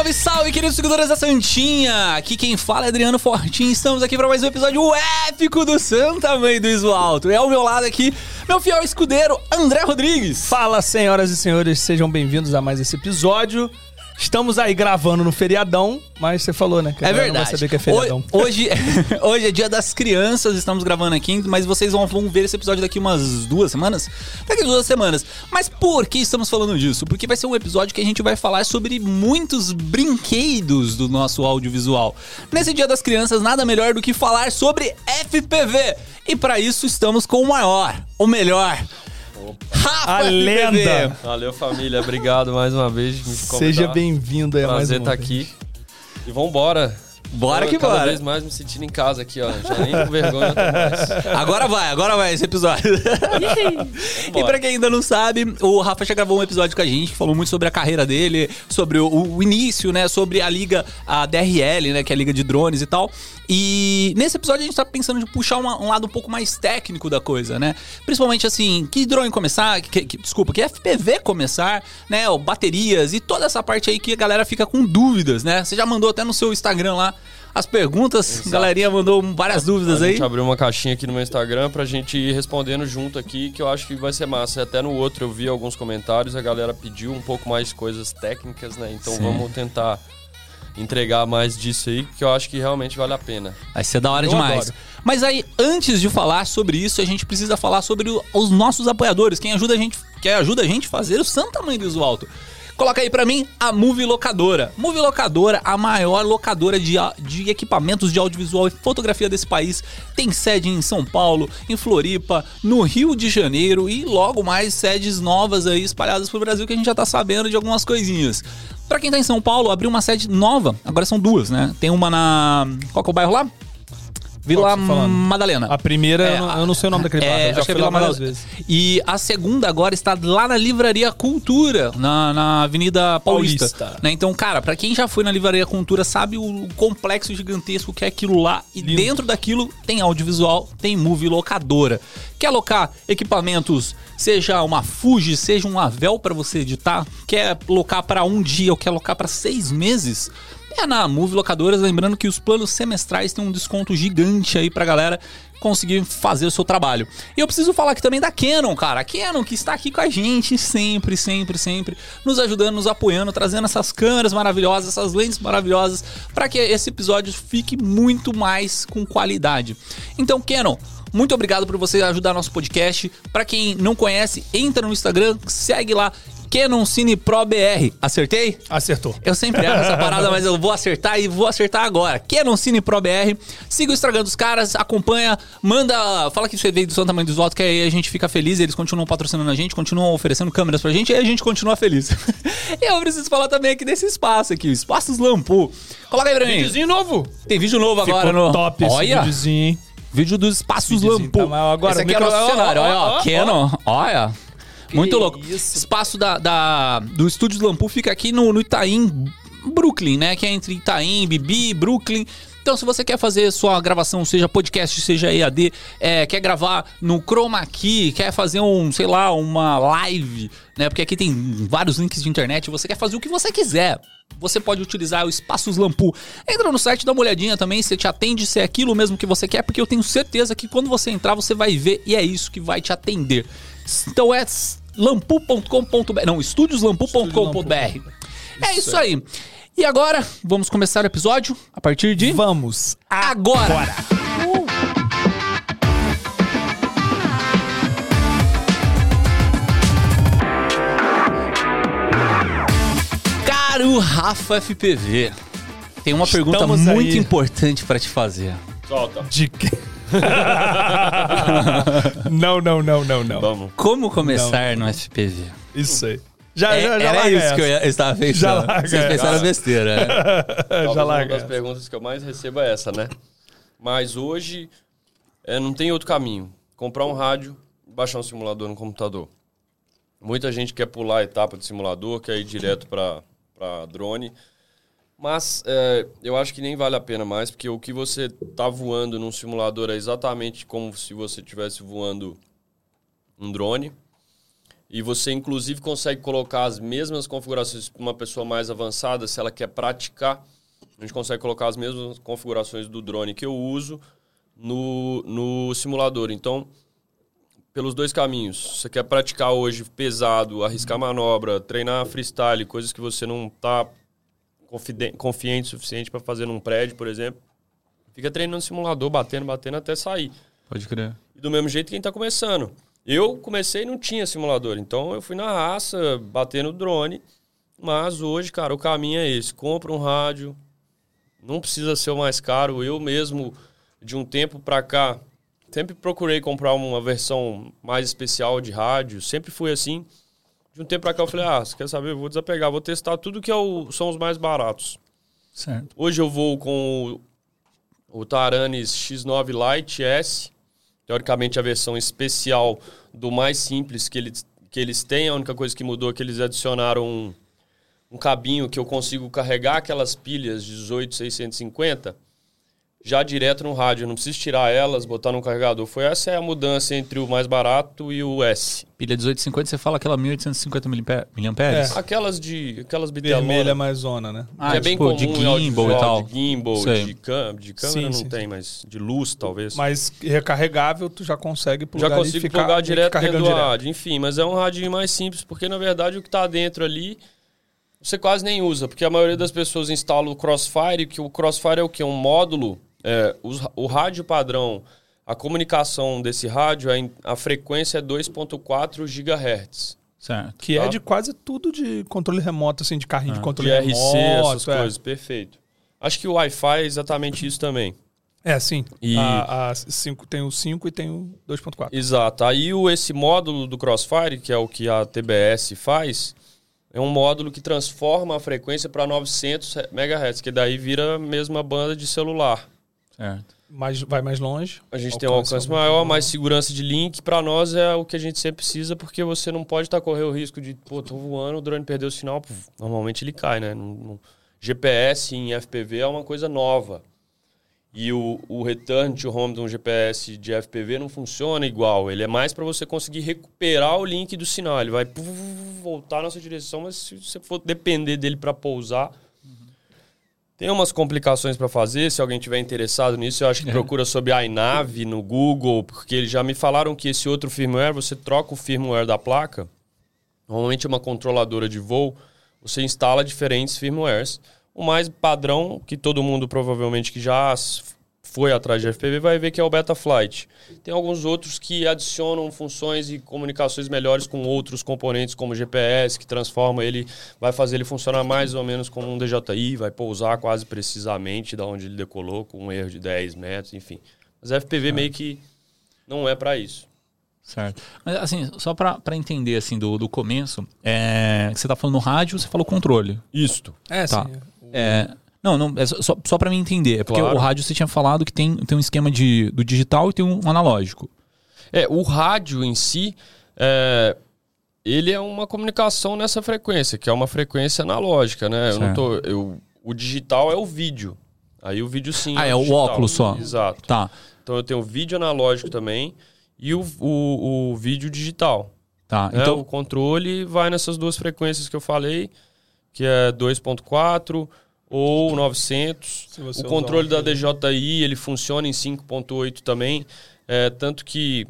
Salve, salve, queridos seguidores da Santinha! Aqui quem fala é Adriano Fortin. Estamos aqui para mais um episódio épico do Santa Mãe do Iso Alto. É ao meu lado aqui, meu fiel escudeiro, André Rodrigues. Fala, senhoras e senhores, sejam bem-vindos a mais esse episódio. Estamos aí gravando no feriadão, mas você falou, né? É verdade. Não vai saber que é feriadão. Hoje, hoje é dia das crianças, estamos gravando aqui, mas vocês vão, vão ver esse episódio daqui umas duas semanas. Daqui duas semanas. Mas por que estamos falando disso? Porque vai ser um episódio que a gente vai falar sobre muitos brinquedos do nosso audiovisual. Nesse dia das crianças, nada melhor do que falar sobre FPV. E para isso estamos com o maior, o melhor. Rafa A lenda. Valeu, família. Obrigado mais uma vez. Seja bem-vindo aí a mais Prazer uma estar vez. aqui. E vambora. Bora Eu que cada bora. vez mais me sentindo em casa aqui, ó. Já nem com vergonha mais. Agora vai, agora vai esse episódio. e pra quem ainda não sabe, o Rafa já gravou um episódio com a gente, falou muito sobre a carreira dele, sobre o, o início, né? Sobre a liga, a DRL, né? Que é a liga de drones e tal. E nesse episódio a gente tá pensando de puxar uma- um lado um pouco mais técnico da coisa, né? Principalmente assim, que drone começar, que, que- desculpa, que FPV começar, né? Ou baterias e toda essa parte aí que a galera fica com dúvidas, né? Você já mandou até no seu Instagram lá as perguntas, Exato. a galerinha mandou várias dúvidas A aí. gente abriu uma caixinha aqui no meu Instagram pra gente ir respondendo junto aqui, que eu acho que vai ser massa. Até no outro eu vi alguns comentários, a galera pediu um pouco mais coisas técnicas, né? Então Sim. vamos tentar entregar mais disso aí, que eu acho que realmente vale a pena. Vai ser da hora Eu demais. adoro. Mas aí, antes de falar sobre isso, a gente precisa falar sobre os nossos apoiadores, quem ajuda a gente, quem ajuda a gente a fazer o Santa Mãe do Iso Alto. Coloca aí pra mim a Movie Locadora. Movie Locadora, a maior locadora de, de equipamentos de audiovisual e fotografia desse país. Tem sede em São Paulo, em Floripa, no Rio de Janeiro e logo mais sedes novas aí espalhadas pelo Brasil que a gente já tá sabendo de algumas coisinhas. Pra quem tá em São Paulo, abriu uma sede nova. Agora são duas, né? Tem uma na. Qual que é o bairro lá? Vila? Madalena. A primeira, É, eu, não, eu não sei o nome daquele bairro, eu já acho que é fui lá Vila Madalena. vezes. E a segunda agora está lá na Livraria Cultura, na, na Avenida Paulista. Paulista. né? Então, cara, pra quem já foi na Livraria Cultura, sabe o complexo gigantesco que é aquilo lá. E Lindo. dentro daquilo tem audiovisual, tem movie locadora. Quer alocar equipamentos, seja uma Fuji, seja um Avel pra você editar? Quer alocar pra um dia ou quer alocar pra seis meses? É na Move Locadoras, lembrando que os planos semestrais têm um desconto gigante aí pra galera conseguir fazer o seu trabalho. E eu preciso falar aqui também da Canon, cara. A Canon que está aqui com a gente sempre, sempre, sempre, nos ajudando, nos apoiando, trazendo essas câmeras maravilhosas, essas lentes maravilhosas, para que esse episódio fique muito mais com qualidade. Então, Canon, muito obrigado por você ajudar nosso podcast. Para quem não conhece, entra no Instagram, segue lá Canon Cine Pro BR. Acertei? Acertou. Eu sempre erro essa parada, mas eu vou acertar e vou acertar agora. Canon Cine Pro BR. Siga o Instagram dos caras, acompanha, manda. Fala que você veio do Santa Mãe dos Votos, que aí a gente fica feliz. Eles continuam patrocinando a gente, continuam oferecendo câmeras pra gente e a gente continua feliz. e eu preciso falar também aqui desse espaço aqui, o Espaços Lampu. Coloca aí pra mim. Videozinho novo. Tem vídeo novo agora Ficou no. top esse Olha, videozinho, hein? vídeo dos Espaços Videozinho Lampu. tá. Agora, Esse aqui é o nosso cenário, olha, ó. Canon, olha. Muito louco. isso. Espaço da, da- do Estúdios Lampu fica aqui no, no Itaim, Brooklyn, né? Que é entre Itaim, Bibi, Brooklyn. Então, se você quer fazer sua gravação, seja podcast, seja EAD, é, quer gravar no Chroma Key, quer fazer um, sei lá, uma live, né? Porque aqui tem vários links de internet, você quer fazer o que você quiser. Você pode utilizar o Espaços Lampu. Entra no site, dá uma olhadinha também se te atende, se é aquilo mesmo que você quer, porque eu tenho certeza que quando você entrar, você vai ver e é isso que vai te atender. Então é lampu.com.br, não, estúdioslampu.com.br. É isso aí. E agora, vamos começar o episódio a partir de Vamos. agora. Caro Rafa FPV, tem uma pergunta Estamos muito aí. importante pra te fazer. Solta. De quê? não, não, não, não, não. Vamos. Como começar no FPV? Isso aí. Já, É, já, já era larga isso que eu, essa. ia- eu estava pensando. Já larga Vocês pensaram essa. besteira. né? Já uma larga. das essa. perguntas que eu mais recebo é essa, né? Mas hoje é, não tem outro caminho. Comprar um rádio e baixar um simulador no computador. Muita gente quer pular a etapa de simulador, quer ir direto para drone. Mas é, eu acho que nem vale a pena mais, porque o que você tá voando num simulador é exatamente como se você estivesse voando um drone. E você, inclusive, consegue colocar as mesmas configurações para uma pessoa mais avançada, se ela quer praticar. A gente consegue colocar as mesmas configurações do drone que eu uso no, no simulador. Então, pelos dois caminhos. Você quer praticar hoje pesado, arriscar manobra, treinar freestyle, coisas que você não está confiante o suficiente para fazer num prédio, por exemplo. Fica treinando simulador, batendo, batendo até sair. Pode crer. E do mesmo jeito quem está começando. Eu comecei e não tinha simulador, então eu fui na raça, batendo drone. Mas hoje, cara, o caminho é esse. Compra um rádio, não precisa ser o mais caro. Eu mesmo, de um tempo para cá, sempre procurei comprar uma versão mais especial de rádio. Sempre fui assim. De um tempo para cá eu falei, ah, você quer saber? Eu vou desapegar, vou testar tudo que é o, são os mais baratos. Certo. Hoje eu vou com o, o Taranis X9 Lite S teoricamente a versão especial do mais simples que eles, que eles têm. A única coisa que mudou é que eles adicionaram um, um cabinho que eu consigo carregar aquelas pilhas 18650 já direto no rádio. Eu não preciso tirar elas, botar no carregador. Foi essa é a mudança entre o mais barato e o S. Pilha 1850, você fala aquela 1850 mAh? É. Aquelas de aquelas Vermelha bitelona, mais zona, né? Ah, que é bem tipo, comum de gimbal e tal. De gimbal, Sei. de, cam de câmera Sim, não sim, tem, mas de luz talvez. Mas recarregável, tu já consegue plugar Já consigo ficar plugar direto dentro do direto. rádio. Enfim, mas é um rádio mais simples, porque na verdade o que está dentro ali você quase nem usa, porque a maioria das pessoas instala o Crossfire, que o Crossfire é o que? Um módulo. É, os- o rádio padrão, a comunicação desse rádio, a, a frequência é 2.4 GHz. Certo. Que é Tá. de quase tudo de controle remoto, assim, de carrinho de De controle RC, remoto. essas é. coisas, perfeito. Acho que o Wi-Fi é exatamente isso também. É, sim. E- A, a cinco, tem o 5 e tem o 2.4. Exato. Aí o, esse módulo do Crossfire, que é o que a TBS faz, é um módulo que transforma a frequência para 900 MHz, que daí vira a mesma banda de celular. Certo. Mais, vai mais longe. A gente tem um Alcance maior, mais segurança de link. Para nós é o que a gente sempre precisa, porque você não pode estar correndo o risco de, pô, tô voando, o drone perdeu o sinal. puf, Normalmente ele cai, né? Não- não- GPS em FPV é uma coisa nova. E o, o return to home de um GPS de FPV não funciona igual. Ele é mais para você conseguir recuperar o link do sinal. Ele vai puf, voltar na sua direção, mas se você for depender dele para pousar, tem umas complicações para fazer, se alguém tiver interessado nisso, eu acho que É. procura sobre a iNav no Google, porque eles já me falaram que esse outro firmware, você troca o firmware da placa, normalmente é uma controladora de voo, você instala diferentes firmwares. O mais padrão, que todo mundo provavelmente que já foi atrás de FPV vai ver que é o Betaflight. Tem alguns outros que adicionam funções e comunicações melhores com outros componentes, como GPS, que transforma ele, vai fazer ele funcionar mais ou menos como um DJI, vai pousar quase precisamente da onde ele decolou, com um erro de 10 metros, enfim. Mas FPV meio que não é para isso. Certo. Mas assim, só pra, pra entender assim do, do começo, é, você tá falando no rádio, você falou controle. Isto. É, Tá. sim. É, não, não, é só, só para mim entender. É porque Claro. o rádio você tinha falado que tem, tem um esquema de, do digital e tem um analógico. É, o rádio em si, é, ele é uma comunicação nessa frequência, que é uma frequência analógica, né? Eu não tô, eu, o digital é o vídeo. Aí o vídeo sim. Ah, é o digital. óculos só. Exato. Tá. Então eu tenho o vídeo analógico também e o, o, o vídeo digital. Tá. né? Então, O controle vai nessas duas frequências que eu falei, que é 2.4 ou 900. Se você O controle da DJI ele funciona em 5.8 também, é, tanto que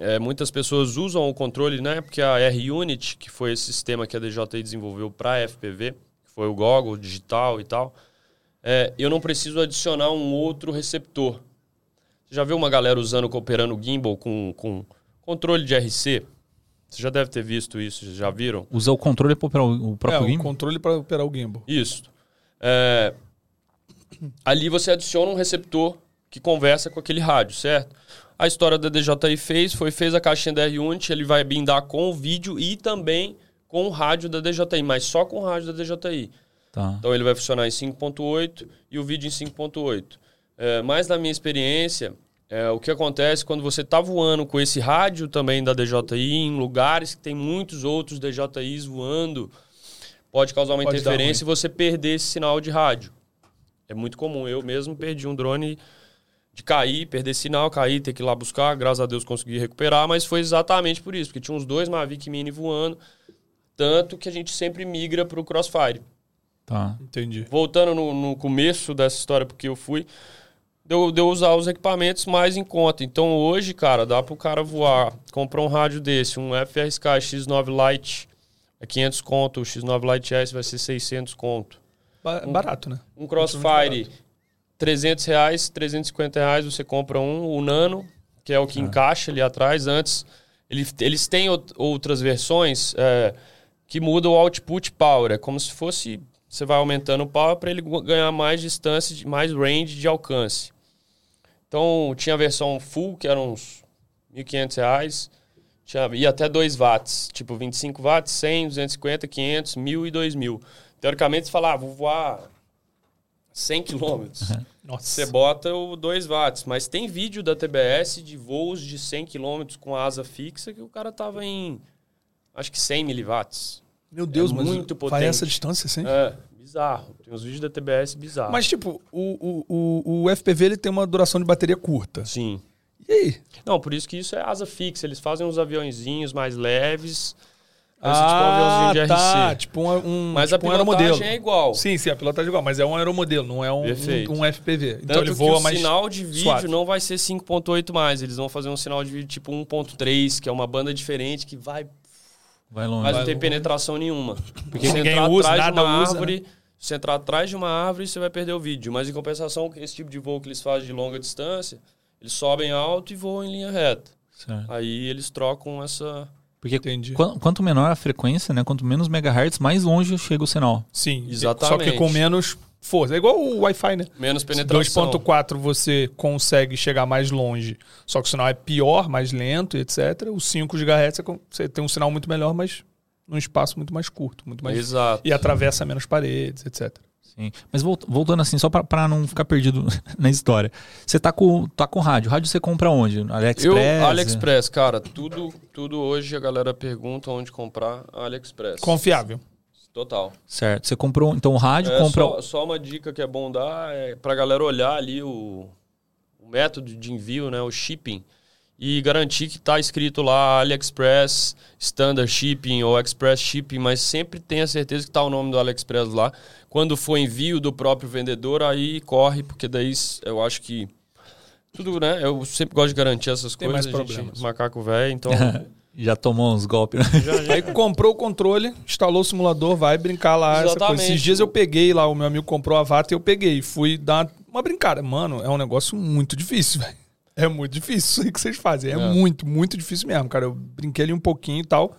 é, muitas pessoas usam o controle, né? Porque a R-Unit, que foi esse sistema que a DJI desenvolveu para FPV, que foi o goggle digital e tal, é, eu não preciso adicionar um outro receptor. Você já viu uma galera usando, operando gimbal com, com controle de RC? Você já deve ter visto isso, vocês já viram? usar o controle para operar o o É, próprio o controle para operar o gimbal. Isso. É, ali você adiciona um receptor que conversa com aquele rádio, certo? A história da DJI fez, foi fez a caixinha da R-Unit, ele vai blindar com o vídeo e também com o rádio da DJI, mas só com o rádio da DJI. Tá. Então ele vai funcionar em 5.8 e o vídeo em 5.8. É, mas na minha experiência, é, o que acontece quando você está voando com esse rádio também da DJI em lugares que tem muitos outros DJIs voando, pode causar uma Pode interferência e você perder esse sinal de rádio. É muito comum. Eu mesmo perdi um drone de cair, perder sinal, cair, ter que ir lá buscar. Graças a Deus consegui recuperar, mas foi exatamente por isso, porque tinha uns dois Mavic Mini voando, tanto que a gente sempre migra para o Crossfire. Tá. Entendi. Voltando no, no começo dessa história, porque eu fui, deu, deu usar os equipamentos mais em conta. Então hoje, cara, dá pro cara voar, comprar um rádio desse, um FRSK X9 Lite, é 500 conto, o X9 Lite S vai ser 600 conto. Ba- Barato, né? Um Crossfire, 300 reais, 350 reais você compra um, o Nano, que é o que encaixa ali atrás. Antes, ele- eles têm out- outras versões é, que mudam o output power. É como se fosse, você vai aumentando o power para ele ganhar mais distância, mais range de alcance. Então, tinha a versão full, que era uns 1.500 reais. Tinha, ia até 2 watts, tipo 25 watts, 100, 250, 500, 1.000 e 2.000. Teoricamente, você fala, ah, vou voar 100 quilômetros. Nossa. Você bota o 2 watts. Mas tem vídeo da TBS de voos de 100 km com asa fixa que o cara tava em, acho que 100 miliwatts. Meu Deus, É mas muito vai potente. essa distância, assim? É, bizarro. Tem uns vídeos da TBS bizarros. Mas, tipo, o, o, o, o FPV ele tem uma duração de bateria curta. Sim. E aí? Não, por isso que isso é asa fixa. Eles fazem uns aviãozinhos mais leves. Parece tipo um aviãozinho de tá. RC. Tipo um, um, Mas tipo a um pilotagem é igual. Sim, sim, a pilotagem é igual, mas é um aeromodelo, não é um, um, um FPV. Então Tanto ele que voa o mais. sinal de vídeo suave. não vai ser 5.8 mais. Eles vão fazer um sinal de vídeo tipo 1.3, que é uma banda diferente que vai Vai longe. Mas não Vai tem longe. penetração nenhuma. Porque se ninguém entrar usa, atrás de nada uma usa, árvore, se entrar atrás de uma árvore, você vai perder o vídeo. Mas em compensação, esse tipo de voo que eles fazem de longa distância, eles sobem alto e voam em linha reta. Certo. Aí eles trocam essa. Porque Entendi. quan- quanto menor a frequência, né? Quanto menos megahertz, mais longe chega o sinal. Sim, Exatamente. Só que com menos força. É igual o Wi-Fi, né? Menos penetração. 2.4 você consegue chegar mais longe, só que o sinal é pior, mais lento etc. O 5 GHz você tem um sinal muito melhor, mas num espaço muito mais curto, muito mais Exato. e atravessa menos paredes, etc. Sim. Mas volt- voltando assim, só pra, pra não ficar perdido na história. Você tá com, tá com rádio. Rádio você compra onde? AliExpress? Eu, AliExpress, cara, tudo, tudo hoje a galera pergunta onde comprar AliExpress. Confiável. Total. Certo. Você comprou, então, o rádio, É, compra... só, só uma dica que é bom dar é pra galera olhar ali o, o método de envio, né, o shipping, e garantir que tá escrito lá AliExpress, Standard Shipping ou Express Shipping, mas sempre tenha certeza que tá o nome do AliExpress lá. Quando for envio do próprio vendedor, aí corre, porque daí eu acho que tudo, né? Eu sempre gosto de garantir essas Tem coisas. mais a gente- problemas. macaco velho, então Já tomou uns golpes, né? já, já Aí comprou o controle, instalou o simulador, vai brincar lá. Essa coisa. Exatamente. Esses dias eu peguei lá, o meu amigo comprou a Vata e eu peguei. Fui dar uma brincada. Mano, é um negócio muito difícil, velho. É muito difícil isso aí que vocês fazem. É, É. muito, muito difícil mesmo, cara. Eu brinquei ali um pouquinho e tal.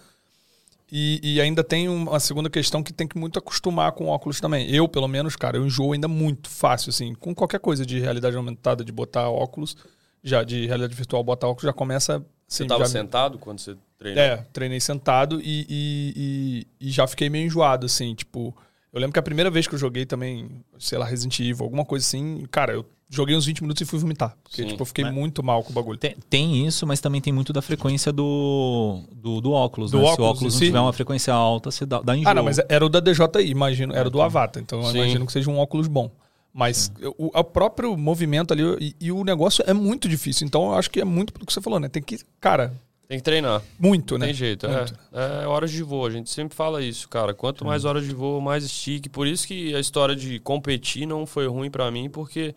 E, e ainda tem uma segunda questão que tem que muito acostumar com óculos também. Eu, pelo menos, cara, eu enjoo ainda muito fácil, assim. Com qualquer coisa de realidade aumentada, de botar óculos, já de realidade virtual, botar óculos, já começa. você Assim, tava já- sentado quando você treinou? é, treinei sentado e, e, e, e já fiquei meio enjoado, assim, tipo... Eu lembro que a primeira vez que eu joguei também, sei lá, Resident Evil, alguma coisa assim, cara, eu joguei uns 20 minutos e fui vomitar. Porque, Sim, tipo, eu fiquei mas- muito mal com o bagulho. Tem, tem isso, mas também tem muito da frequência do, do, do óculos, Do né? Se o óculos óculos não tiver uma frequência alta, você dá, dá enjoo. Ah, não, mas era o da DJI, imagino, era do Avata, então eu imagino que seja um óculos bom. Mas o, o próprio movimento ali e, e o negócio é muito difícil. Então eu acho que é muito pelo que você falou, né? Tem que, cara, Tem que treinar. muito, Não né? tem jeito, é. Muito. É horas de voo, a gente sempre fala isso, cara. Quanto mais horas de voo, mais stick. Por isso que a história de competir não foi ruim pra mim, porque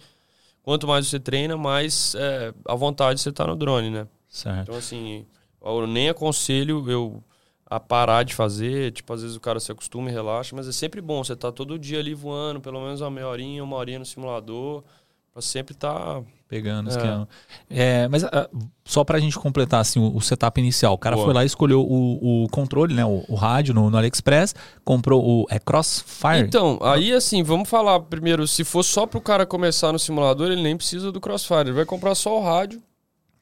quanto mais você treina, mais é, à vontade você tá no drone, né? Certo. Então, assim, eu nem aconselho eu a parar de fazer. Tipo, às vezes o cara se acostuma e relaxa, mas é sempre bom você tá todo dia ali voando, pelo menos uma meia horinha, uma horinha no simulador, pra sempre tá. Pegando, É. esquema. É, mas ah, só pra gente completar assim, o, o setup inicial. O cara Boa. foi lá e escolheu o, o controle, né? O, o rádio no, no AliExpress, comprou o é Crossfire. Então, aí assim, vamos falar primeiro, se for só pro cara começar no simulador, ele nem precisa do Crossfire. Ele vai comprar só o rádio,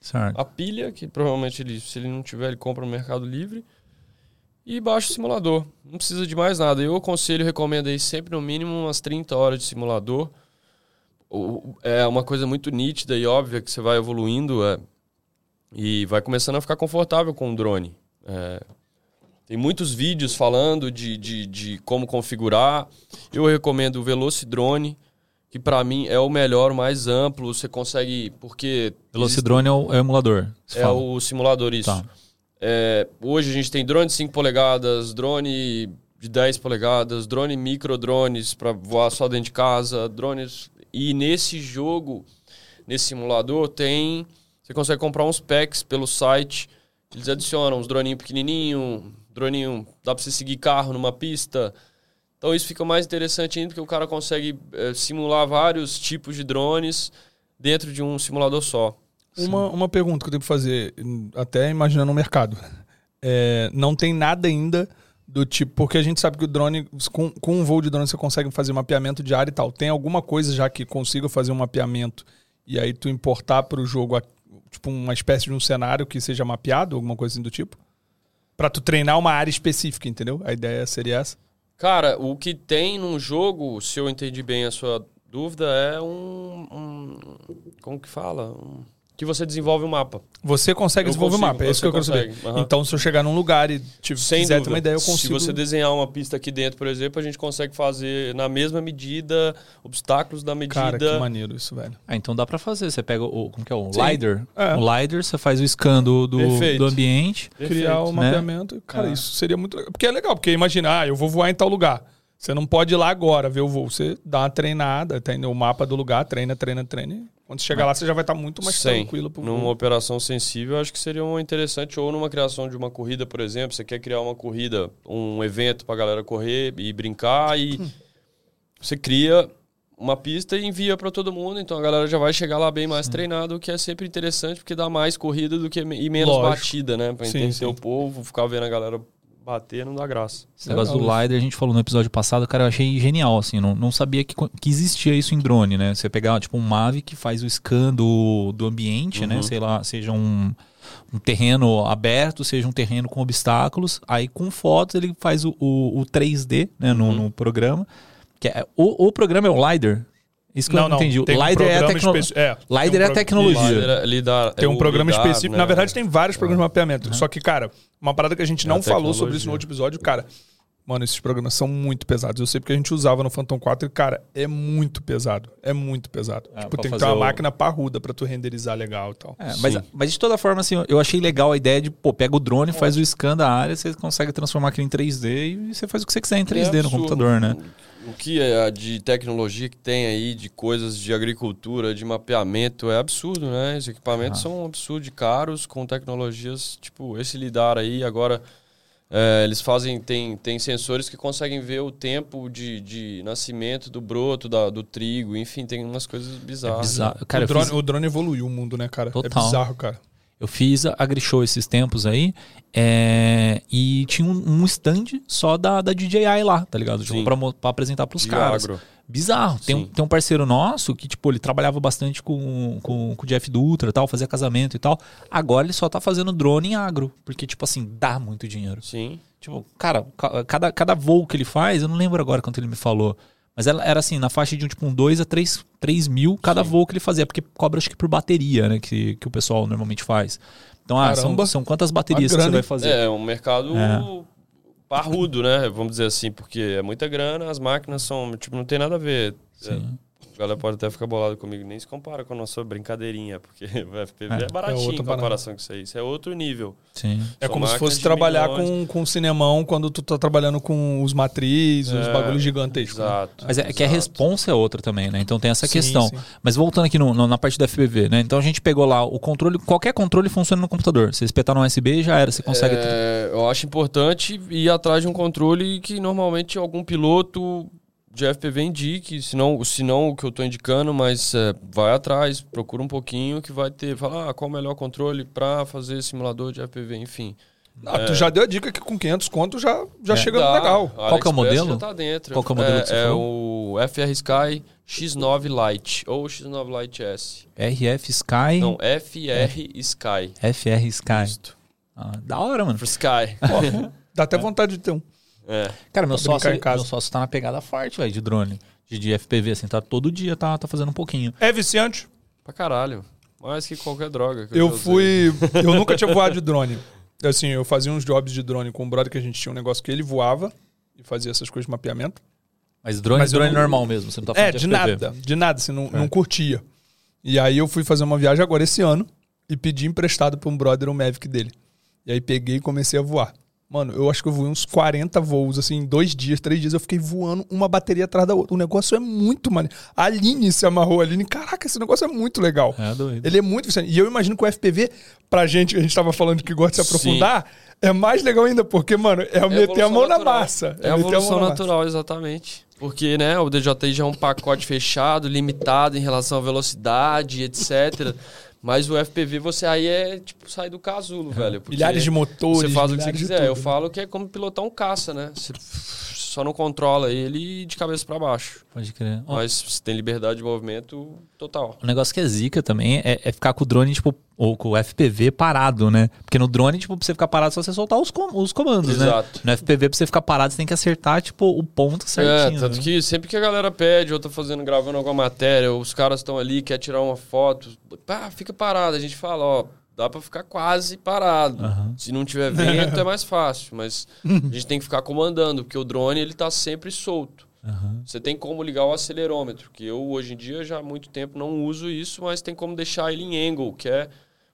certo. a pilha, que provavelmente ele, se ele não tiver, ele compra no Mercado Livre. E baixa o simulador. Não precisa de mais nada. Eu aconselho, recomendo aí sempre no mínimo umas 30 horas de simulador. É uma coisa muito nítida e óbvia que você vai evoluindo é, e vai começando a ficar confortável com o drone. É, tem muitos vídeos falando de, de, de como configurar. Eu recomendo o Velocidrone, que pra mim é o melhor, o mais amplo. Você consegue. Porque. Velocidrone é o, é o emulador. É fala. o simulador, isso. Tá. É, hoje a gente tem drone de 5 polegadas, drone de 10 polegadas, drone micro drones para voar só dentro de casa, drones. E nesse jogo, nesse simulador, tem. Você consegue comprar uns packs pelo site. Eles adicionam uns droninhos pequenininho, droninho. Dá para você seguir carro numa pista. Então isso fica mais interessante ainda porque o cara consegue é, simular vários tipos de drones dentro de um simulador só. Uma, uma pergunta que eu que fazer, até imaginando o mercado. É, não tem nada ainda do tipo, porque a gente sabe que o drone, com, com um voo de drone você consegue fazer mapeamento de área e tal. Tem alguma coisa já que consiga fazer um mapeamento e aí tu importar para o jogo, tipo, uma espécie de um cenário que seja mapeado, alguma coisa assim do tipo? Pra tu treinar uma área específica, entendeu? A ideia seria essa. Cara, o que tem num jogo, se eu entendi bem a sua dúvida, é um. um- como que fala? Um- que você desenvolve o mapa. Você consegue Eu desenvolver o consigo, mapa, é isso que eu quero saber. aham. Então, se eu chegar num lugar e tipo, Sem quiser ter dúvida. uma ideia, eu consigo. Se você desenhar uma pista aqui dentro, por exemplo, a gente consegue fazer na mesma medida, obstáculos da medida. Cara, que maneiro isso, velho. Ah, então dá pra fazer. Você pega o. Como que é? O Sim. LiDAR. É. O LiDAR, você faz o scan do, do, Perfeito. do ambiente. criar o né? mapeamento. Cara, É. isso seria muito legal. Porque é legal, porque imagina, ah, eu vou voar em tal lugar. Você não pode ir lá agora ver o voo. Você dá uma treinada, tem o mapa do lugar, treina, treina, treina. Quando você chegar lá, você já vai estar muito mais Sim. tranquilo pro Numa voo. operação sensível, eu acho que seria uma interessante. Ou numa criação de uma corrida, por exemplo. Você quer criar uma corrida, um evento pra galera correr e brincar. E Hum. você cria uma pista e envia pra todo mundo. Então a galera já vai chegar lá bem mais treinado, o que é sempre interessante, porque dá mais corrida do que e menos Lógico. batida, né? Pra Sim, entender sim. o povo, ficar vendo a galera bater não dá graça. Esse negócio do LiDAR, a gente falou no episódio passado, cara, eu achei genial, assim, não, não sabia que, que existia isso em drone, né? Você pegar, tipo, um Mavic que faz o scan do, do ambiente, né? Uhum. Sei lá, seja um, um terreno aberto, seja um terreno com obstáculos, aí com fotos ele faz o, o, o 3D, né, no, Uhum. no programa, que é, o, o programa é o LiDAR? Isso que eu não entendi. Tem um LiDAR é a programa tecno- especi- é, LiDAR um é pro- tecnologia. Lidar- lidar- Tem é um o programa lidar, específico. né? Na verdade, tem vários programas de mapeamento. Só que, cara, uma parada que a gente É não a falou sobre isso no outro episódio, cara. Mano, esses programas são muito pesados. Eu sei porque a gente usava no Phantom 4 e, cara, é muito pesado. É muito pesado. É, tipo, tem que ter uma o- máquina parruda pra tu renderizar legal e tal. É, mas, mas de toda forma, assim, eu achei legal a ideia de, pô, pega o drone, faz o scan da área, você consegue transformar aquilo em 3D e você faz o que você quiser em 3D É no absurdo. computador, né? O que é de tecnologia que tem aí, de coisas de agricultura, de mapeamento, é absurdo, né? Os equipamentos Ah. são absurdos de caros, com tecnologias, tipo, esse lidar aí, agora é, eles fazem, tem, tem sensores que conseguem ver o tempo de, de nascimento do broto, da- do trigo, enfim, tem umas coisas bizarras. É bizarro. Cara, o, drone, fiz- o drone evoluiu o mundo, né, cara? Total. É bizarro, cara. Eu fiz a AgriShow esses tempos aí é, e tinha um, um stand só da, da DJI lá, tá ligado? Tipo, pra, pra apresentar pros De caras. agro. Bizarro. Tem um, tem um parceiro nosso que, tipo, ele trabalhava bastante com, com, com o Jeff Dutra e tal, fazia casamento e tal. Agora ele só tá fazendo drone em agro, porque, tipo assim, dá muito dinheiro. Sim. Tipo, cara, ca- cada, cada voo que ele faz, eu não lembro agora quanto ele me falou. Mas ela era assim, na faixa de um, tipo, um 2 a 3, 3 mil cada voo que ele fazia, porque cobra acho que por bateria, né? Que, que o pessoal normalmente faz. Então, ah, são, Caramba. são quantas baterias que você vai fazer? É, um mercado É. parrudo, né? Vamos dizer assim, porque é muita grana, as máquinas são, tipo, não tem nada a ver. Sim. A galera pode até ficar bolado comigo, nem se compara com a nossa brincadeirinha, porque o FPV é, É. baratinho É outra em comparação com isso aí. Isso é outro nível. Sim. É como se fosse trabalhar milhões. com, com cinemão quando tu tá trabalhando com os matrizes, os É, bagulhos gigantescos. né? Exato. Mas é que a exato. responsa é outra também, né? Então tem essa Sim, questão. sim. Mas voltando aqui no- no- na parte da FPV, né? Então a gente pegou lá o controle, qualquer controle funciona no computador. Você espetar no USB já era, você consegue. É, eu acho importante ir atrás de um controle que normalmente algum piloto de FPV indique, se não, se não o que eu estou indicando, mas é, vai atrás, procura um pouquinho que vai ter, fala ah, qual o melhor controle para fazer simulador de FPV, enfim. Ah, tu já deu a dica que com 500 conto já, já É. chega Dá, legal. Qual que é o modelo? Já tá dentro. Qual que é o modelo é, que você é falou? o FR Sky X9 Lite ou X9 Lite S. RF Sky, Não, FR Sky. FR Sky. Ah, da hora, mano. For Sky. Dá até vontade de ter um. É. Cara, meu sócio, meu sócio tá na pegada forte, velho, de drone. De, de FPV, assim, tá todo dia, tá, tá fazendo um pouquinho. É viciante? Pra caralho. Mais que qualquer droga. que Eu usei. fui. Eu nunca tinha voado de drone. Assim, eu fazia uns jobs de drone com um brother que a gente tinha um negócio que ele voava e fazia essas coisas de mapeamento. Mas drone, Mas eu drone não- normal mesmo, você não tá falando É, de FPV. nada, de nada, assim, não, não curtia. E aí eu fui fazer uma viagem agora esse ano e pedi emprestado pra um brother um Mavic dele. E aí peguei e comecei a voar. Mano, eu acho que eu voei uns 40 voos, assim, em dois dias, três dias, eu fiquei voando uma bateria atrás da outra. O negócio é muito maneiro. A Aline se amarrou, a Aline, caraca, esse negócio é muito legal. É doido. Ele é muito. E eu imagino que o FPV, pra gente, que a gente tava falando que gosta de se aprofundar, é mais legal ainda, porque, mano, é, meter a mão na natural. massa. É a meter evolução mão na natural, exatamente. Porque, né, o DJI já é um pacote fechado, limitado em relação à velocidade, etc. Mas o FPV, você aí é, tipo, sai do casulo, velho. porque Milhares de motores, Você faz o que você quiser. Eu falo que é como pilotar um caça, né? Você só não controla ele de cabeça pra baixo. Pode crer. Mas você tem liberdade de movimento total. O negócio que é zica também é, é ficar com o drone, tipo, ou com o FPV parado, né? Porque no drone, tipo, pra você ficar parado, é só você soltar os, com- os comandos, Exato. né? No FPV, pra você ficar parado, você tem que acertar, tipo, o ponto certinho. É, tanto né? que sempre que a galera pede, ou tá fazendo, gravando alguma matéria, ou os caras estão ali, quer tirar uma foto, pá, fica parado. A gente fala, ó, dá pra ficar quase parado. Aham. Se não tiver vento é mais fácil, mas a gente tem que ficar comandando, porque o drone ele tá sempre solto. Aham. Você tem como ligar o acelerômetro, que eu hoje em dia já há muito tempo não uso isso, mas tem como deixar ele em angle, que é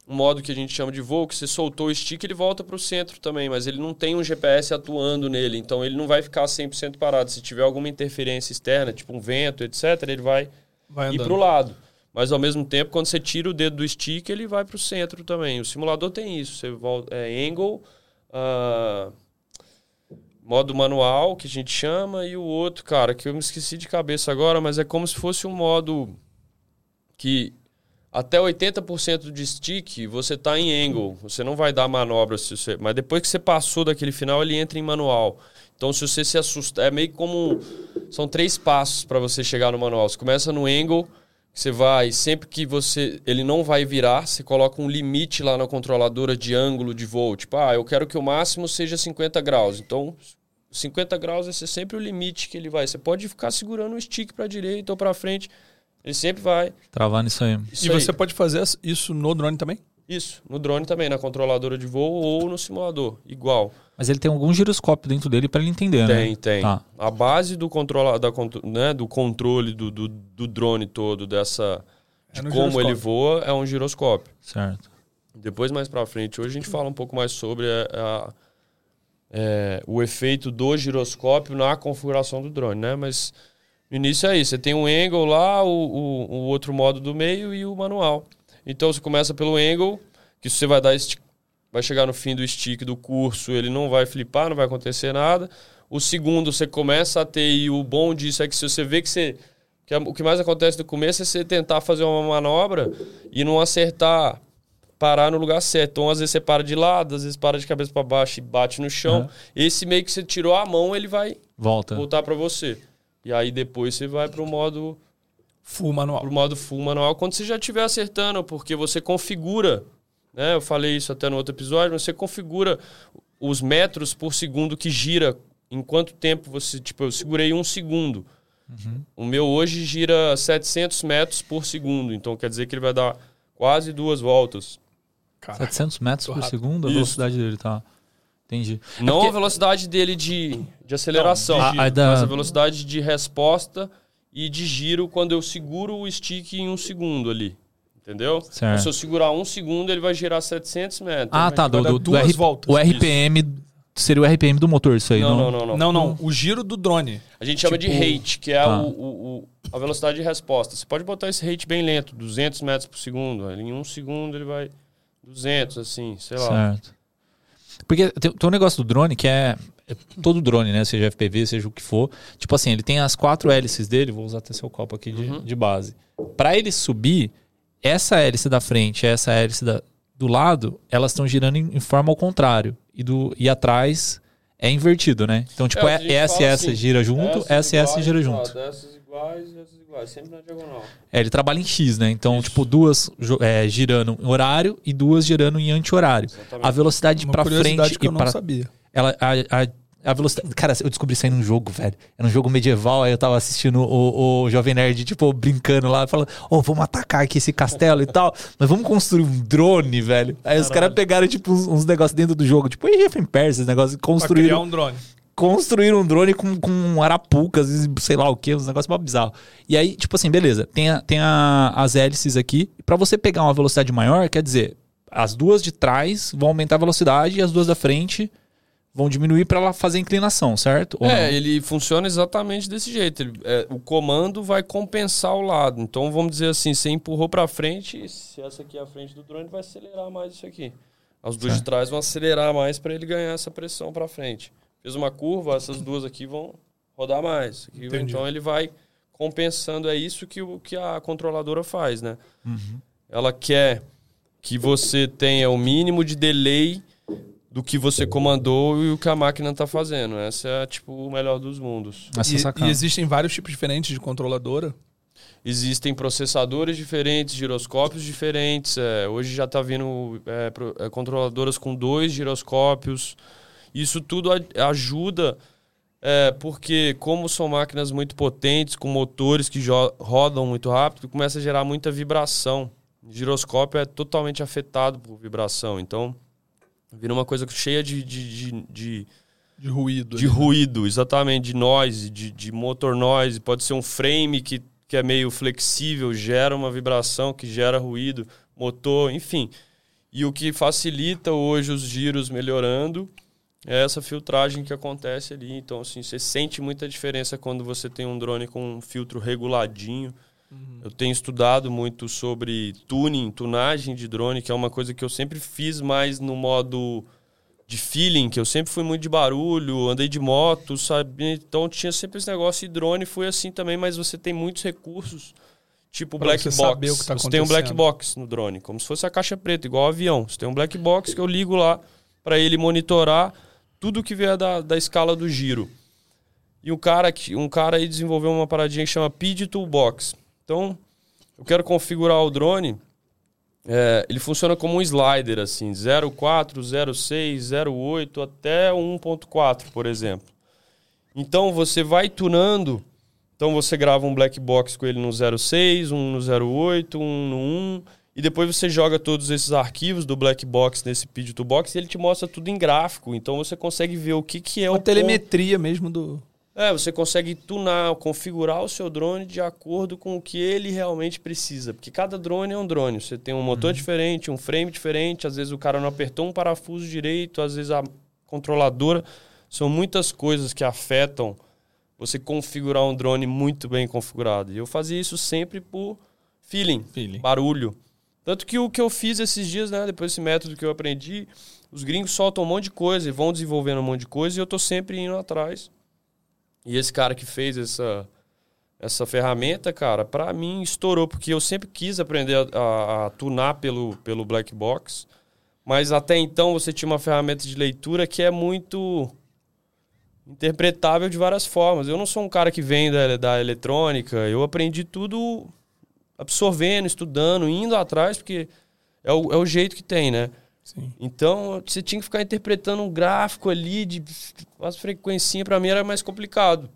um modo que a gente chama de voo, que você soltou o stick, ele volta para o centro também, mas ele não tem um GPS atuando nele, então ele não vai ficar 100% parado. Se tiver alguma interferência externa, tipo um vento, etc, ele vai, Vai ir para o lado. Mas ao mesmo tempo, quando você tira o dedo do stick, ele vai para o centro também. O simulador tem isso. Você volta, é angle, ah, modo manual, que a gente chama, e o outro, cara, que eu me esqueci de cabeça agora, mas é como se fosse um modo que até 80% de stick você tá em angle. Você não vai dar manobra se você, mas depois que você passou daquele final, ele entra em manual. Então se você se assusta, é meio como são três passos para você chegar no manual. Você começa no angle, você vai, sempre que você ele não vai virar, você coloca um limite lá na controladora de ângulo de voo. Tipo, ah, eu quero que o máximo seja 50 graus. Então 50 graus esse é sempre o limite que ele vai. Você pode ficar segurando o stick para direita ou para frente, ele sempre vai. Travar nisso aí. Isso E aí. você pode fazer isso no drone também? Isso, no drone também, na controladora de voo ou no simulador, igual. Mas ele tem algum giroscópio dentro dele pra ele entender, né? Tem, tem. Tá. A base do, controla, da, né, do controle do, do, do drone todo, dessa de É como ele voa, é um giroscópio. Certo. Depois, mais pra frente, hoje a gente fala um pouco mais sobre a- a- é, o efeito do giroscópio na configuração do drone, né? Mas no início é isso. Você tem um angle lá, o, o, o outro modo do meio e o manual. Então você começa pelo angle, que você vai dar esti- vai chegar no fim do stick do curso, ele não vai flipar, não vai acontecer nada. O segundo você começa a ter e o bom disso é que se você vê que você que é- o que mais acontece no começo é você tentar fazer uma manobra e não acertar, parar no lugar certo. Então, às vezes você para de lado, às vezes para de cabeça para baixo e bate no chão. Uhum. Esse meio que você tirou a mão, ele vai Volta. voltar para você. E aí depois você vai para o modo Full manual. pro modo full manual quando você já estiver acertando, porque você configura, né? Eu falei isso até no outro episódio, mas você configura os metros por segundo que gira, em quanto tempo você, tipo, eu segurei um segundo. O meu hoje gira 700 metros por segundo, então quer dizer que ele vai dar quase duas voltas. Cara, 700 metros por segundo a Isso. velocidade dele, tá? Entendi. Não porque- a velocidade dele de, de aceleração, Não, de. A- a da- mas a velocidade de resposta e de giro quando eu seguro o stick em um segundo ali. Entendeu? Certo. Se eu segurar um segundo, ele vai girar 700 metros. Ah, tá. Do, do, duas R- voltas. O RPM seria o RPM do motor, isso aí, não, não? não, não, não, Não, não. O giro do drone. A gente chama Tipo- de rate, que é Tá. o, o- o- a velocidade de resposta. Você pode botar esse rate bem lento, 200 metros por segundo. Em um segundo ele vai 200, assim, sei lá. Certo. Porque tem, tem um negócio do drone que é, é todo drone, né? Seja FPV, seja o que for. Tipo assim, ele tem as quatro hélices dele. Vou usar até seu copo aqui de, Uhum. de base. Para ele subir, essa hélice da frente e essa hélice da, do lado, elas estão girando em, em forma ao contrário. E, do, e atrás é invertido, né? Então, tipo, É, é, e essa assim, gira junto, essa e essa gira junto. Dessas iguais e essas iguais, sempre na diagonal. É, ele trabalha em X, né? Então, tipo, duas é, girando em horário e duas girando em anti-horário. A velocidade Uma pra curiosidade frente que e eu não para sabia. ela a, a, a velocidade. Cara, eu descobri isso aí num jogo, velho. Era um jogo medieval, aí eu tava assistindo o, o Jovem Nerd, tipo, brincando lá, falando, ô, vamos atacar aqui esse castelo e tal, mas vamos construir um drone, velho. Aí os caras pegaram, tipo, uns, uns negócios dentro do jogo, tipo, Age of Empires, esses negócios, e Pra criar construíram. um drone. Construíram um drone com, com arapucas e sei lá o que, uns negócios bizarros. E aí, tipo assim, beleza, tem, a, tem a, as hélices aqui. Pra você pegar uma velocidade maior, quer dizer, as duas de trás vão aumentar a velocidade e as duas da frente vão diminuir para ela fazer inclinação, certo? Ou É, não? ele funciona exatamente desse jeito. Ele- é, o comando vai compensar o lado. Então vamos dizer assim, você empurrou para frente, se essa aqui é a frente do drone, vai acelerar mais isso aqui. As duas de trás vão acelerar mais para ele ganhar essa pressão para frente. Fez uma curva, essas duas aqui vão rodar mais. Aqui, então ele vai compensando. É isso que, o, que a controladora faz, né? Ela quer que você tenha o mínimo de delay do que você comandou e o que a máquina está fazendo. Essa é tipo o melhor dos mundos. Essa E, e existem vários tipos diferentes de controladora. Existem processadores diferentes, giroscópios diferentes. é, hoje já está vindo é, pro- é, controladoras com dois giroscópios. Isso tudo ajuda, é, porque como são máquinas muito potentes, com motores que rodam muito rápido, começa a gerar muita vibração. O giroscópio é totalmente afetado por vibração. Então, vira uma coisa cheia de- de- de- de De ruído. de ali. ruído, exatamente, de noise, de, de motor noise. Pode ser um frame que, que é meio flexível, gera uma vibração que gera ruído, motor, enfim. E o que facilita hoje os giros melhorando é essa filtragem que acontece ali. Então, assim, você sente muita diferença quando você tem um drone com um filtro reguladinho. Eu tenho estudado muito sobre tuning, tunagem de drone, que é uma coisa que eu sempre fiz mais no modo de feeling, que eu sempre fui muito de barulho, andei de moto, sabe? Então tinha sempre esse negócio e drone foi assim também, mas você tem muitos recursos, tipo Pra black você box. o que tá você tem um black box no drone, como se fosse a caixa preta, igual o avião. Você tem um black box que eu ligo lá para ele monitorar tudo que vier da, da escala do giro. E um cara, um cara aí desenvolveu uma paradinha que chama PID Toolbox. Então, eu quero configurar o drone é, ele funciona como um slider, assim, 04, 06, 08 até 1.4, por exemplo. Então você vai tunando. Então você grava um black box com ele no 06, um no 08, um no 1. E depois você joga todos esses arquivos do black box nesse PID Toolbox e ele te mostra tudo em gráfico. Então você consegue ver o que, que é Uma o ponto- telemetria mesmo do. é, você consegue tunar, configurar o seu drone de acordo com o que ele realmente precisa. Porque cada drone é um drone. Você tem um motor diferente, um frame diferente. Às vezes o cara não apertou um parafuso direito, às vezes a controladora. São muitas coisas que afetam você configurar um drone muito bem configurado. E eu fazia isso sempre por feeling, Feeling. barulho. Tanto que o que eu fiz esses dias, né, depois desse método que eu aprendi, os gringos soltam um monte de coisa e vão desenvolvendo um monte de coisa e eu tô sempre indo atrás. E esse cara que fez essa, essa ferramenta, cara, pra mim estourou, porque eu sempre quis aprender a, a- a tunar pelo, pelo black box, mas até então você tinha uma ferramenta de leitura que é muito interpretável de várias formas. Eu não sou um cara que vem da, da eletrônica, eu aprendi tudo absorvendo, estudando, indo atrás, porque é o, é o jeito que tem, né? Sim. Então, você tinha que ficar interpretando um gráfico ali de as frequencinhas, pra mim era mais complicado.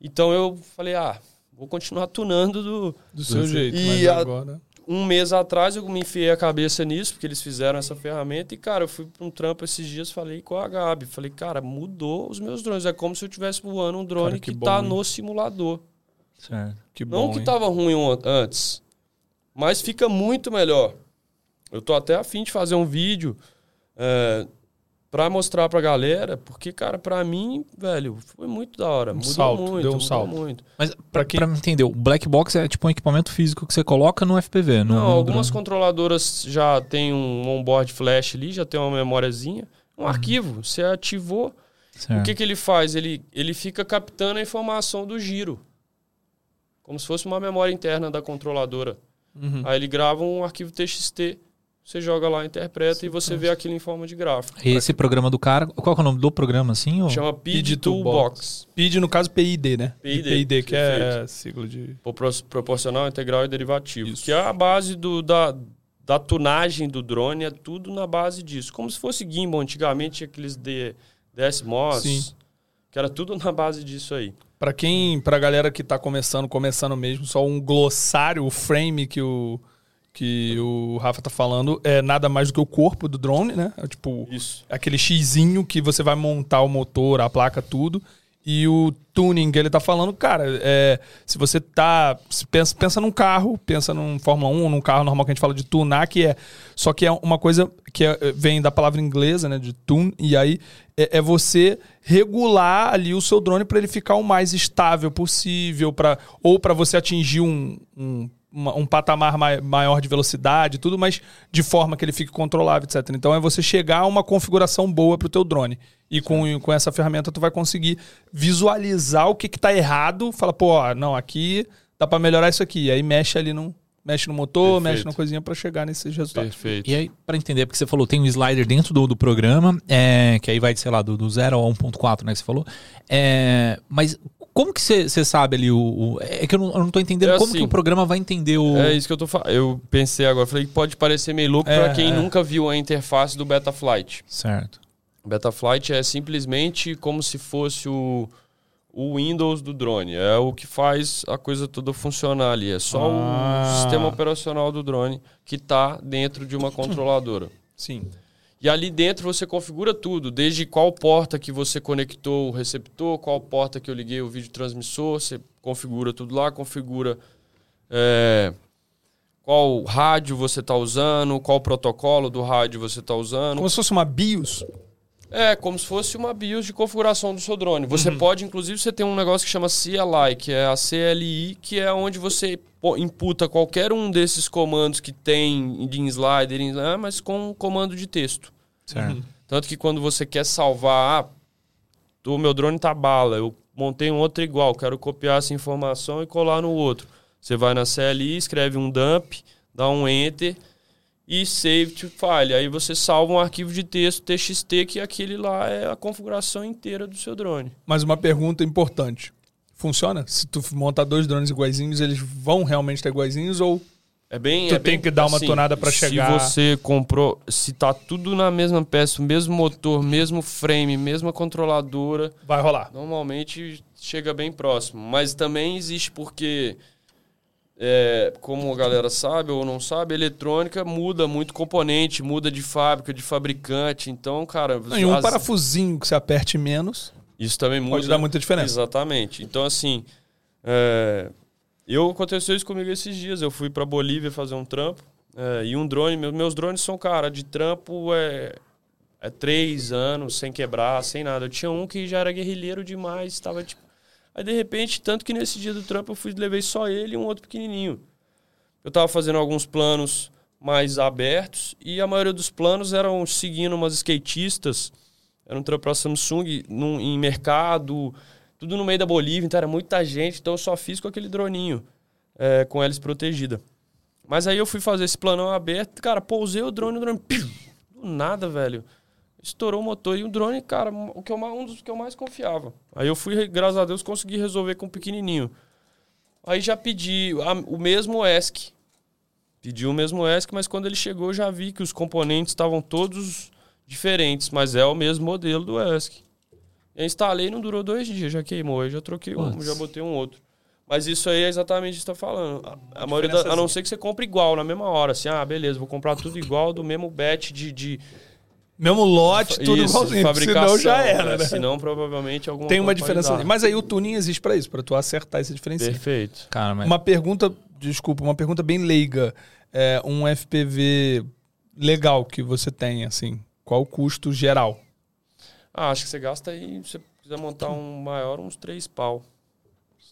Então eu falei, ah, vou continuar tunando do Do seu jeito. E a- agora. um mês atrás eu me enfiei a cabeça nisso, porque eles fizeram essa ferramenta. E, cara, eu fui pra um trampo esses dias, falei com a Gabi. Falei, cara, mudou os meus drones. É como se eu estivesse voando um drone Cara, que que, bom, tá hein? no simulador. Certo. Que bom. Não que hein? tava ruim antes, mas fica muito melhor. Eu tô até afim de fazer um vídeo é, pra mostrar pra galera, porque, cara, pra mim, velho, foi muito da hora. mudou salto, muito, deu um mudou salto. muito. Mas pra, Pra quem- pra me entender, o black box é tipo um equipamento físico que você coloca no FPV. No, Não, no algumas drone. controladoras já tem um onboard flash ali, já tem uma memóriazinha, um Uhum. arquivo. Você ativou, Certo. o que, que ele faz? Ele, ele fica captando a informação do giro. Como se fosse uma memória interna da controladora. Uhum. Aí ele grava um arquivo TXT, você joga lá, interpreta e você vê aquilo em forma de gráfico. Esse programa do cara, qual que é o nome do programa assim? Ou... Chama PID Toolbox. PID, no caso, PID, né? PID, PID, que é sigla de. Propor- Proporcional, integral e derivativo. Isso. Que é a base do, da, da tunagem do drone, é tudo na base disso. Como se fosse gimbal, antigamente tinha aqueles D, DSMOS, Sim. que era tudo na base disso aí. Pra quem, pra galera que tá começando, começando mesmo, só um glossário, o frame que o, que o Rafa tá falando é nada mais do que o corpo do drone, né? É tipo Isso. aquele xizinho que você vai montar o motor, a placa, tudo. E o tuning que ele tá falando, cara, é, se você tá. se pensa, pensa num carro, pensa num Fórmula 1, num carro normal que a gente fala de tunar, que é. Só que é uma coisa que é- vem da palavra inglesa, né? De tune, e aí é, é você regular ali o seu drone para ele ficar o mais estável possível, pra, ou para você atingir um, um, uma- um patamar mai- maior de velocidade e tudo, mas de forma que ele fique controlável, etc. Então é você chegar a uma configuração boa para o teu drone. E com, com essa ferramenta tu vai conseguir visualizar o que que tá errado, fala, pô, ó, não, aqui dá para melhorar isso aqui. E aí mexe ali no mexe no motor, Perfeito. mexe na coisinha para chegar nesses resultados. Perfeito. E aí, pra entender, porque você falou, tem um slider dentro do, do programa, é, que aí vai, sei lá, do, do 0 a 1.4, né, que você falou. É, mas como que você sabe ali o, o- É que eu não, eu não tô entendendo É como assim. que o programa vai entender o... É isso que eu tô falando. Eu pensei agora, falei que pode parecer meio louco É, pra quem é. nunca viu a interface do Betaflight. Certo. Betaflight é simplesmente como se fosse o, o Windows do drone. É o que faz a coisa toda funcionar ali. É só Ah. o sistema operacional do drone que está dentro de uma controladora. Sim. E ali dentro você configura tudo, desde qual porta que você conectou o receptor, qual porta que eu liguei o vídeo transmissor, você configura tudo lá, configura é, qual rádio você está usando, qual protocolo do rádio você está usando. Como se fosse uma BIOS. É, como se fosse uma BIOS de configuração do seu drone. Você Uhum. pode, inclusive, você tem um negócio que chama CLI, que é a CLI, que é onde você imputa qualquer um desses comandos que tem de slider, slider, mas com um comando de texto. Certo. Tanto que quando você quer salvar, ah, o meu drone tá bala, eu montei um outro igual, quero copiar essa informação e colar no outro. Você vai na CLI, escreve um dump, dá um enter e save to file. Aí você salva um arquivo de texto TXT que aquele lá é a configuração inteira do seu drone. Mas uma pergunta importante. Funciona? Se tu montar dois drones iguaizinhos, eles vão realmente estar iguaizinhos ou É bem. Tu é tem bem- que dar uma tonada pra chegar. Se você comprou, se tá tudo na mesma peça, mesmo motor, mesmo frame, mesma controladora, vai rolar? Normalmente chega bem próximo, mas também existe porque, é, como a galera sabe ou não sabe, a eletrônica muda muito componente, muda de fábrica, de fabricante. Então, cara, Não, e um as- parafusinho que você aperte menos isso também muda. pode dar muita diferença. Exatamente. Então, assim, é, eu aconteceu isso comigo esses dias. Eu fui pra Bolívia fazer um trampo é, e um drone. meu- meus drones são, cara, de trampo é, é três anos sem quebrar, sem nada. Eu tinha um que já era guerrilheiro demais, estava tipo. Aí, de repente, tanto que nesse dia do trampo eu fui levei só ele e um outro pequenininho. Eu tava fazendo alguns planos mais abertos e a maioria dos planos eram seguindo umas skatistas. Era um trampo pra Samsung num, em mercado, tudo no meio da Bolívia, então era muita gente, então eu só fiz com aquele droninho, é, com hélice protegida. Mas aí eu fui fazer esse planão aberto, cara, pousei o drone, o drone, piu, do nada, velho. Estourou o motor e o drone, cara, o que eu, um dos que eu mais confiava. Aí eu fui, graças a Deus, consegui resolver com o pequenininho. Aí já pedi a- o mesmo ESC. Pedi o mesmo ESC, mas quando ele chegou eu já vi que os componentes estavam todos diferentes, mas é o mesmo modelo do ESC. Eu instalei não durou dois dias, já queimou. Aí já troquei um, já botei um outro. Mas isso aí é exatamente o que você está falando. A, a maioria da- a não ser que você compre igual na mesma hora. Assim, ah, beleza, vou comprar tudo igual do mesmo batch de. de Mesmo lote, tudo isso, igualzinho. fabricação. Senão já era, é, né? Senão, provavelmente, alguma Tem uma diferença. ali. Mas aí o tuning existe pra isso, pra tu acertar esse diferencial. Perfeito. Cara, mas... Uma pergunta, desculpa, uma pergunta bem leiga. É, um FPV legal que você tem, assim, qual o custo geral? Ah, acho que você gasta aí, se você quiser montar um maior, uns três pau.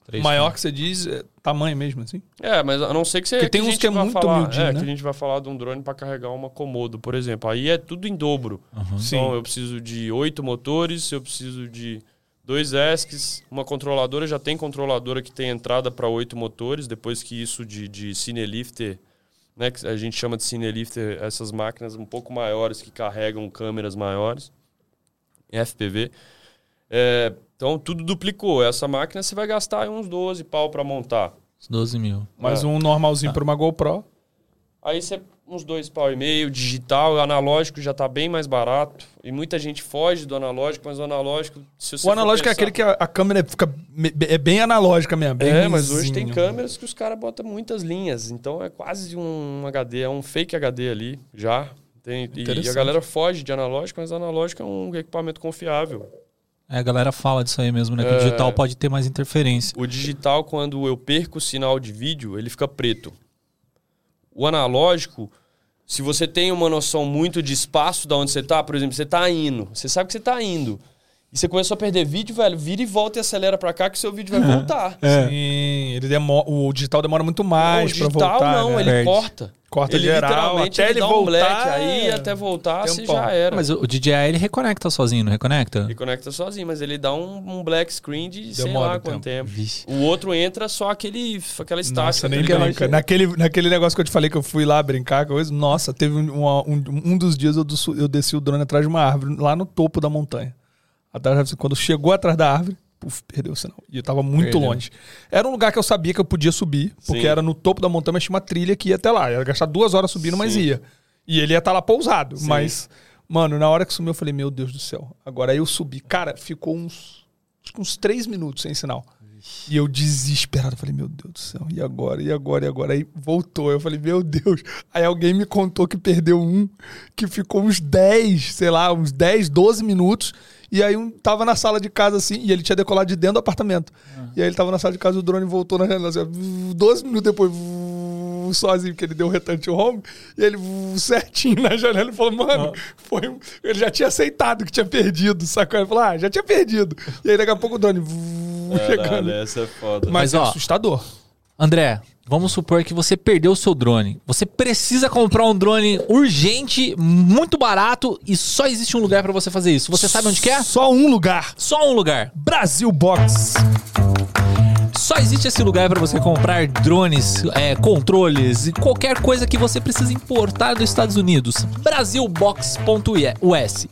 Três Maior que você diz, é tamanho mesmo, assim? É, mas a não ser que você. Porque tem a uns que é muito falar, humildinho, É, né? que a gente vai falar de um drone para carregar uma Komodo, por exemplo. Aí é tudo em dobro. Uhum. Sim. Então eu preciso de oito motores, eu preciso de dois ESCs, uma controladora. Já tem controladora que tem entrada para oito motores, depois que isso de, de Cinelifter, né, que a gente chama de Cinelifter, essas máquinas um pouco maiores que carregam câmeras maiores, FPV. É, então tudo duplicou. Essa máquina você vai gastar uns 12 pau para montar. Uns 12 mil. Mas É. um normalzinho pra uma GoPro. Aí você uns dois pau e meio, digital, o analógico já tá bem mais barato. E muita gente foge do analógico, mas o analógico, se você O analógico for é aquele pensar- que a, a câmera fica é bem analógica mesmo. Bem É, mas hoje tem câmeras que os caras botam muitas linhas. Então é quase um HD, é um fake HD ali já. Tem- e a Interessante. galera foge de analógico, mas analógico é um equipamento confiável. É, a galera fala disso aí mesmo, né? Que o É. digital pode ter mais interferência. O digital, quando eu perco o sinal de vídeo, ele fica preto. O analógico, se você tem uma noção muito de espaço da onde você tá, por exemplo, você tá indo, você sabe que você tá indo. E você começou a perder vídeo, velho, vira e volta e acelera pra cá que seu vídeo vai voltar. Sim, ele demora, o digital demora muito mais o pra digital voltar. não, né? ele Perde. corta. Corta ele geral, literalmente até ele ele dá um voltar, black aí é até voltar, você já era. Mas o DJI ele reconecta sozinho, não reconecta? Ele conecta sozinho, mas ele dá um, um black screen de sei Demora lá um quanto tempo. Vixe. O outro entra só aquele, aquela estática. Nossa, nem tá ligado? brinca. Naquele, naquele negócio que eu te falei que eu fui lá brincar, coisa, nossa, teve um, uma- um, um dos dias eu, eu desci o drone atrás de uma árvore, lá no topo da montanha. Atrás, quando chegou atrás da árvore, puf, perdeu o sinal. E eu tava muito Perdeu. longe. Era um lugar que eu sabia que eu podia subir, porque Sim. era no topo da montanha, mas tinha uma trilha que ia até lá. Eu ia gastar duas horas subindo, mas Sim. ia. E ele ia estar lá pousado. Sim. Mas, mano, na hora que sumiu, eu falei, meu Deus do céu. Agora eu subi. Cara, ficou uns, uns três minutos sem sinal. E eu desesperado, falei, meu Deus do céu, e agora, e agora, e agora? Aí voltou, eu falei, meu Deus. Aí alguém me contou que perdeu um, que ficou uns 10, sei lá, uns 10, 12 minutos. E aí um tava na sala de casa assim, e ele tinha decolado de dentro do apartamento. E aí ele tava na sala de casa, o drone voltou na janela, assim, ó, 12 minutos depois, sozinho, porque ele deu o return to home, e ele certinho na janela e falou, mano, foi um- ele já tinha aceitado que tinha perdido, sacou? Ele falou, ah, já tinha perdido. E aí daqui a pouco o drone chegando. Caralho, essa é foda. Mas, Mas, é ó, assustador. André, vamos supor que você perdeu o seu drone. Você precisa comprar um drone urgente, muito barato e só existe um lugar pra você fazer isso. Você sabe onde que é? Só um lugar. Só um lugar. Brasil Box. Só existe esse lugar para você comprar drones, é, controles e qualquer coisa que você precisa importar dos Estados Unidos. Brasilbox.us.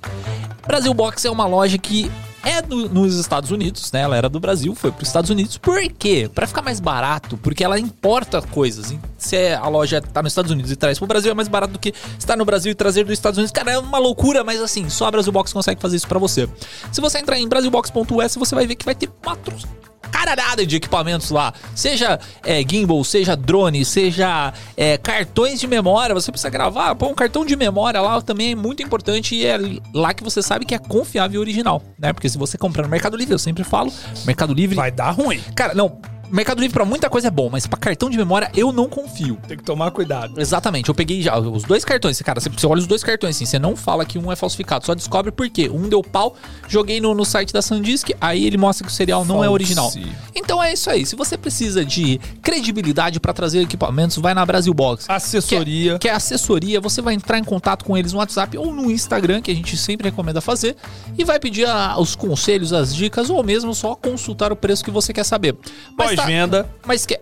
Brasilbox é uma loja que é nos Estados Unidos, né? Ela era do Brasil, foi para os Estados Unidos. Por quê? Para ficar mais barato, porque ela importa coisas. Se a loja tá nos Estados Unidos e traz pro Brasil, é mais barato do que estar no Brasil e trazer dos Estados Unidos. Cara, é uma loucura, mas assim, só a Brasilbox consegue fazer isso para você. Se você entrar em brasilbox.us, você vai ver que vai ter quatro caralhada de equipamentos lá. Seja é, gimbal, seja drone, seja é, cartões de memória. Você precisa gravar. Pô, um cartão de memória lá também é muito importante e é lá que você sabe que é confiável e original, né? Porque se você comprar no Mercado Livre, eu sempre falo, Mercado Livre. Vai dar ruim. Cara, não. Mercado Livre pra muita coisa é bom, mas pra cartão de memória eu não confio. Tem que tomar cuidado. Exatamente, eu peguei já os dois cartões. Cara, você, você olha os dois cartões assim, você não fala que um é falsificado, só descobre por quê. Um deu pau, joguei no, no site da Sandisk, aí ele mostra que o cereal não é original. Então é isso aí. Se você precisa de credibilidade pra trazer equipamentos, vai na Brasil Box. Assessoria. Que é assessoria, você vai entrar em contato com eles no WhatsApp ou no Instagram, que a gente sempre recomenda fazer, e vai pedir a- os conselhos, as dicas, ou mesmo só consultar o preço que você quer saber. Mas tá- Pós-venda. Mas que.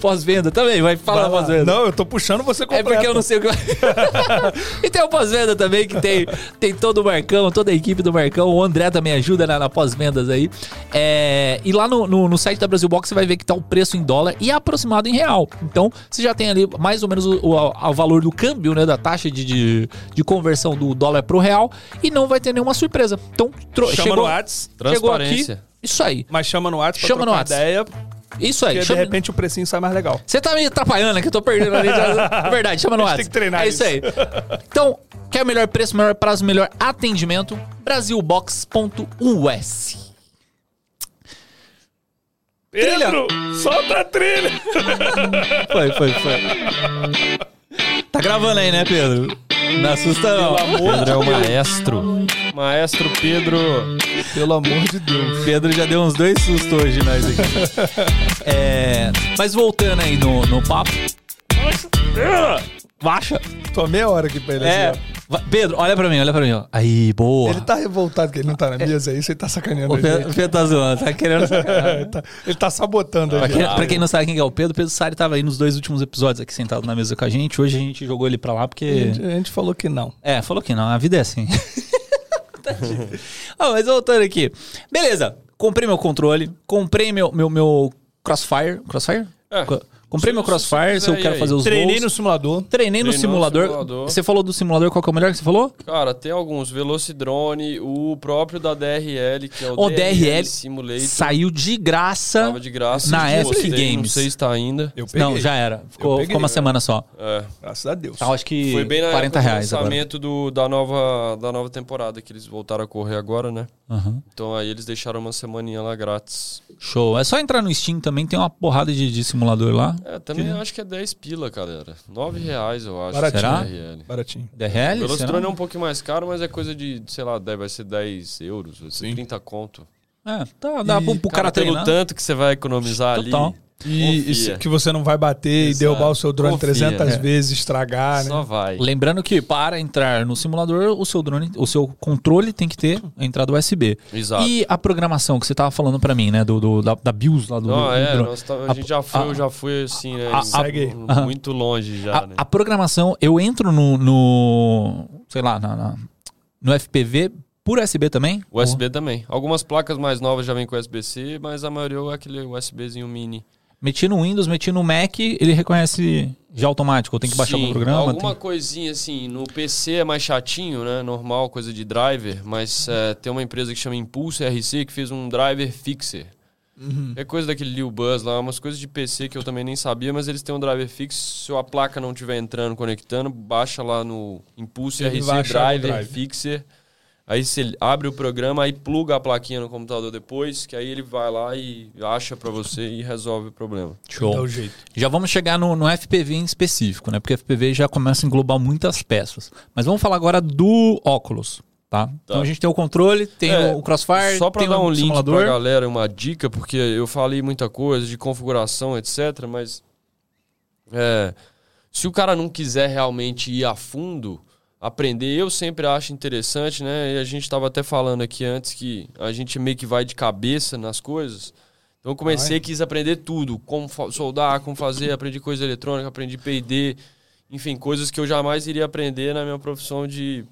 Pós-venda também, vai falar Vai pós-venda. Não, eu tô puxando você É completo. porque eu não sei o que. e tem o pós-venda também, que tem, tem todo o Marcão, toda a equipe do Marcão. O André também ajuda na, na pós-vendas aí. É, e lá no, no, no site da Brasil Box você vai ver que tá o preço em dólar e é aproximado em real. Então você já tem ali mais ou menos o, o, o valor do câmbio, né? Da taxa de, de, de conversão do dólar pro real. E não vai ter nenhuma surpresa. Então, tro- Chama chegou, no Whats. chegou aqui. Transparência. Isso aí. Mas chama no WhatsApp pra Chama no trocar ideia, Isso aí. porque de Chama- repente o precinho sai mais legal. Você tá me atrapalhando? Que eu tô perdendo ali. É verdade, chama no WhatsApp. tem que treinar É isso aí. Então, quer o melhor preço, melhor prazo, melhor atendimento? Brasilbox.us. Pedro, solta a trilha. Foi, foi, foi. Tá gravando aí, né, Pedro? Não assusta não. Pedro é o maestro. Maestro Pedro. Pelo amor de Deus. Pedro já deu uns dois sustos hoje nós aqui. É, mas voltando aí no, no papo. Baixa. Tô meia hora aqui pra ele. É. assim, Pedro, olha pra mim, olha pra mim. Ó. Aí, boa. Ele tá revoltado que ele não tá na mesa, é isso ele tá sacaneando O a Pedro, o Pedro tá zoando, tá querendo sacanear. ele, tá, ele tá sabotando a Pra quem, pra quem não sabe quem é o Pedro, o Pedro Sari tava aí nos dois últimos episódios aqui sentado na mesa com a gente. Hoje a gente jogou ele pra lá A porque. gente, a gente falou que não. É, falou que não, a vida é assim. Ah, mas voltando aqui. Beleza, comprei meu controle, comprei meu, meu, meu Crossfire. Crossfire? É. Co- Comprei meu Crossfire, se eu quiser quero fazer os Treinei voos. no simulador. Treinei no simulador. simulador. Você falou do simulador, qual que é o melhor que você falou? Cara, tem alguns. Velocidrone, o próprio da DRL, que é o, O DRL Simulator. Saiu de graça. Tava de graça. na Epic gostei, Não Games. sei se tá ainda. Eu peguei. Não, já era. Ficou, peguei, ficou uma né? semana só. É. Graças a Deus. Então acho que Foi bem na 40 época do reais agora. lançamento do, da, nova, da nova temporada, que eles voltaram a correr agora, né? Aham. Então aí eles deixaram uma semaninha lá grátis. Show. É só entrar no Steam também, tem uma porrada de, de simulador lá. É, também acho que é 10 pila, galera. 9 reais, eu acho. Baratinho. Será? DRL. Baratinho. DRL? O Velostrone é um pouquinho mais caro, mas é coisa de, sei lá, deve- vai ser 10 euros, vai ser Sim. 30 conto. É, tá, dá pro, pro cara, Cara, pelo treinar. tanto que você vai economizar Total. ali, E, se- que você não vai bater Exato. e derrubar o seu drone Confia. 300 É. vezes, estragar, só né? vai. Lembrando que para entrar no simulador, o seu drone, o seu controle tem que ter a entrada USB. Exato. E a programação que você tava falando pra mim, né? Do, do- da, da BIOS lá do, Não, do é, drone. nós tá- a A- gente já foi, a- eu já fui assim, né? a- Segue muito longe já, A, né? a programação, eu entro no, no sei lá, na- na- no FPV por USB também? USB também. Algumas placas mais novas já vêm com USB-C, mas a maioria é aquele USBzinho mini. Meti no Windows, meti no Mac, ele reconhece já automático. Eu tenho que baixar Sim, o programa. Alguma tem- coisinha assim, no PC é mais chatinho, né? Normal, coisa de driver, mas é, tem uma empresa que chama Impulse RC que fez um driver fixer. É coisa daquele Lil Buzz lá, umas coisas de PC que eu também nem sabia, mas eles têm um driver fix. Se a placa não estiver entrando, conectando, baixa lá no Impulse Ele RC Driver drive. Fixer. Aí você abre o programa, aí pluga a plaquinha no computador depois, que aí ele vai lá e acha pra você e resolve o problema. Show. Dá o jeito. Já vamos chegar no, no FPV em específico, né? Porque FPV já começa a englobar muitas peças. Mas vamos falar agora do óculos, tá? Então a gente tem o controle, tem É, o Crossfire, Só pra tem dar o um link simulador. pra galera, uma dica, porque eu falei muita coisa de configuração, etc, mas é, se o cara não quiser realmente ir a fundo, aprender, eu sempre acho interessante, né? E a gente tava até falando aqui antes que a gente meio que vai de cabeça nas coisas. Então eu comecei, quis aprender tudo, como soldar, como fazer, aprendi coisa eletrônica, aprendi P&D, enfim, coisas que eu jamais iria aprender na minha profissão de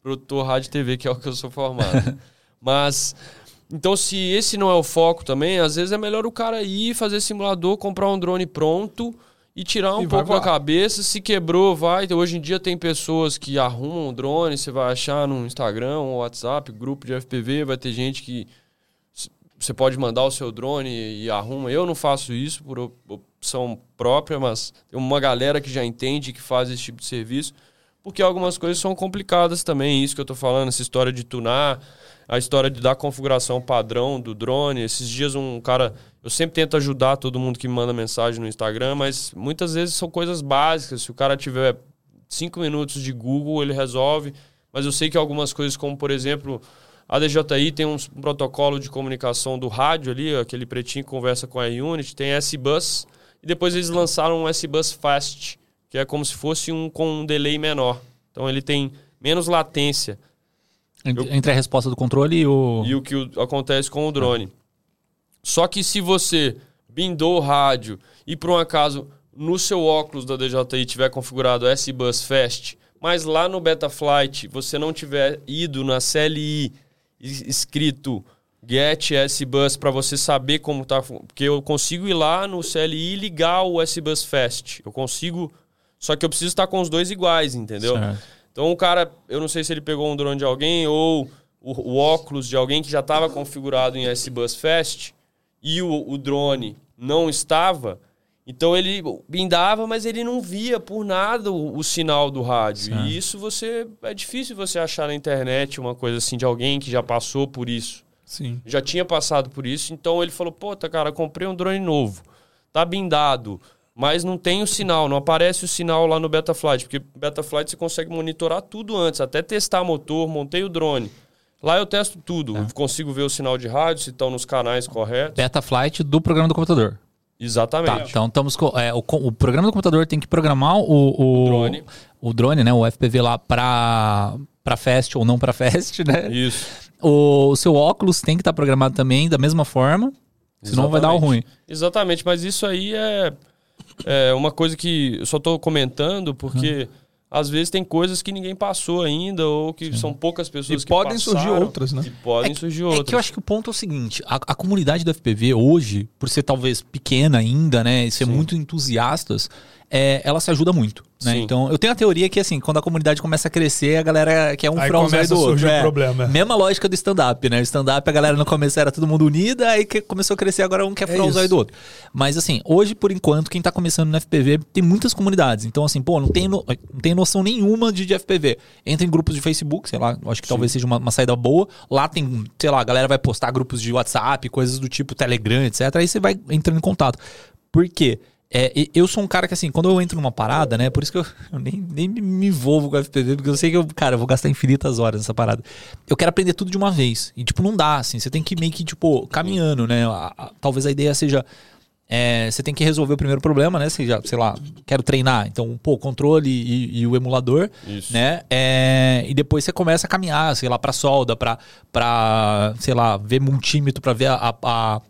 produtor rádio e TV, que é o que eu sou formado. Mas, então se esse não é o foco também, às vezes é melhor o cara ir fazer simulador, comprar um drone pronto e tirar um E pouco voar. cabeça. Se quebrou, vai. Hoje em dia tem pessoas que arrumam um drone, você vai achar no Instagram, WhatsApp, grupo de FPV, vai ter gente que você pode mandar o seu drone e arruma. Eu não faço isso por op- opção própria, mas tem uma galera que já entende que faz esse tipo de serviço, porque algumas coisas são complicadas também, isso que eu tô falando, essa história de tunar, a história de dar configuração padrão do drone. Esses dias um cara, eu sempre tento ajudar todo mundo que me manda mensagem no Instagram, mas muitas vezes são coisas básicas. Se o cara tiver cinco minutos de Google, ele resolve. Mas eu sei que algumas coisas, como por exemplo, a DJI tem um protocolo de comunicação do rádio ali, aquele pretinho que conversa com a Unity, tem S-Bus, e depois eles lançaram um S-Bus Fast, que é como se fosse um com um delay menor. Então ele tem menos latência. Entre, a resposta do controle e o. E o que acontece com o drone. Só que se você bindou o rádio e por um acaso no seu óculos da DJI tiver configurado S-Bus Fast, mas lá no Betaflight você não tiver ido na CLI es- escrito Get S-Bus para você saber como tá, porque eu consigo ir lá no CLI e ligar o S-Bus Fast. Eu consigo, só que eu preciso estar com os dois iguais, entendeu? Certo. Então o cara, eu não sei se ele pegou um drone de alguém ou o, o óculos de alguém que já estava configurado em S-Bus Fast e o, o drone não estava. Então ele bindava, mas ele não via por nada o, o sinal do rádio. Certo. E isso você é difícil você achar na internet uma coisa assim de alguém que já passou por isso Sim. já tinha passado por isso, então ele falou: Puta, cara, comprei um drone novo, tá blindado, mas não tem o sinal, não aparece o sinal lá no Betaflight, porque Betaflight você consegue monitorar tudo antes, até testar motor, montei o drone. Lá eu testo tudo, eu consigo ver o sinal de rádio, se estão nos canais corretos. Beta Flight do programa do computador. Tá, Exatamente. então estamos com, é, o, o programa do computador tem que programar o, o, O drone. o drone, né? O FPV lá pra, pra Fast ou não pra Fast, né? Isso. O, o seu óculos tem que estar programado também da mesma forma, senão vai dar ruim. Exatamente, mas isso aí é, é uma coisa que eu só estou comentando porque às vezes tem coisas que ninguém passou ainda, ou que são poucas pessoas E que podem passaram, surgir outras, né? E podem É que- surgir É outras. que eu acho que o ponto é o seguinte: a, a comunidade do FPV hoje, por ser talvez pequena ainda, né, e ser muito entusiastas, é, ela se ajuda muito. Né? Sim. Então, eu tenho a teoria que, assim, quando a comunidade começa a crescer, a galera quer um Aí furar o zóio começa do a outro. é. problema. Mesma lógica do stand-up, né? O stand-up, a galera no começo era todo mundo unida, aí que começou a crescer, agora um quer isso. zóio do outro. Mas, assim, hoje, por enquanto, quem tá começando no FPV tem muitas comunidades. Então, assim, pô, não tem, no- não tem noção nenhuma de, de FPV. Entra em grupos de Facebook, sei lá, acho que talvez seja uma, uma saída boa. Lá tem, sei lá, a galera vai postar grupos de WhatsApp, coisas do tipo Telegram, etc. Aí você vai entrando em contato. Por quê? É, eu sou um cara que, assim, quando eu entro numa parada, né? Por isso que eu, eu nem, nem me envolvo com o FPV, porque eu sei que eu, cara, eu vou gastar infinitas horas nessa parada. Eu quero aprender tudo de uma vez. E, tipo, não dá, assim. Você tem que meio que, tipo, caminhando, né? A- a- talvez a ideia seja. é, você tem que resolver o primeiro problema, né? Você já, sei lá, quero treinar. Então, pô, controle e, e o emulador, Isso. né? É, e depois você começa a caminhar, sei lá, pra solda, pra, pra sei lá, ver multímetro, pra ver a, a-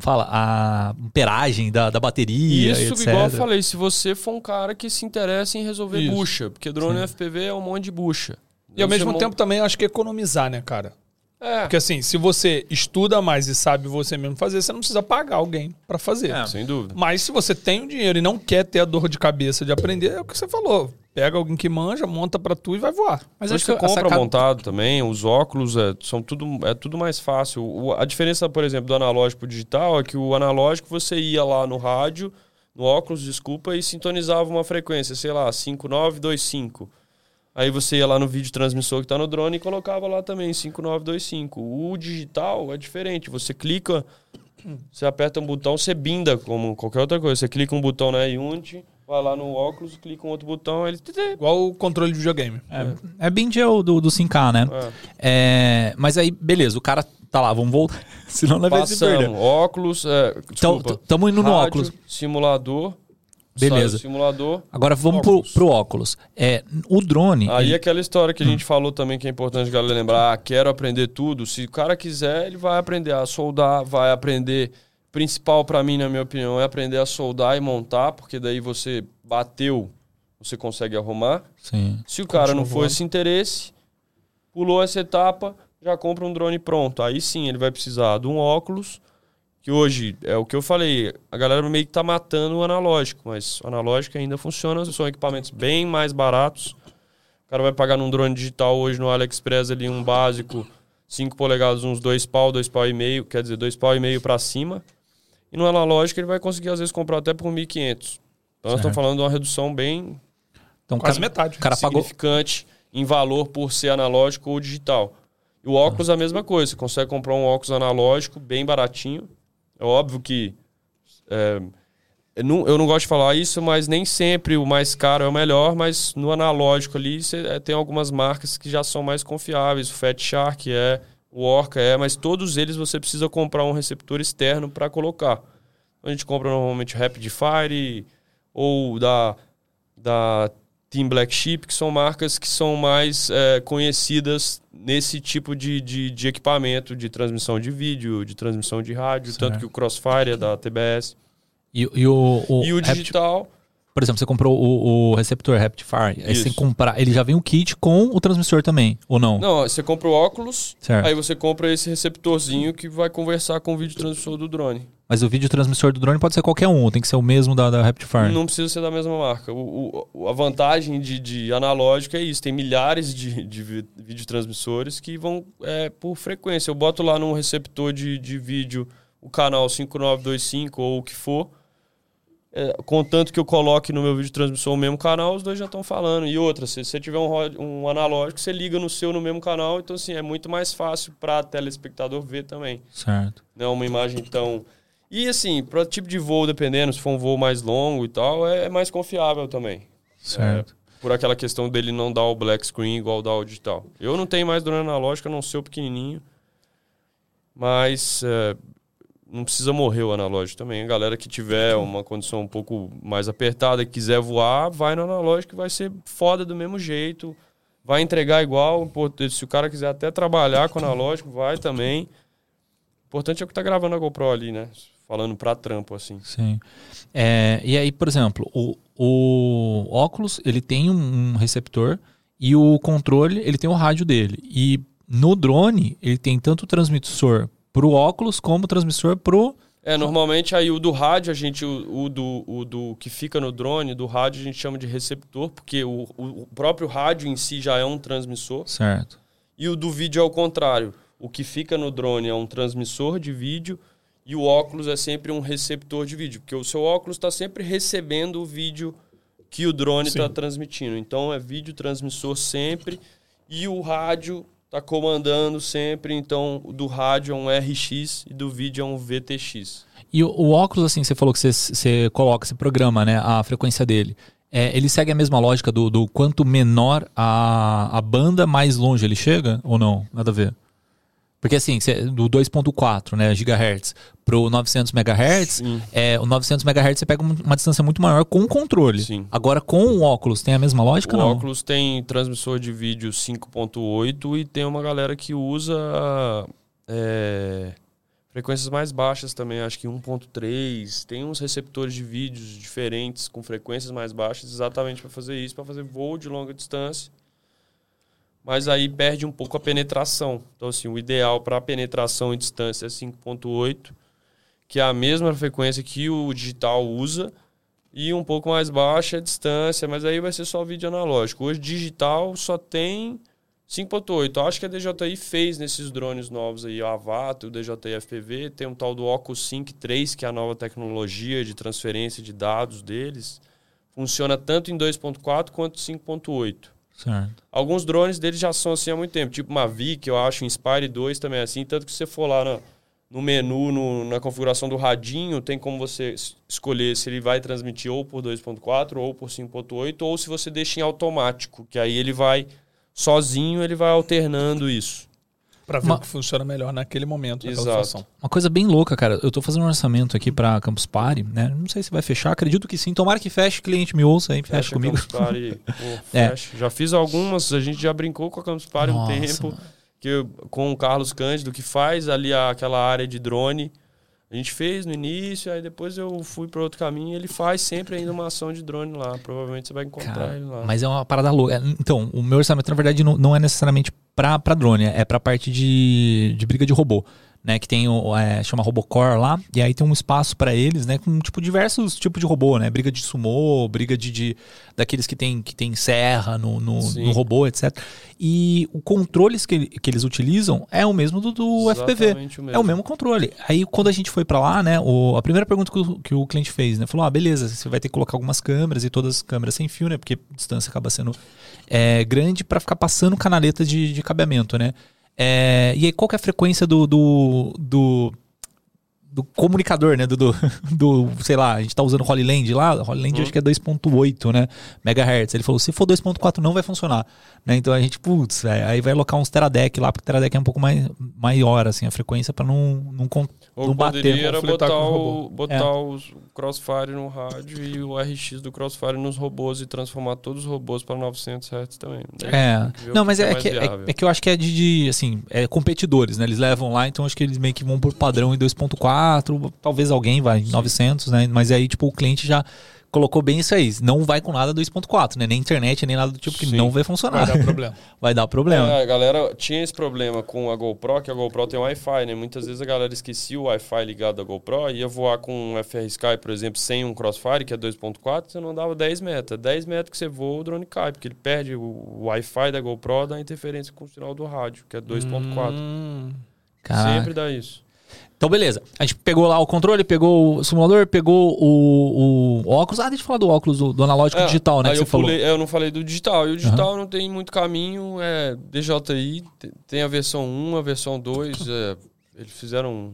fala, a amperagem da, da bateria, Isso, etc. igual eu falei, se você for um cara que se interessa em resolver Isso. bucha, porque drone FPV é um monte de bucha. E ao Você mesmo tempo também eu acho que economizar, né, cara? É, Porque assim, se você estuda mais e sabe você mesmo fazer, você não precisa pagar alguém pra fazer. É. sem dúvida. Mas se você tem o dinheiro e não quer ter a dor de cabeça de aprender, é o que você falou. Pega alguém que manja, monta pra tu e vai voar. Mas acho você que a compra sacada- montado também, os óculos é, são tudo, é tudo mais fácil. O- a diferença, por exemplo, do analógico pro digital é que o analógico você ia lá no rádio, no óculos, desculpa, e sintonizava uma frequência, sei lá, 5925. Aí você ia lá no vídeo transmissor que tá no drone e colocava lá também 5925. O digital é diferente, você clica, você aperta um botão, você binda como qualquer outra coisa. Você clica um botão na Unity, vai lá no óculos, clica um outro botão, ele Igual o controle de videogame. É, é bem o do, do 5K, né? É, mas aí, beleza, o cara tá lá, vamos voltar. Senão não vai se perder. Passamos óculos, é, Então, desculpa, t- tamo indo no rádio, óculos. simulador, Beleza. simulador. Agora vamos Óculos. Pro, pro óculos. É, o drone. Aí ele- aquela história que a Hum. gente falou também que é importante a galera lembrar, ah, quero aprender tudo. Se o cara quiser, ele vai aprender a soldar, vai aprender. Principal pra mim, na minha opinião, é aprender a soldar e montar, porque daí você bateu, você consegue arrumar. Sim. Se o cara não Continua for voando. esse interesse, pulou essa etapa, já compra um drone pronto. Aí sim, ele vai precisar de um óculos, que hoje é o que eu falei, a galera meio que tá matando o analógico, mas o analógico ainda funciona, são equipamentos bem mais baratos. O cara vai pagar num drone digital hoje no AliExpress ali um básico, 5 polegadas, uns 2 pau, 2 pau e meio, quer dizer, 2 pau e meio para cima. E no analógico ele vai conseguir às vezes comprar até por 1.500. Então nós estamos falando de uma redução bem Então, Quase cara, metade. O cara pagou. significante em valor por ser analógico ou digital. E o óculos é a mesma coisa. Você consegue comprar um óculos analógico bem baratinho. É óbvio que. é, eu, não, eu não gosto de falar isso, mas nem sempre o mais caro é o melhor. Mas no analógico ali você, é, tem algumas marcas que já são mais confiáveis. O Fat Shark é, o Orca é, mas todos eles você precisa comprar um receptor externo para colocar. A gente compra normalmente Rapid Fire ou da, da Team Black Sheep, que são marcas que são mais é, conhecidas nesse tipo de, de, de equipamento de transmissão de vídeo, de transmissão de rádio, Certo. tanto que o Crossfire é da TBS. E, e o, o, e o digital, por exemplo, você comprou o, o receptor Rapidfire. Aí você Isso. comprar. Ele já vem o kit com o transmissor também, ou não? não, você compra o óculos, Certo. aí você compra esse receptorzinho que vai conversar com o vídeo transmissor do drone. Mas o vídeo transmissor do drone pode ser qualquer um, tem que ser o mesmo da, da Rapidfire. Não precisa ser da mesma marca. O, o- a vantagem de, de analógico é isso. Tem milhares de, de vi- videotransmissores que vão é, por frequência. Eu boto lá num receptor de, de vídeo o canal 5925 ou o que for. É, contanto que eu coloque no meu vídeo transmissor o mesmo canal, os dois já estão falando. E outra, se você tiver um, um analógico, você liga no seu no mesmo canal. Então, assim, é muito mais fácil para telespectador ver também Certo. não é uma imagem tão. E assim, para tipo de voo, dependendo, se for um voo mais longo e tal, é, é mais confiável também. Certo. Por aquela questão dele não dar o black screen igual dá o digital. Eu não tenho mais drone analógico, a não ser o pequenininho. Mas é, não precisa morrer o analógico também. A galera que tiver uma condição um pouco mais apertada e quiser voar, vai no analógico que vai ser foda do mesmo jeito. Vai entregar igual. Se o cara quiser até trabalhar com analógico, vai também. O importante é o que tá gravando a GoPro ali, né? falando pra trampo, assim. Sim. É, e aí, por exemplo, o, o óculos, ele tem um, um receptor e o controle, ele tem o rádio dele. E no drone, ele tem tanto o transmissor pro óculos como transmissor pro... É, normalmente aí o do rádio, a gente, o, o do, o do que fica no drone, do rádio, a gente chama de receptor, porque o, o próprio rádio em si já é um transmissor. Certo. E o do vídeo é o contrário. O que fica no drone é um transmissor de vídeo e o óculos é sempre um receptor de vídeo, porque o seu óculos está sempre recebendo o vídeo que o drone está transmitindo. Então é vídeo transmissor sempre e o rádio está comandando sempre. Então do rádio é um RX e do vídeo é um VTX. E o, o óculos, assim, você falou que você, você coloca, você programa, né, a frequência dele. É, ele segue a mesma lógica do, do quanto menor a, a banda, mais longe ele chega? Ou não? Nada a ver. Porque assim, do 2.4 né, GHz pro 900 MHz, é, o 900 MHz você pega um- uma distância muito maior com o controle. Sim. Agora com o óculos tem a mesma lógica O não? óculos tem transmissor de vídeo 5.8 e tem uma galera que usa é, frequências mais baixas também, acho que 1.3. Tem uns receptores de vídeos diferentes com frequências mais baixas exatamente para fazer isso, para fazer voo de longa distância. Mas aí perde um pouco a penetração. Então assim, o ideal para penetração em distância é 5.8, que é a mesma frequência que o digital usa e um pouco mais baixa a distância, mas aí vai ser só vídeo analógico. Hoje digital só tem 5.8. Eu Acho que a DJI fez nesses drones novos aí, o Avato, o DJI FPV, tem um tal do Ocus Sync 3, que é a nova tecnologia de transferência de dados deles. Funciona tanto em 2.4 quanto 5.8. Certo. Alguns drones deles já são assim há muito tempo, tipo Mavic, eu acho, Inspire 2 também é assim, tanto que se você for lá no menu, no- na configuração do radinho, tem como você es- escolher se ele vai transmitir ou por 2.4 ou por 5.8, ou se você deixa em automático, que aí ele vai sozinho, ele vai alternando isso. Pra ver Uma- o que funciona melhor naquele momento, naquela Exato. situação. Uma coisa bem louca, cara. Eu tô fazendo um orçamento aqui pra Campus Party, né? Não sei se vai fechar, acredito que sim. Tomara que feche, cliente me ouça aí, feche Fecha comigo. Campus Party, pô, É. fecha. Já fiz algumas, a gente já brincou com a Campus Party um Nossa, tempo. mano. que eu- com o Carlos Cândido, que faz ali a- aquela área de drone. A gente fez no início, aí depois eu fui para outro caminho. Ele faz sempre ainda uma ação de drone lá. Provavelmente você vai encontrar Cara, ele lá. mas é uma parada louca. É, Então, o meu orçamento, na verdade, não, não é necessariamente pra drone, é pra parte de, de briga de robô. Né, que tem o é, chama Robocore lá, e aí tem um espaço pra eles, né, com tipo diversos tipos de robô, né, briga de sumô, briga de, de daqueles que tem que tem serra no, no, no robô, etc. E o controles que, que eles utilizam é o mesmo do, do FPV. O É o mesmo controle. Aí quando a gente foi pra lá, né, o, a primeira pergunta que o, que o cliente fez, né, falou: "Ah, beleza, você vai ter que colocar algumas câmeras e todas as câmeras sem fio, né, porque a distância acaba sendo é, grande pra ficar passando canaleta de, de cabeamento, né? É, e aí qual que é a frequência do do, do, do comunicador, né, do, do, do, sei lá, a gente tá usando Holy Land lá, Holy Land Uhum. acho que é 2.8, né, megahertz. Ele falou: "Se for 2.4 não vai funcionar". Né? Então a gente, putz, véio, aí vai alocar uns Teradec lá, porque Teradec é um pouco mais maior assim a frequência pra não não, Ou não bater. poderia era botar, com o botar É. os- Crossfire no rádio e o RX do Crossfire nos robôs e transformar todos os robôs para 900 Hz também. Daí É. Não, que mas é, mais que, é, é que eu acho que é de, de, assim, é competidores, né? Eles levam lá, então acho que eles meio que vão por padrão em 2.4, talvez alguém vai em 900, né? Mas aí, tipo, o cliente já colocou bem isso aí. Não vai com nada 2.4, né? Nem internet, nem nada do tipo, que Sim. não vai funcionar. Vai dar problema. vai dar problema. É, a galera tinha esse problema com a GoPro, que a GoPro tem Wi-Fi, né? Muitas vezes a galera esquecia o Wi-Fi ligado à GoPro e ia voar com um FR Sky, por exemplo, sem um Crossfire, que é 2.4, você não dava 10 metros. 10 metros que você voa, o drone cai, porque ele perde o Wi-Fi da GoPro da interferência com o sinal do rádio, que é 2.4. Hum. Sempre dá isso. Então, beleza. A gente pegou lá o controle, pegou o simulador, pegou o, o óculos. Ah, deixa eu falar do óculos, do, do analógico É, digital, né? aí Que você eu, falou. pulei- é, eu não falei do digital. E o digital não tem muito caminho. É DJI, te- tem a versão 1, a versão 2. é, eles fizeram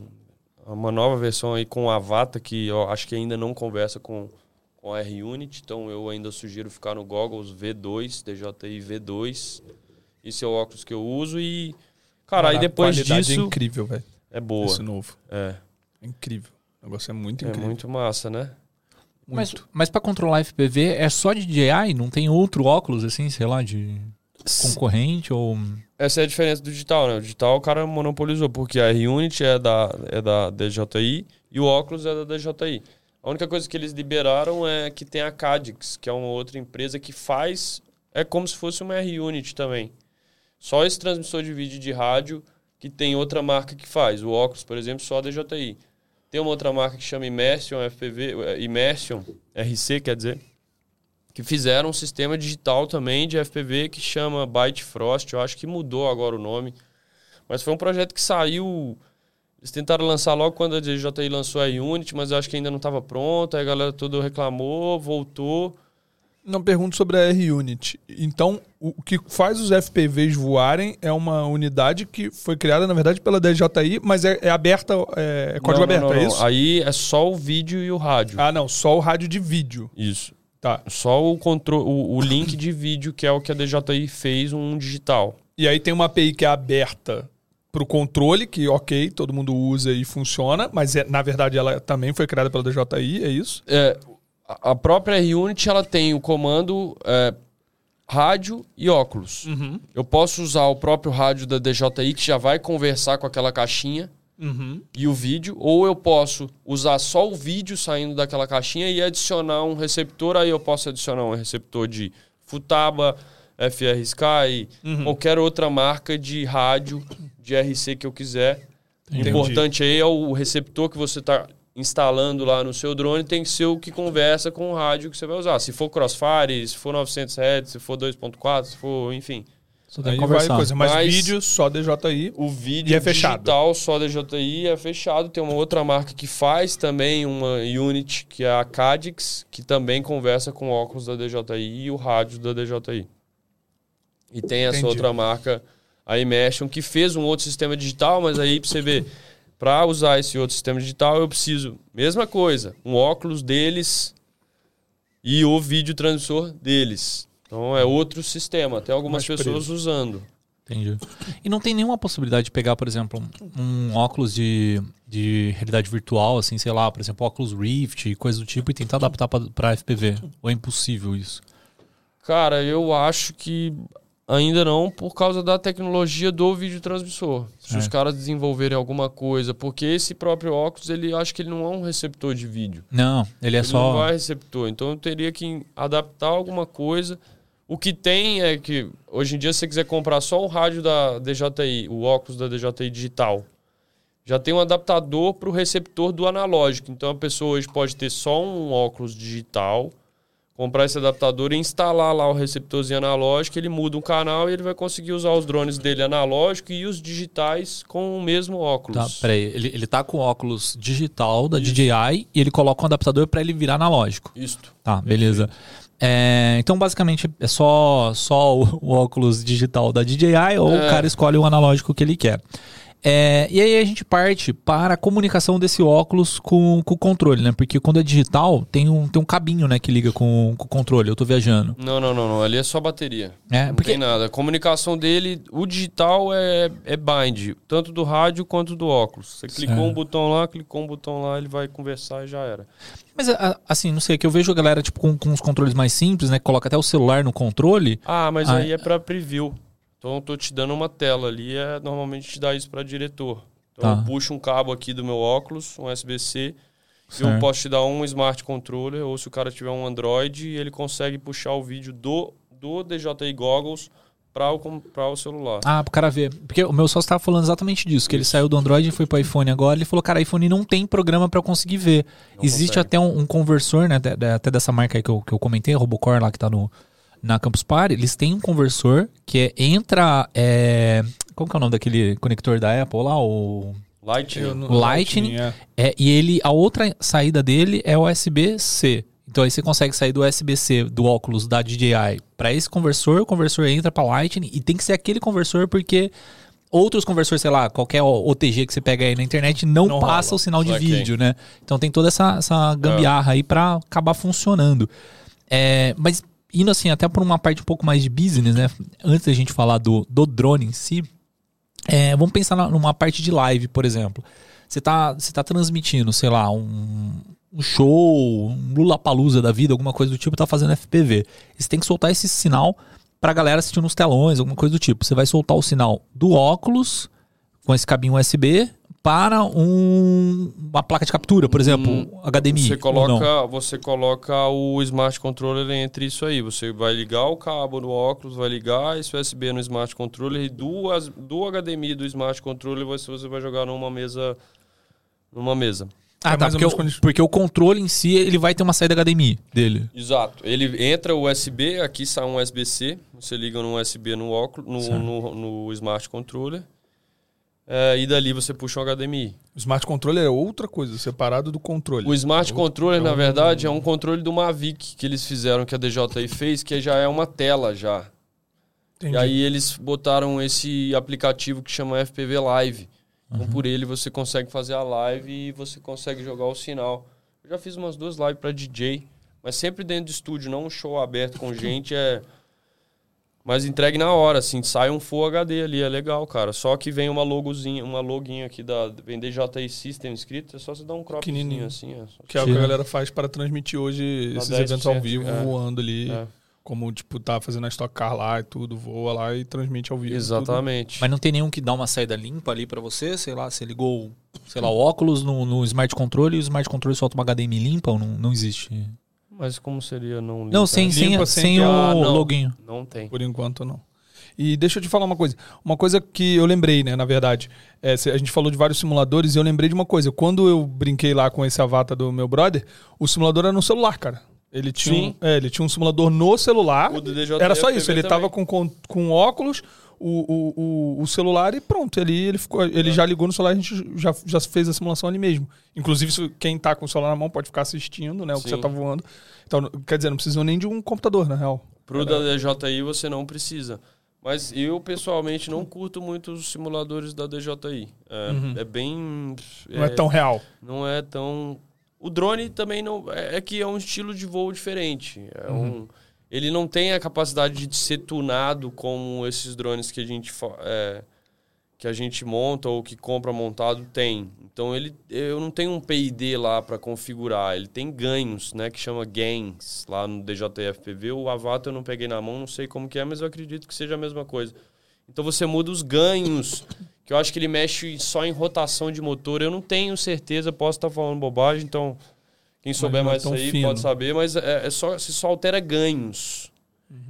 uma nova versão aí com a Avata, que eu acho que ainda não conversa com, com a R-Unit. Então eu ainda sugiro ficar no Goggles V2, DJI V2. Esse é o óculos que eu uso. E, cara, aí depois qualidade disso. É incrível, velho. É boa. Esse novo. É, É incrível. O negócio é muito é incrível. muito massa, né? Mas, Muito. mas para controlar FPV é só de DJI? Não tem outro óculos, assim, sei lá, de concorrente ou... Essa é a diferença do digital, né? O digital o cara monopolizou, porque a R-Unit é da, é da DJI e o óculos é da DJI. A única coisa que eles liberaram é que tem a Cadix, que é uma outra empresa que faz. É como se fosse uma R-Unit também. Só esse transmissor de vídeo de rádio que tem outra marca que faz. O óculos, por exemplo, só a DJI. Tem uma outra marca que chama Immersion FPV, eh, Immersion RC, quer dizer, que fizeram um sistema digital também de FPV que chama Byte Frost. Eu acho que mudou agora o nome. Mas foi um projeto que saiu. Eles tentaram lançar logo quando a DJI lançou a Unity, mas eu acho que ainda não estava pronto. Aí a galera toda reclamou, voltou. Não pergunto sobre a R-Unit. Então, o que faz os FPVs voarem é uma unidade que foi criada, na verdade, pela DJI, mas é, é aberta, é, é código Não, não, aberto, não, é não. isso? Aí é só o vídeo e o rádio. Ah, não, só o rádio de vídeo. Isso. Tá. Só o, contro o, o link de vídeo, que é o que a DJI fez, um digital. E aí tem uma API que é aberta para o controle, que ok, todo mundo usa e funciona, mas é, na verdade ela também foi criada pela DJI, é isso? É, a própria R-Unit ela tem o comando é, rádio e óculos. Uhum. Eu posso usar o próprio rádio da DJI, que já vai conversar com aquela caixinha Uhum. e o vídeo, ou eu posso usar só o vídeo saindo daquela caixinha e adicionar um receptor. Aí eu posso adicionar um receptor de Futaba, FR Sky, qualquer outra marca de rádio de RC que eu quiser. O importante aí é o receptor que você está instalando lá no seu drone tem que ser o que conversa com o rádio que você vai usar. Se for Crossfire, se for 900 Hz, se for 2.4, se for, enfim. Só tem que vai conversar. coisa, mas, Mas- vídeo só DJI. O vídeo E é fechado. digital só DJI é fechado. Tem uma outra marca que faz também uma unit, que é a Cadix, que também conversa com o óculos da DJI e o rádio da DJI. E tem essa Entendi. outra marca, a Immersion, que fez um outro sistema digital, mas aí pra você ver, para usar esse outro sistema digital, eu preciso, mesma coisa, um óculos deles e o vídeo transmissor deles. Então é outro sistema, tem algumas Mais pessoas preso. usando. Entendi. E não tem nenhuma possibilidade de pegar, por exemplo, um, óculos de, de realidade virtual, assim, sei lá, por exemplo, óculos Rift e coisa do tipo, e tentar adaptar para FPV? Ou é impossível isso? Cara, eu acho que ainda não por causa da tecnologia do videotransmissor. Se os É. caras desenvolverem alguma coisa, porque esse próprio óculos, ele acho que ele não é um receptor de vídeo. Não, ele é ele não só. vai receptor. Então eu teria que adaptar alguma coisa. O que tem é que hoje em dia se você quiser comprar só o rádio da DJI, o óculos da DJI digital, já tem um adaptador para o receptor do analógico. Então a pessoa hoje pode ter só um óculos digital, comprar esse adaptador e instalar lá o receptorzinho analógico, ele muda um canal e ele vai conseguir usar os drones dele analógico e os digitais com o mesmo Tá, óculos. peraí. Ele, ele tá com o óculos digital da DJI e ele coloca um adaptador para ele virar analógico. Isto. Tá, beleza. É, então, basicamente, é só, só o, o óculos digital da DJI ou É. o cara escolhe o analógico que ele quer. É, e aí a gente parte para a comunicação desse óculos com, com o controle, né? Porque quando é digital, tem um, tem um cabinho, né, que liga com, com o controle. Eu tô viajando. Não, não, não, não. Ali é só bateria. É, não porque- tem nada. A comunicação dele, o digital é, é bind, tanto do rádio quanto do óculos. Você clicou Certo. um botão lá, clicou um botão lá, ele vai conversar e já era. Mas, assim, não sei, que eu vejo a galera, tipo, com, com os controles mais simples, né? Que coloca até o celular no controle. Ah, mas Ah, aí é para preview. Então eu tô te dando uma tela ali, é normalmente te dá isso para diretor. Então Tá. eu puxo um cabo aqui do meu óculos, um USB-C, e eu posso te dar um smart controller, ou se o cara tiver um Android, ele consegue puxar o vídeo do, do DJI Goggles para o, pra o celular. Ah, pro cara ver. Porque o meu sócio tava falando exatamente disso, que ele saiu do Android e foi pro iPhone agora. Ele falou, cara, iPhone não tem programa eu conseguir ver. Não Existe consegue. até um, um conversor, né? de- de- Até dessa marca aí que eu, que eu comentei, a Robocore lá que tá no, na Campus Party. Eles têm um conversor que é, entra. É, como que é o nome daquele conector da Apple lá? O, Lightning. Lightning. é. é, e ele, a outra saída dele é o USB-C. Então aí você consegue sair do USB-C do óculos da DJI para esse conversor, o conversor entra para Lightning e tem que ser aquele conversor porque outros conversores, sei lá, qualquer OTG que você pega aí na internet não, Não passa rola. o sinal de Saquei. vídeo, né? Então tem toda essa, essa gambiarra aí para acabar funcionando. É, mas indo assim até por uma parte um pouco mais de business, né? Antes da gente falar do, do drone em si, é, vamos pensar numa parte de live, por exemplo. Você tá, você tá transmitindo, sei lá, um, um show, um Lula Palusa da vida, alguma coisa do tipo, tá fazendo FPV. Você tem que soltar esse sinal pra galera assistir nos telões, alguma coisa do tipo. Você vai soltar o sinal do óculos com esse cabinho USB para um, uma placa de captura, por exemplo, HDMI. Você ou não? coloca, você coloca o smart controller entre isso aí. Você vai ligar o cabo no óculos, vai ligar esse USB no smart controller e do, as- do HDMI do smart controller você, você vai jogar numa mesa. Numa mesa. Ah, É tá, porque, o, porque o controle em si, ele vai ter uma saída HDMI dele. Exato. Ele entra o USB, aqui sai um USB-C. Você liga no USB no óculos, no, no, no smart controller. É, e dali você puxa um HDMI. O smart controller é outra coisa, separado do controle. O Smart Outro- Controller, é na verdade, é um controle do Mavic que eles fizeram, que a DJI fez, que já é uma tela já. Entendi. E aí eles botaram esse aplicativo que chama FPV Live. Então por ele você consegue fazer a live e você consegue jogar o sinal. Eu já fiz umas duas lives para DJ, mas sempre dentro de estúdio, não um show aberto com gente, é mas entregue na hora, assim, sai um Full HD ali, é legal, cara. Só que vem uma logozinha, uma loginha aqui da vem DJI System escrito, é só você dar um cropzinho Pequenininho. assim, é só- Que é o que a galera faz para transmitir hoje Na esses 10, eventos ao 7, vivo, é. voando ali. É. Como, tipo, tá fazendo a Stock Car lá e tudo, voa lá e transmite ao vivo. Exatamente. Mas não tem nenhum que dá uma saída limpa ali pra você? Sei lá, você ligou, sei lá, o óculos no, no Smart Controle e o Smart Controle solta uma HDMI limpa ou não, não existe? Mas como seria não Não, limpa? sem, sem, Limpa sem, sem o Ah, não. loginho. Não tem. Por enquanto, não. E deixa eu te falar uma coisa. Uma coisa que eu lembrei, né, na verdade. É, a gente falou de vários simuladores e eu lembrei de uma coisa. Quando eu brinquei lá com esse avatar do meu brother, o simulador era no celular, cara. Ele tinha, Sim. um, é, ele tinha um simulador no celular. O do DJI Era só isso. Ele também. tava com, com, com óculos, o, o, o, o celular e pronto. Ele, ele, ficou, ele já ligou no celular a gente já, já fez a simulação ali mesmo. Inclusive, quem tá com o celular na mão pode ficar assistindo, né? O que Sim. você tá voando. Então, quer dizer, não precisa nem de um computador, na real. Pro da DJI você não precisa. Mas eu, pessoalmente, não curto muito os simuladores da DJI. É, é bem... Uhum. Não é tão real. Não é tão... O drone também não... É, é que é um estilo de voo diferente. É um... Ele não tem a capacidade de ser tunado como esses drones que a gente... é, que a gente monta ou que compra montado tem. Então ele, eu não tenho um PID lá para configurar. Ele tem ganhos, né, que chama gains lá no DJI FPV. O Avatar eu não peguei na mão, não sei como que é, mas eu acredito que seja a mesma coisa. Então você muda os ganhos, que eu acho que ele mexe só em rotação de motor. Eu não tenho certeza, posso estar falando bobagem, então quem souber é mais isso aí fino. pode saber, mas é, é só você só altera ganhos.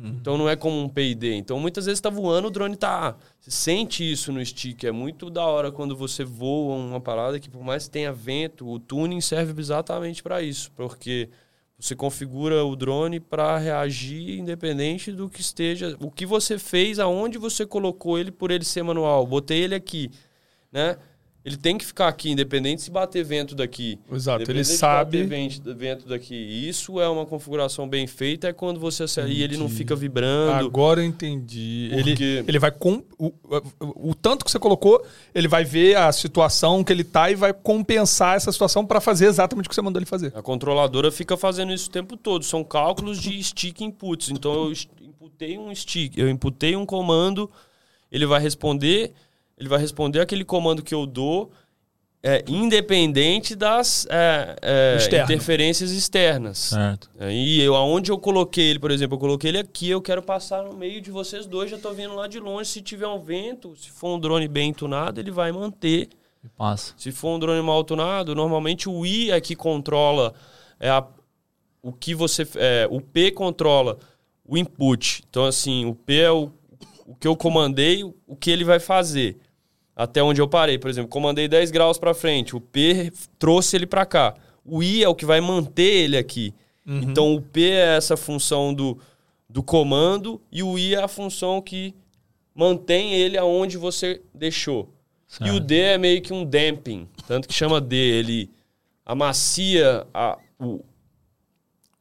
Então não é como um PID. Então muitas vezes tá voando, o drone tá. Você sente isso no stick. É muito da hora quando você voa uma parada que, por mais que tenha vento, o tuning serve exatamente para isso. Porque você configura o drone para reagir independente do que esteja. O que você fez, aonde você colocou ele por ele ser manual. Botei ele aqui, né? Ele tem que ficar aqui, independente se bater vento daqui. Exato, ele sabe- bater vento, daqui. Isso é uma configuração bem feita, é quando você acelera e ele não fica vibrando. Agora eu entendi. Ele, Porque- ele vai com o, o, o tanto que você colocou, ele vai ver a situação que ele tá e vai compensar essa situação para fazer exatamente o que você mandou ele fazer. A controladora fica fazendo isso o tempo todo. São cálculos de stick inputs. Então eu imputei um stick, eu imputei um comando, ele vai responder, ele vai responder aquele comando que eu dou, é, independente das é, é, interferências externas. Certo. Aí eu, aonde eu coloquei ele, por exemplo, eu coloquei ele aqui, eu quero passar no meio de vocês dois, já tô vindo lá de longe. Se tiver um vento, se for um drone bem tunado, ele vai manter. E passa. Se for um drone mal tunado, normalmente o I é que controla é a, o que você. É, o P controla o input. Então, assim, o P é o, o que eu comandei, o que ele vai fazer. Até onde eu parei. Por exemplo, comandei 10 graus para frente. O P trouxe ele para cá. O I é o que vai manter ele aqui. Então, o P é essa função do, do comando e o I é a função que mantém ele aonde você deixou. E o D é meio que um damping, tanto que chama D. Ele amacia a- o,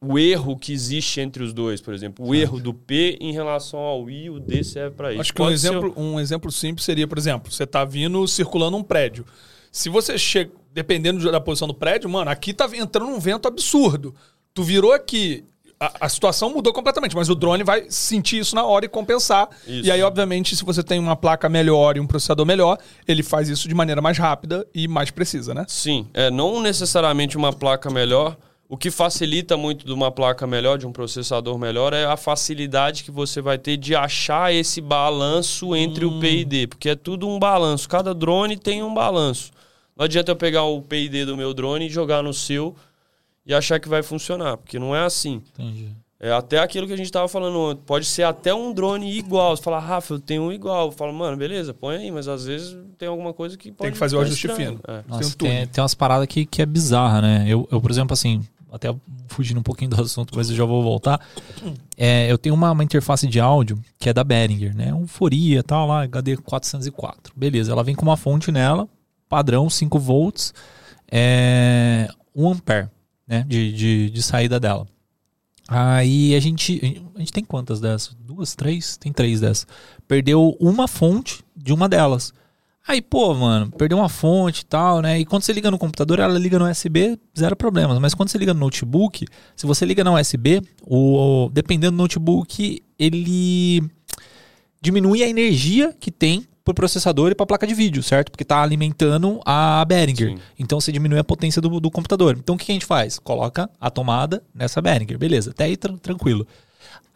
o erro que existe entre os dois, por exemplo. O erro do P em relação ao I, o D serve para isso. Acho que um Pode ser- exemplo, um exemplo simples seria, por exemplo, você tá vindo circulando um prédio. Se você chega, dependendo da posição do prédio, mano, aqui tá entrando um vento absurdo. Tu virou aqui, a, a situação mudou completamente, mas o drone vai sentir isso na hora e compensar. Isso. E aí, obviamente, se você tem uma placa melhor e um processador melhor, ele faz isso de maneira mais rápida e mais precisa, né? Sim, é não necessariamente uma placa melhor. O que facilita muito de uma placa melhor, de um processador melhor, é a facilidade que você vai ter de achar esse balanço entre o P e D, porque é tudo um balanço. Cada drone tem um balanço. Não adianta eu pegar o PID do meu drone e jogar no seu e achar que vai funcionar, porque não é assim. Entendi. É até aquilo que a gente tava falando ontem. Pode ser até um drone igual. Você fala, Rafa, eu tenho um igual. Eu falo, mano, beleza, põe aí, mas às vezes tem alguma coisa que pode. Tem que fazer o ajuste estranho. fino. É. Nossa, Tem um tem, tem umas paradas que, que é bizarra, né? Eu, eu, por exemplo, assim, até fugindo um pouquinho do assunto, mas eu já vou voltar. É, eu tenho uma, uma interface de áudio que é da Behringer, né? Euforia e tal, lá, HD 404. Beleza, ela vem com uma fonte nela, padrão, 5 volts, é, 1 ampere, né? De, de, de saída dela. Aí a gente. A gente tem quantas dessas? Duas, três? Tem três dessas. Perdeu uma fonte de uma delas. Aí, pô, mano, perdeu uma fonte e tal, né? E quando você liga no computador, ela liga no USB, zero problemas. Mas quando você liga no notebook, se você liga no USB, o, dependendo do notebook, ele diminui a energia que tem pro processador e pra placa de vídeo, certo? Porque tá alimentando a Behringer. Sim. Então você diminui a potência do, do computador. Então o que a gente faz? Coloca a tomada nessa Behringer. Beleza, até aí tran- tranquilo.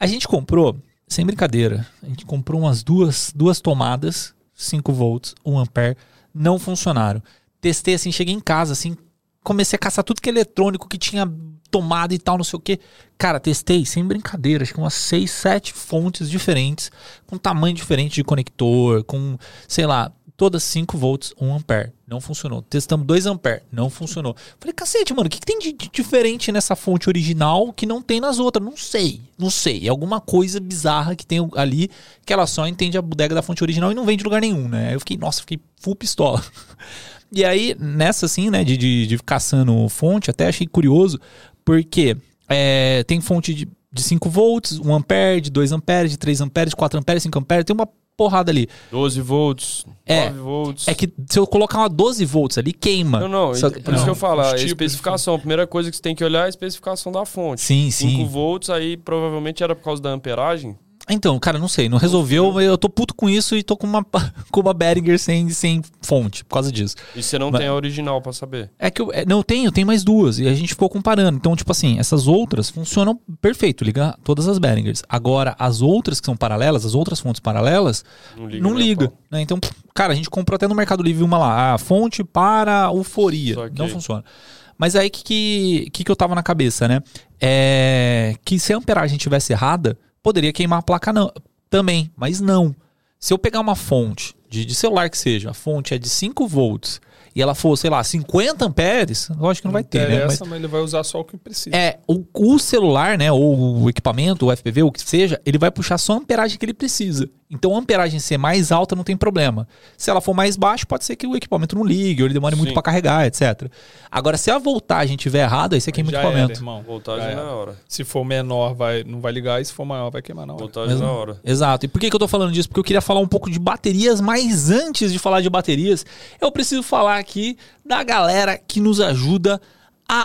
A gente comprou, sem brincadeira, a gente comprou umas duas, duas tomadas, 5 volts, 1 ampere, não funcionaram. Testei assim, cheguei em casa, assim, comecei a caçar tudo que é eletrônico, que tinha tomada e tal, não sei o que. Cara, testei, sem brincadeira, acho que umas 6, 7 fontes diferentes, com tamanho diferente de conector, com, sei lá, todas 5 volts, 1 ampere. Não funcionou. Testamos 2 ampere, não funcionou. Falei, cacete, mano, o que, que tem de, diferente nessa fonte original que não tem nas outras? Não sei, não sei. É alguma coisa bizarra que tem ali que ela só entende a bodega da fonte original e não vem de lugar nenhum, né? Eu fiquei, nossa, fiquei full pistola. E aí, nessa assim, né, de, de, de caçando fonte, até achei curioso, porque é, tem fonte de, de 5 volts, 1 ampere, de 2 amperes, de 3 amperes, de 4 amperes, 5 amperes, tem uma porrada ali. 12 volts, É, 9 volts. É que se eu colocar uma 12 volts ali, queima. Não, não, Só- por isso que eu falo, a de especificação. A primeira coisa que você tem que olhar é a especificação da fonte. Sim, 5 sim. volts, aí provavelmente era por causa da amperagem. Então, cara, não sei, não resolveu, eu tô puto com isso e tô com uma, com uma Behringer sem, sem fonte, por causa disso. E você não Vai- tem a original pra saber. É que eu é, não eu tenho, tem mais duas. E a gente ficou comparando. Então, tipo assim, essas outras funcionam perfeito, liga todas as Behringers. Agora, as outras que são paralelas, as outras fontes paralelas, Não liga. não liga. né? Então, cara, a gente comprou até no Mercado Livre uma lá, a fonte para euforia. Não funciona. Mas aí que, que, que que eu tava na cabeça, né? É que se a amperagem tivesse errada, poderia queimar a placa não, também, mas não. Se eu pegar uma fonte de, de celular que seja, a fonte é de 5 volts e ela for, sei lá, 50 amperes, lógico que não vai ter, né? Mas, mas ele vai usar só o que precisa. é, o, o celular, né, ou o equipamento, o FPV, o que seja, ele vai puxar só a amperagem que ele precisa. Então, a amperagem ser mais alta não tem problema. Se ela for mais baixa, pode ser que o equipamento não ligue, ou ele demore muito Sim. para carregar, etc. Agora, se a voltagem estiver errada, aí você queima o Já era, equipamento. irmão. Voltagem na hora. Se for menor, vai, não vai ligar. E se for maior, vai queimar na hora. Voltagem Mesmo? na hora. Exato. E por que, que eu tô falando disso? Porque eu queria falar um pouco de baterias, mas antes de falar de baterias, eu preciso falar aqui da galera que nos ajuda a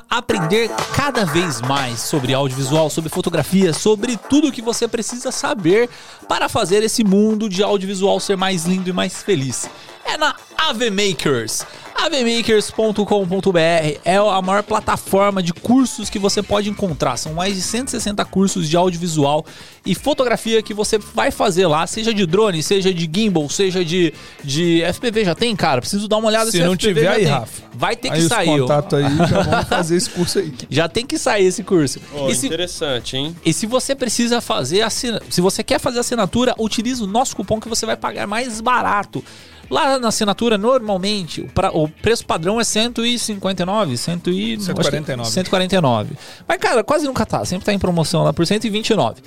aprender cada vez mais sobre audiovisual, sobre fotografia, sobre tudo que você precisa saber para fazer esse mundo de audiovisual ser mais lindo e mais feliz. É na AV Makers. avmakers.com.br é a maior plataforma de cursos que você pode encontrar. São mais de 160 cursos de audiovisual e fotografia que você vai fazer lá, seja de drone, seja de gimbal, seja de, de FPV. Já tem, cara? Preciso dar uma olhada Se não FPV tiver, já aí, tem. Rafa. Vai ter aí que os sair. ó. contatos aí já vão fazer esse curso aí. Já tem que sair esse curso. Ó, e, se, interessante, hein? e se você precisa fazer assina... se você quer fazer assinatura, utilize o nosso cupom que você vai pagar mais barato. Lá na assinatura, normalmente, o, pra- o preço padrão é 159, 100 e... 149. 149. Mas, cara, quase nunca tá. Sempre tá em promoção lá por 129.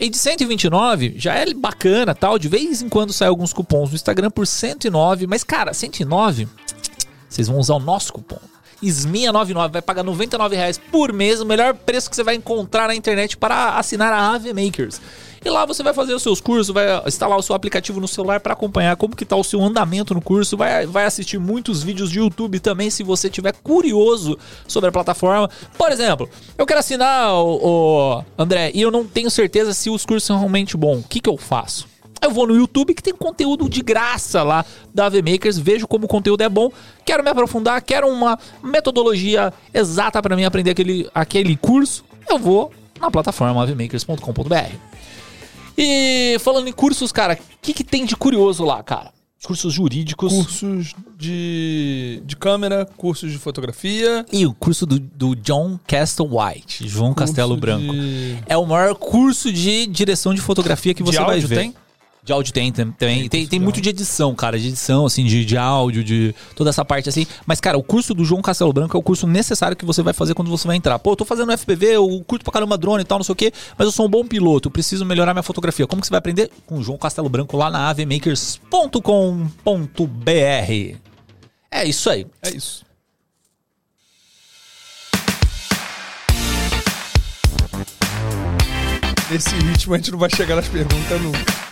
E de 129 já é bacana, tal. De vez em quando sai alguns cupons no Instagram por 109. Mas, cara, 109, vocês vão usar o nosso cupom. SMIA99 vai pagar 99 reais por mês, o melhor preço que você vai encontrar na internet para assinar a AV Makers. E lá você vai fazer os seus cursos, vai instalar o seu aplicativo no celular para acompanhar como que tá o seu andamento no curso, vai, vai assistir muitos vídeos de YouTube também se você tiver curioso sobre a plataforma. Por exemplo, eu quero assinar o, o André e eu não tenho certeza se os cursos são realmente bons. O que que eu faço? Eu vou no YouTube que tem conteúdo de graça lá da AV Makers, vejo como o conteúdo é bom, quero me aprofundar, quero uma metodologia exata para mim aprender aquele, aquele curso, eu vou na plataforma avmakers.com.br. E falando em cursos, cara, o que, que tem de curioso lá, cara? Cursos jurídicos. Cursos de, de câmera, cursos de fotografia. E o curso do, do John Castle White, João Castelo curso Branco. de- É o maior curso de direção de fotografia que De você vai ver. tem? De áudio tem também. Tem, tem, tem muito de edição, cara. De edição, assim, de, de áudio, de toda essa parte assim. Mas, cara, o curso do João Castelo Branco é o curso necessário que você vai fazer quando você vai entrar. Pô, eu tô fazendo FPV, eu curto pra caramba drone e tal, não sei o quê, mas eu sou um bom piloto, eu preciso melhorar minha fotografia. Como que você vai aprender? Com o João Castelo Branco lá na avemakers.com.br. É isso aí. É isso. Nesse ritmo a gente não vai chegar nas perguntas nunca.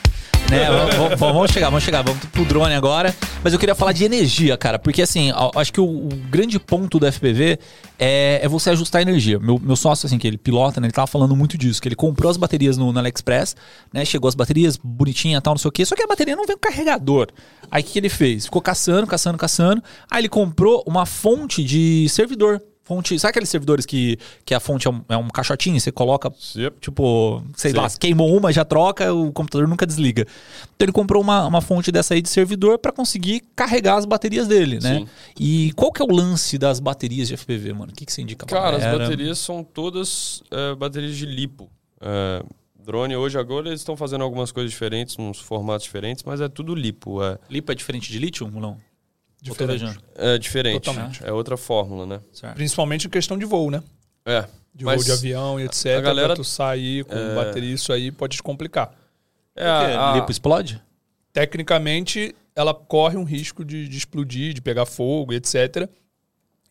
Né? vamos, vamos- chegar, vamos chegar, vamos pro drone agora. Mas eu queria falar de energia, cara, porque assim, acho que o, o grande ponto do FPV é, é você ajustar a energia. Meu, meu sócio, assim, que ele pilota, né, ele tava falando muito disso, que ele comprou as baterias no, no AliExpress, né? Chegou as baterias bonitinha tal, não sei o quê, só que a bateria não vem com carregador. Aí o que, que ele fez? Ficou caçando, caçando, caçando. Aí ele comprou uma fonte de servidor. Fonte, sabe aqueles servidores que, que a fonte é um, é um caixotinho, você coloca Yep. Tipo, sei Sim. lá, queimou uma, já troca, o computador nunca desliga. Então ele comprou uma, uma fonte dessa aí de servidor para conseguir carregar as baterias dele, né? Sim. E qual que é o lance das baterias de FPV, mano? O que, que você indica Cara, as baterias são todas é, baterias de lipo. É, drone hoje agora eles estão fazendo algumas coisas diferentes, uns formatos diferentes, mas é tudo lipo. É, Lipo é diferente de lítio ou não? Diferente. é diferente. Totalmente. É outra fórmula, né? Certo. Principalmente em questão de voo, né? É. De voo de avião e etc. a galera- Pra tu sair com É. bateria, isso aí pode te complicar. É, Por quê? a- Lipo explode? Tecnicamente, ela corre um risco de, de explodir, de pegar fogo e etc.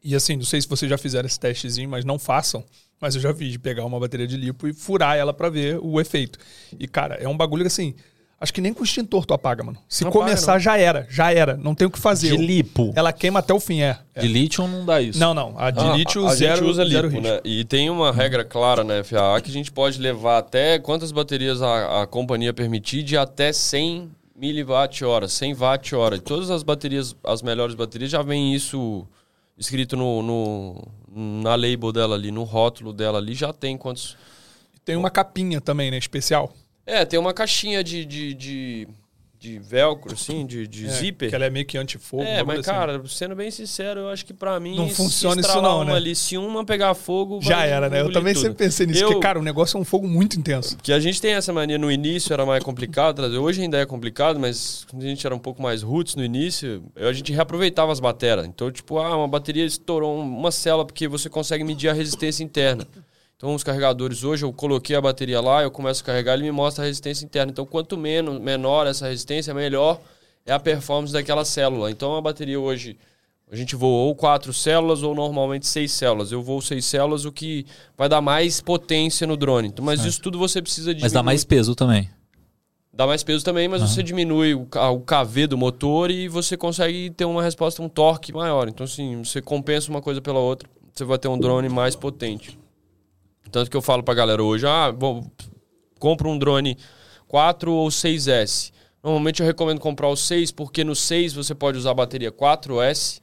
E assim, não sei se vocês já fizeram esse testezinho, mas não façam. Mas eu já vi de pegar uma bateria de lipo e furar ela pra ver o efeito. E, cara, é um bagulho que assim. Acho que nem com extintor tu apaga, mano. Se Não apaga, começar, não. já era. Já era. Não tem o que fazer. De lipo. Ela queima até o fim, é. É. De lítio não dá isso. Não, não. A de Ah, lítio, a zero, gente usa zero lipo, risco. né? E tem uma regra clara na FAA que a gente pode levar até quantas baterias a, a companhia permitir de até 100 miliwatt-hora, 100 watt-hora. E Todas as baterias, as melhores baterias, já vem isso escrito no, no- na label dela ali, no rótulo dela ali, já tem quantos... Tem uma capinha também, né? Especial. É, tem uma caixinha de, de, de, de velcro, assim, de, de É, zíper. Que ela é meio que antifogo. É, mas assim. cara, sendo bem sincero, eu acho que pra mim. Não funciona isso não, uma né? Ali, se uma pegar fogo. Já era, né? Eu também tudo. sempre pensei nisso. Eu- Porque, cara, o negócio é um fogo muito intenso. Que a gente tem essa mania no início, era mais complicado trazer. Hoje ainda é complicado, mas quando a gente era um pouco mais roots no início, a gente reaproveitava as baterias. Então, tipo, ah, uma bateria estourou uma célula porque você consegue medir a resistência interna. Então, os carregadores hoje, eu coloquei a bateria lá, eu começo a carregar, ele me mostra a resistência interna. Então, quanto menos, menor essa resistência, melhor é a performance daquela célula. Então, a bateria hoje, a gente voa ou quatro células ou normalmente seis células. Eu vou seis células, o que vai dar mais potência no drone. Então, mas isso tudo você precisa de Mas dá mais peso também. Dá mais peso também, mas você diminui o, o KV do motor e você consegue ter uma resposta, um torque maior. Então, assim, você compensa uma coisa pela outra, você vai ter um drone mais potente. Tanto que eu falo pra galera hoje, ah, bom, compra um drone 4 ou 6S. Normalmente eu recomendo comprar o 6, porque no 6 você pode usar a bateria 4S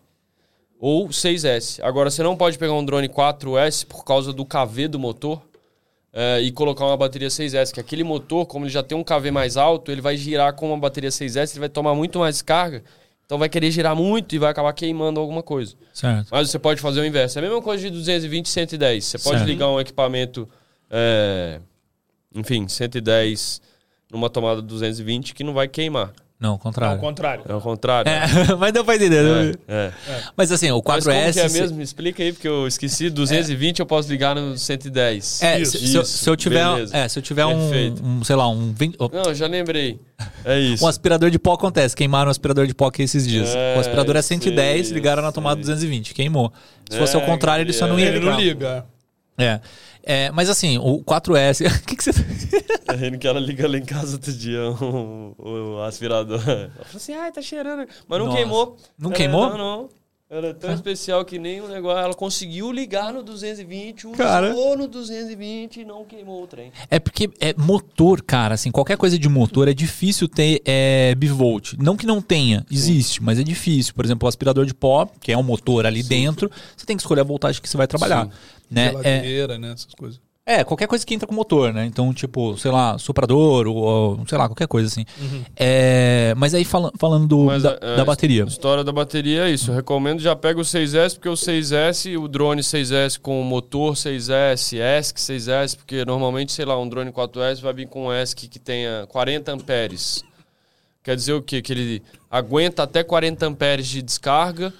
ou 6S. Agora, você não pode pegar um drone 4S por causa do KV do motor é, e colocar uma bateria 6S, que aquele motor, como ele já tem um KV mais alto, ele vai girar com uma bateria 6S, ele vai tomar muito mais carga, então vai querer girar muito e vai acabar queimando alguma coisa. Certo. Mas você pode fazer o inverso. É a mesma coisa de 220 e 110. Você pode Certo. ligar um equipamento, é, enfim, 110 numa tomada 220 que não vai queimar. Não, Ao contrário. contrário. É o contrário. É, mas deu pra entender. É, é. Mas assim, o 4S. Mas como que é se- mesmo? Me explica aí, porque eu esqueci. 220 eu posso ligar no 110. É, Isso, se, se eu- se eu tiver, é, se eu tiver um, um, sei lá, um, 20 oh, Não, já lembrei. É isso. um aspirador de pó acontece. Queimaram um aspirador de pó aqui esses dias. É, o aspirador é 110, sei, ligaram na tomada sei. 220, queimou. Se fosse ao É, contrário, ele só não ia Ele ligar. não liga. É. É, mas assim, o 4S. O que, que você. Tá rindo que ela liga lá em casa outro dia o, o aspirador. Ela falou assim, ai, tá cheirando. Mas não Nossa. queimou. Não Ela- queimou? Não, não. Ela é tão especial que nem o negócio. Ela conseguiu ligar no 220, usou Cara. no 220 e não queimou o trem. É porque é motor, cara, assim, qualquer coisa de motor é difícil ter é, bivolt. Não que não tenha, existe, mas é difícil. Por exemplo, o aspirador de pó, que é um motor ali dentro, você tem que escolher a voltagem que você vai trabalhar. Sim. Né? É, Geladeira, né? Essas coisas. É, qualquer coisa que entra com motor, né? Então, tipo, sei lá, soprador ou, ou, sei lá, qualquer coisa assim. É, mas aí fala- falando do- Mas, da, é, da bateria. A história da bateria é isso. Eu recomendo já pega o 6S, porque o 6S, o drone 6S com o motor 6S, ESC 6S, porque normalmente, sei lá, um drone 4S vai vir com um ESC que tenha 40 amperes. Quer dizer o quê? Que ele aguenta até 40 amperes de descarga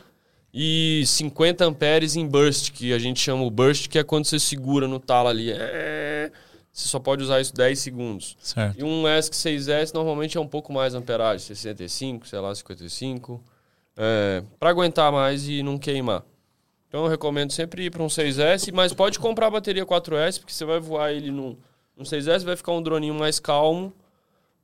e 50 amperes em burst, que a gente chama o burst, que é quando você segura no talo ali. É... Você só pode usar isso 10 segundos. Certo. E um ESC 6S normalmente é um pouco mais amperagem, 65, sei lá, 55. É, para aguentar mais e não queimar. Então eu recomendo sempre ir para um 6S, mas pode comprar a bateria 4S, porque você vai voar ele num, num 6S, vai ficar um droninho mais calmo,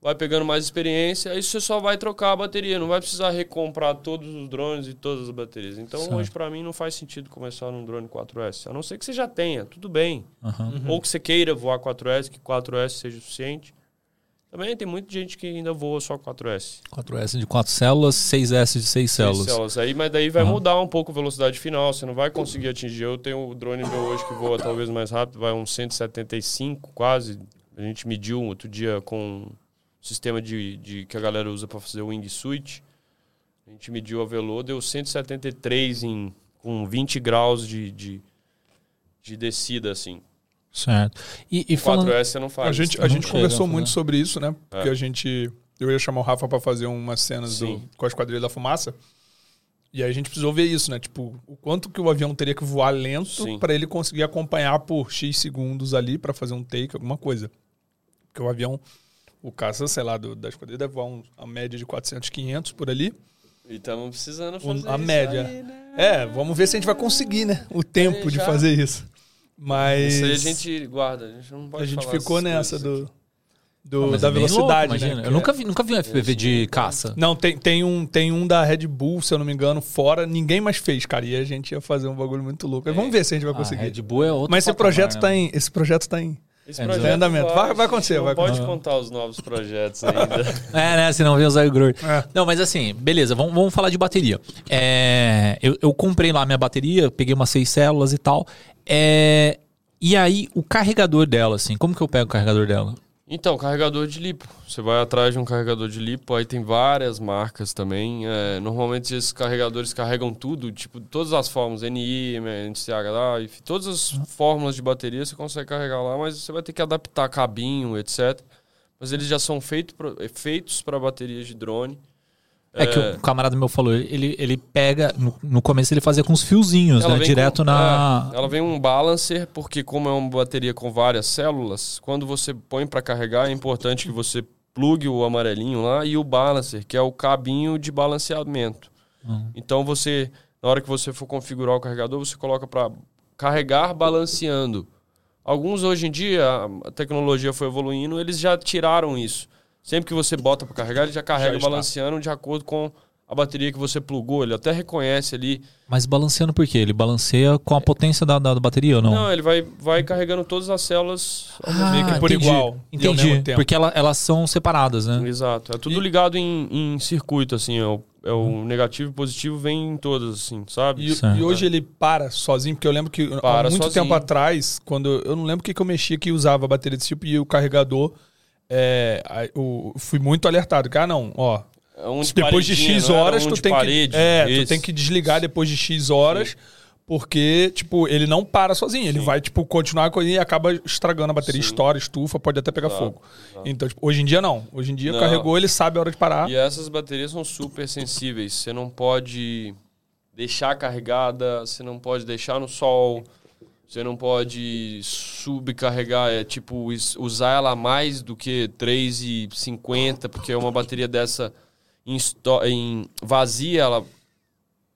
vai pegando mais experiência, aí você só vai trocar a bateria, não vai precisar recomprar todos os drones e todas as baterias. Então Certo. hoje para mim não faz sentido começar num drone 4S, a não ser que você já tenha, tudo bem. Aham. Ou que você queira voar 4S, que 4S seja o suficiente. Também tem muita gente que ainda voa só 4S. 4S de 4 células, 6S de 6 Seis células. células aí, mas daí vai Aham. mudar um pouco a velocidade final, você não vai conseguir atingir. Eu tenho o drone meu hoje que voa talvez mais rápido, vai uns 175 quase. A gente mediu outro dia com sistema de, de que a galera usa para fazer o wingsuit. A gente mediu a velo, deu 173 em, com 20 graus de, de, de descida, assim. Certo. E, e falando. 4S você não faz. A gente, a gente conversou a muito sobre isso, né? Porque É. a gente. Eu ia chamar o Rafa pra fazer umas cenas do, com a Esquadrilha da Fumaça. E aí a gente precisou ver isso, né? Tipo, o quanto que o avião teria que voar lento pra ele conseguir acompanhar por X segundos ali pra fazer um take, alguma coisa. Porque o avião, o caça, sei lá, do, da Esquadrilha deve voar um, a média de 400, 500 por ali. E estamos precisando O- fazer a isso média. aí, né? É, vamos ver se a gente vai conseguir, né? O tempo de fazer isso. Mas. Isso aí a gente guarda, a gente não pode a gente falar ficou nessa do, do- Mas da é bem louco, velocidade, imagina. né? Eu nunca vi, nunca vi um FPV de caça. Não, tem, tem, um, tem um da Red Bull, se eu não me engano, fora. Ninguém mais fez, cara. E a gente ia fazer um bagulho muito louco. Vamos ver se a gente vai Ah, conseguir. Red Bull é outro Mas esse projeto né? tá em. Esse projeto tá em. Esse É, projeto andamento. Vai- vai acontecer, Não vai pode acontecer. contar os novos projetos ainda. É, né? Senão vem usar o Grur. É. Não, mas assim, beleza, vamos, vamos falar de bateria. É, eu, eu comprei lá minha bateria, peguei umas seis células e tal. É, e aí, o carregador dela, assim, como que eu pego o carregador dela? Então, carregador de lipo. Você vai atrás de um carregador de lipo, aí tem várias marcas também. É, normalmente esses carregadores carregam tudo, tipo, todas as fórmulas, NI, NCH, enfim, todas as fórmulas de bateria você consegue carregar lá, mas você vai ter que adaptar cabinho, etc. Mas eles já são feito pro- feitos para baterias de drone. É, que o camarada meu falou, ele, ele pega, no, no começo ele fazia com os fiozinhos, né? vem Direto com- na. é, ela vem um balancer, porque como é uma bateria com várias células, quando você põe para carregar, é importante que você plugue o amarelinho lá e o balancer, que é o cabinho de balanceamento. Uhum. Então você, na hora que você for configurar o carregador, você coloca para carregar balanceando. Alguns hoje em dia, a tecnologia foi evoluindo, eles já tiraram isso. Sempre que você bota para carregar, ele já carrega está. balanceando de acordo com a bateria que você plugou. Ele até reconhece ali Mas balanceando por quê? Ele balanceia com a potência da, da, da bateria ou não? Não, ele vai, vai carregando todas as células. que por entendi, igual, e Entendi. mesmo tempo. Porque ela- elas são separadas, né? Exato. É tudo ligado em, em circuito, assim. É o, é o negativo e positivo vem em todas, assim, sabe? E, e hoje ele para sozinho, porque eu lembro que Para há muito sozinho. tempo atrás, quando eu não lembro o que, que eu mexia que usava a bateria desse tipo e o carregador. É, eu fui muito alertado. Ah, não, ó. Um de depois de X horas, um tu de tem parede, que. É, tu tem que desligar depois de X horas. Porque, tipo, ele não para sozinho. Ele Sim. vai, tipo, continuar com e acaba estragando a bateria. Sim. Estoura, estufa, pode até pegar Exato, fogo. exato. Então, tipo, hoje em dia não. Hoje em dia Não. carregou, ele sabe a hora de parar. E essas baterias são super sensíveis. Você não pode deixar carregada, você não pode deixar no sol, você não pode subcarregar, é tipo usar ela mais do que 3,50, porque é uma bateria dessa em, em vazia, ela,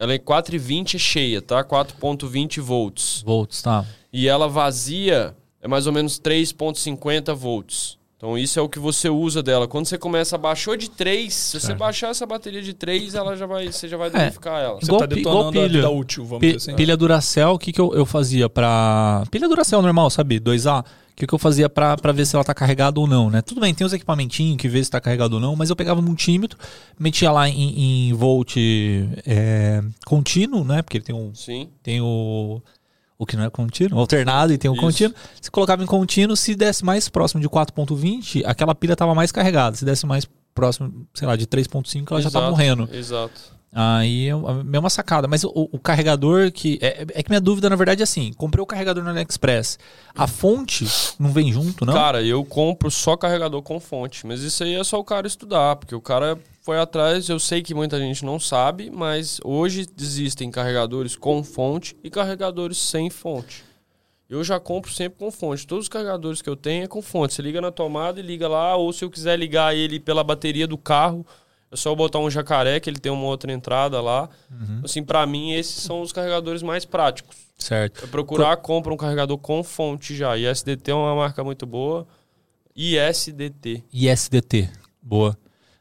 ela é 4,20 cheia, tá? 4,20 volts. Volts, tá. E ela vazia é mais ou menos 3,50 volts. Então isso é o que você usa dela. Quando você começa, baixou de 3, se você baixar essa bateria de 3, ela já vai, você já vai danificar ela. Você Igual tá detonando igual a pilha. vida útil, vamos Pi- dizer assim. Pilha Duracell, o que, que eu, eu fazia pra. Pilha Duracell normal, sabe? 2A. O que, que eu fazia pra, pra ver se ela tá carregada ou não, né? Tudo bem, tem os equipamentinhos que vê se tá carregado ou não, mas eu pegava um multímetro, metia lá em, em volt é, contínuo, né? Porque ele tem um, Sim. tem o, o que não é contínuo, alternado e tem um Isso. contínuo. Se colocava em contínuo, se desse mais próximo de 4.20, aquela pilha tava mais carregada. Se desse mais próximo, sei lá, de 3.5, ela já tá Exato, morrendo. Exato. Aí é a mesma sacada. Mas o, o carregador que. É, é que minha dúvida, na verdade, é assim: comprei o carregador no AliExpress. A fonte não vem junto, não? Cara, eu compro só carregador com fonte. Mas isso aí é só o cara estudar, porque o cara foi atrás. Eu sei que muita gente não sabe, mas hoje existem carregadores com fonte e carregadores sem fonte. Eu já compro sempre com fonte. Todos os carregadores que eu tenho é com fonte. Você liga na tomada e liga lá, ou se eu quiser ligar ele pela bateria do carro, é só eu botar um jacaré, que ele tem uma outra entrada lá. Assim, pra mim, esses são os carregadores mais práticos. Certo. É procurar, compra um carregador com fonte já. ISDT é uma marca muito boa. ISDT. ISDT. Boa.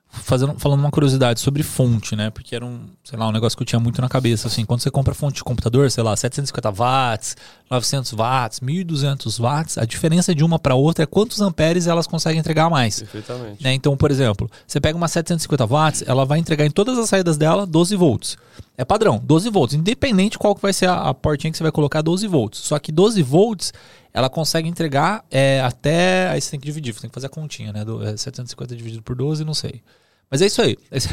Fazendo, falando uma curiosidade sobre fonte, né? Porque era um, sei lá, um negócio que eu tinha muito na cabeça. Assim, quando você compra fonte de computador, sei lá, 750 watts, 900 watts, 1200 watts, a diferença de uma para outra é quantos amperes elas conseguem entregar mais. Perfeitamente. Né? Então, por exemplo, você pega uma 750 watts, ela vai entregar em todas as saídas dela 12 volts. É padrão, 12 volts. Independente qual que vai ser a, a portinha que você vai colocar, 12 volts. Só que 12 volts, ela consegue entregar é, até... Aí você tem que dividir, você tem que fazer a continha, né? Do, é 750 dividido por 12, não sei. Mas é isso aí. Esse-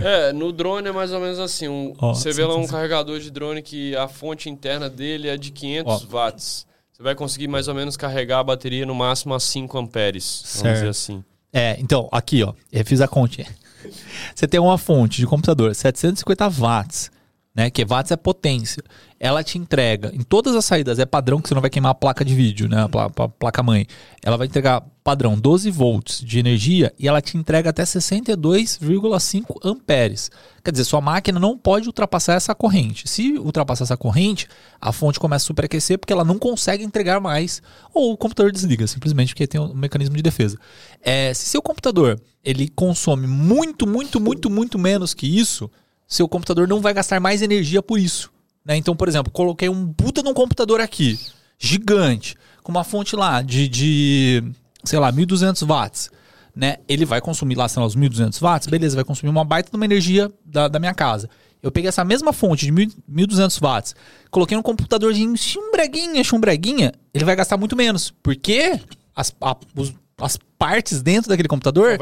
É, no drone é mais ou menos assim. um- Ó, você vê lá um 750. carregador de drone que a fonte interna dele é de 500 watts. Você vai conseguir mais ou menos carregar a bateria no máximo a 5 amperes. Vamos Certo. dizer assim. É, então, aqui, ó, eu fiz a conta. Você tem uma fonte de computador, 750 watts, né? Que watts é potência. Ela te entrega em todas as saídas, é padrão que você não vai queimar a placa de vídeo, né? A pla- a placa mãe. Ela vai entregar padrão 12 volts de energia e ela te entrega até 62,5 amperes. Quer dizer, sua máquina não pode ultrapassar essa corrente. Se ultrapassar essa corrente, a fonte começa a superaquecer porque ela não consegue entregar mais ou o computador desliga, simplesmente porque tem um mecanismo de defesa. É, se seu computador ele consome muito, muito, muito, muito menos que isso, seu computador não vai gastar mais energia por isso. né? Então, por exemplo, coloquei um puta de um computador aqui, gigante, com uma fonte lá de, de sei lá, 1200 watts. Né? Ele vai consumir lá, sei lá, os 1200 watts, beleza, vai consumir uma baita de uma energia da, da minha casa. Eu peguei essa mesma fonte de 1000 1200 watts, coloquei num computadorzinho chumbreguinha, chumbreguinha, ele vai gastar muito menos. Porque as, a- os- as partes dentro daquele computador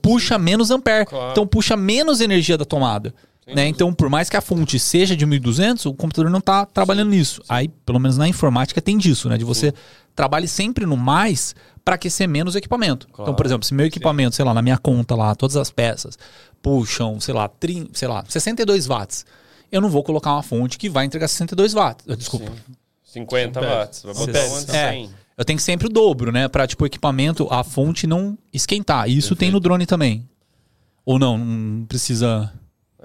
puxa menos ampere. Claro. Então puxa menos energia da tomada. Né? Então, por mais que a fonte seja de 1200, o computador não está trabalhando nisso. Aí, pelo menos na informática, tem disso, né? De você trabalhe sempre no mais para aquecer menos o equipamento. Então, por exemplo, se meu equipamento, sei lá, na minha conta lá, todas as peças puxam, sei lá, 30, sei lá, 62 watts, eu não vou colocar uma fonte que vai entregar 62 watts. Desculpa. 50 watts. Vai botar uma de É, 100. eu tenho sempre o dobro, né? Pra, tipo, o equipamento, a fonte não esquentar. E isso tem no drone também. Ou não, não precisa.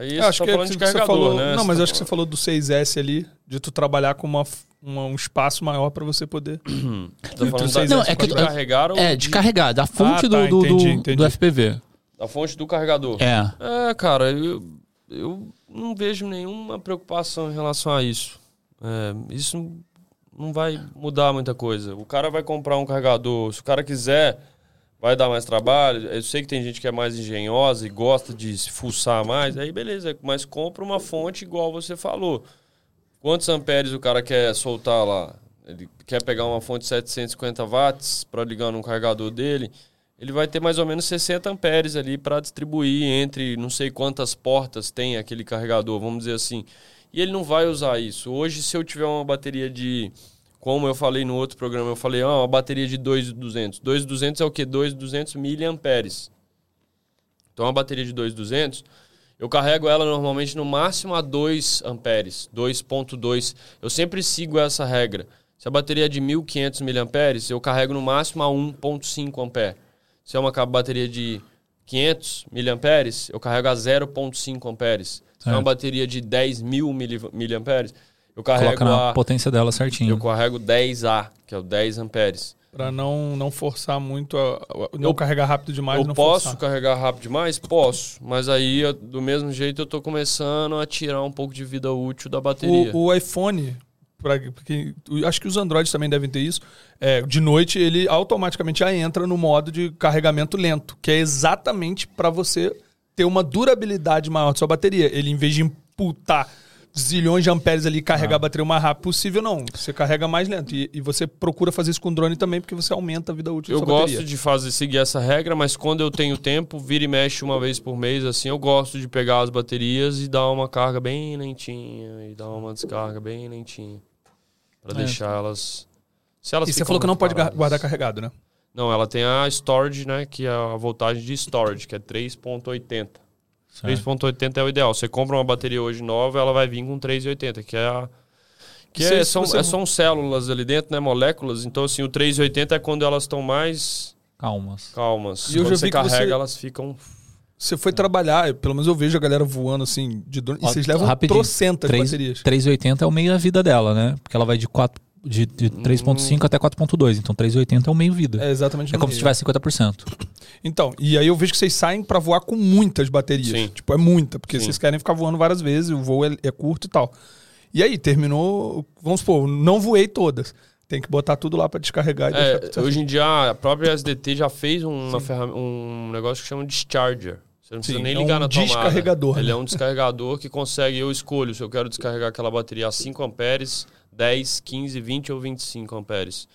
Aí Eu você acho tá que é falando de que você falou. né? Não, mas tá eu acho que você falou do 6S ali, de tu trabalhar com uma, uma- um espaço maior pra você poder. Tá falando da, Não, é que de eu- carregar ou É, de carregar, da fonte Ah, do, tá, do, do- entendi, do entendi. FPV. da fonte do carregador. É. É, cara, eu, eu não vejo nenhuma preocupação em relação a isso. É, isso não- não vai mudar muita coisa. O cara vai comprar um carregador, se o cara quiser, vai dar mais trabalho. Eu sei que tem gente que é mais engenhosa e gosta de se fuçar mais, aí beleza, mas compra uma fonte igual você falou. Quantos amperes o cara quer soltar lá? Ele quer pegar uma fonte de 750 watts para ligar num carregador dele. Ele vai ter mais ou menos 60 amperes ali para distribuir entre não sei quantas portas tem aquele carregador, vamos dizer assim. E ele não vai usar isso. Hoje, se eu tiver uma bateria de. Como eu falei no outro programa, eu falei, ah, uma bateria de 2,200. 2,200 é o quê? 2,200 miliamperes. Então, uma bateria de 2,200, eu carrego ela normalmente no máximo a 2 amperes, 2.2. Eu sempre sigo essa regra. Se a bateria é de 1.500 miliamperes, eu carrego no máximo a 1.5 ampere. Se é uma bateria de 500 miliamperes, eu carrego a 0.5 amperes. Se é uma bateria de 10 mil mili- miliamperes, eu carrego Coloca na a... potência dela certinho. Eu carrego 10A, que é o 10 amperes. Pra não, não forçar muito, a, não carregar rápido demais eu não posso forçar. carregar rápido demais? Posso. Mas aí, eu- do mesmo jeito, eu tô começando a tirar um pouco de vida útil da bateria. O, o iPhone, pra, porque, eu acho que os Androids também devem ter isso. é, de noite, ele automaticamente já entra no modo de carregamento lento, que é exatamente para você ter uma durabilidade maior da sua bateria. Ele, em vez de imputar zilhões de amperes ali carregar a bateria o mais rápido possível, não. Você carrega mais lento. E, e você procura fazer isso com drone também, porque você aumenta a vida útil Eu da sua gosto bateria. de fazer seguir essa regra, mas quando eu tenho tempo, vira e mexe uma vez por mês, assim, eu gosto de pegar as baterias e dar uma carga bem lentinha e dar uma descarga bem lentinha. Pra É. deixar elas. Se elas E você falou que não pode paradas. guardar carregado, né? Não, ela tem a storage, né? Que é a voltagem de storage, que é 3.80. Certo. 3.80 é o ideal. Você compra uma bateria hoje nova, ela vai vir com 3.80, que é a. Que é- são, você- é- são células ali dentro, né? Moléculas. Então, assim, o 3.80 é quando elas estão mais Calmas. calmas. E eu quando já você vi carrega, você- elas ficam. Você foi trabalhar, pelo menos eu vejo a galera voando assim de drone. E vocês levam rapidinho. trocentas Três- baterias. 380 é o meio da vida dela, né? Porque ela vai de, 4, de, de 3.5 até 4.2. Então 380 é o meio vida. É exatamente É como se meio. tivesse 50%. Então, e aí eu vejo que vocês saem pra voar com muitas baterias. Sim. Tipo, é muita, porque Sim. vocês querem ficar voando várias vezes, o voo é, é curto e tal. E aí, terminou, vamos supor, não voei todas. Tem que botar tudo lá pra descarregar e deixar É, certo. hoje em dia, a própria SDT já fez uma ferram- um negócio que chama discharger. Você não precisa Sim, nem é ligar um na tomada. descarregador, Ele né? é um descarregador que consegue, eu escolho se eu quero descarregar aquela bateria a 5 amperes, 10, 15, 20 ou 25 amperes.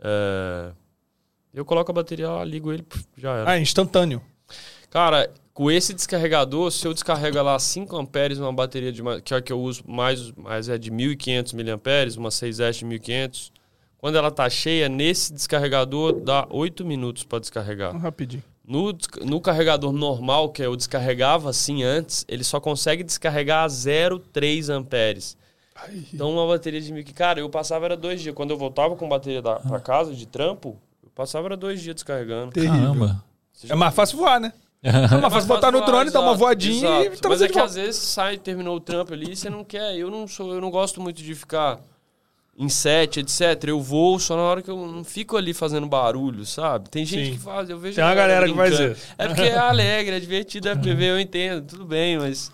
É, eu coloco a bateria lá, ligo ele, já era. Ah, é instantâneo. Cara, com esse descarregador, se eu descarrego lá 5 amperes uma bateria de que é a que eu uso mais, mais é de 1500 miliamperes, uma 6S de 1500, quando ela tá cheia, nesse descarregador dá 8 minutos para descarregar. Rapidinho. No, no carregador normal, que eu descarregava assim antes, ele só consegue descarregar a 0,3 amperes. Então uma bateria de mil que, cara, eu passava era dois dias. Quando eu voltava com bateria da, pra casa de trampo, eu passava era dois dias descarregando. Caramba. É mais fácil voar, né? É mais fácil botar no voar, drone, dar uma exato, voadinha e exato. Mas trazer é de que às vezes sai, terminou o trampo ali, e você não quer. Eu não sou, eu não gosto muito de ficar em set, etc. Eu vou só na hora que eu não fico ali fazendo barulho, sabe? Tem gente Sim. que faz, eu vejo Tem uma a galera que faz isso. É porque é alegre, é divertido, é FPV, eu entendo, tudo bem, mas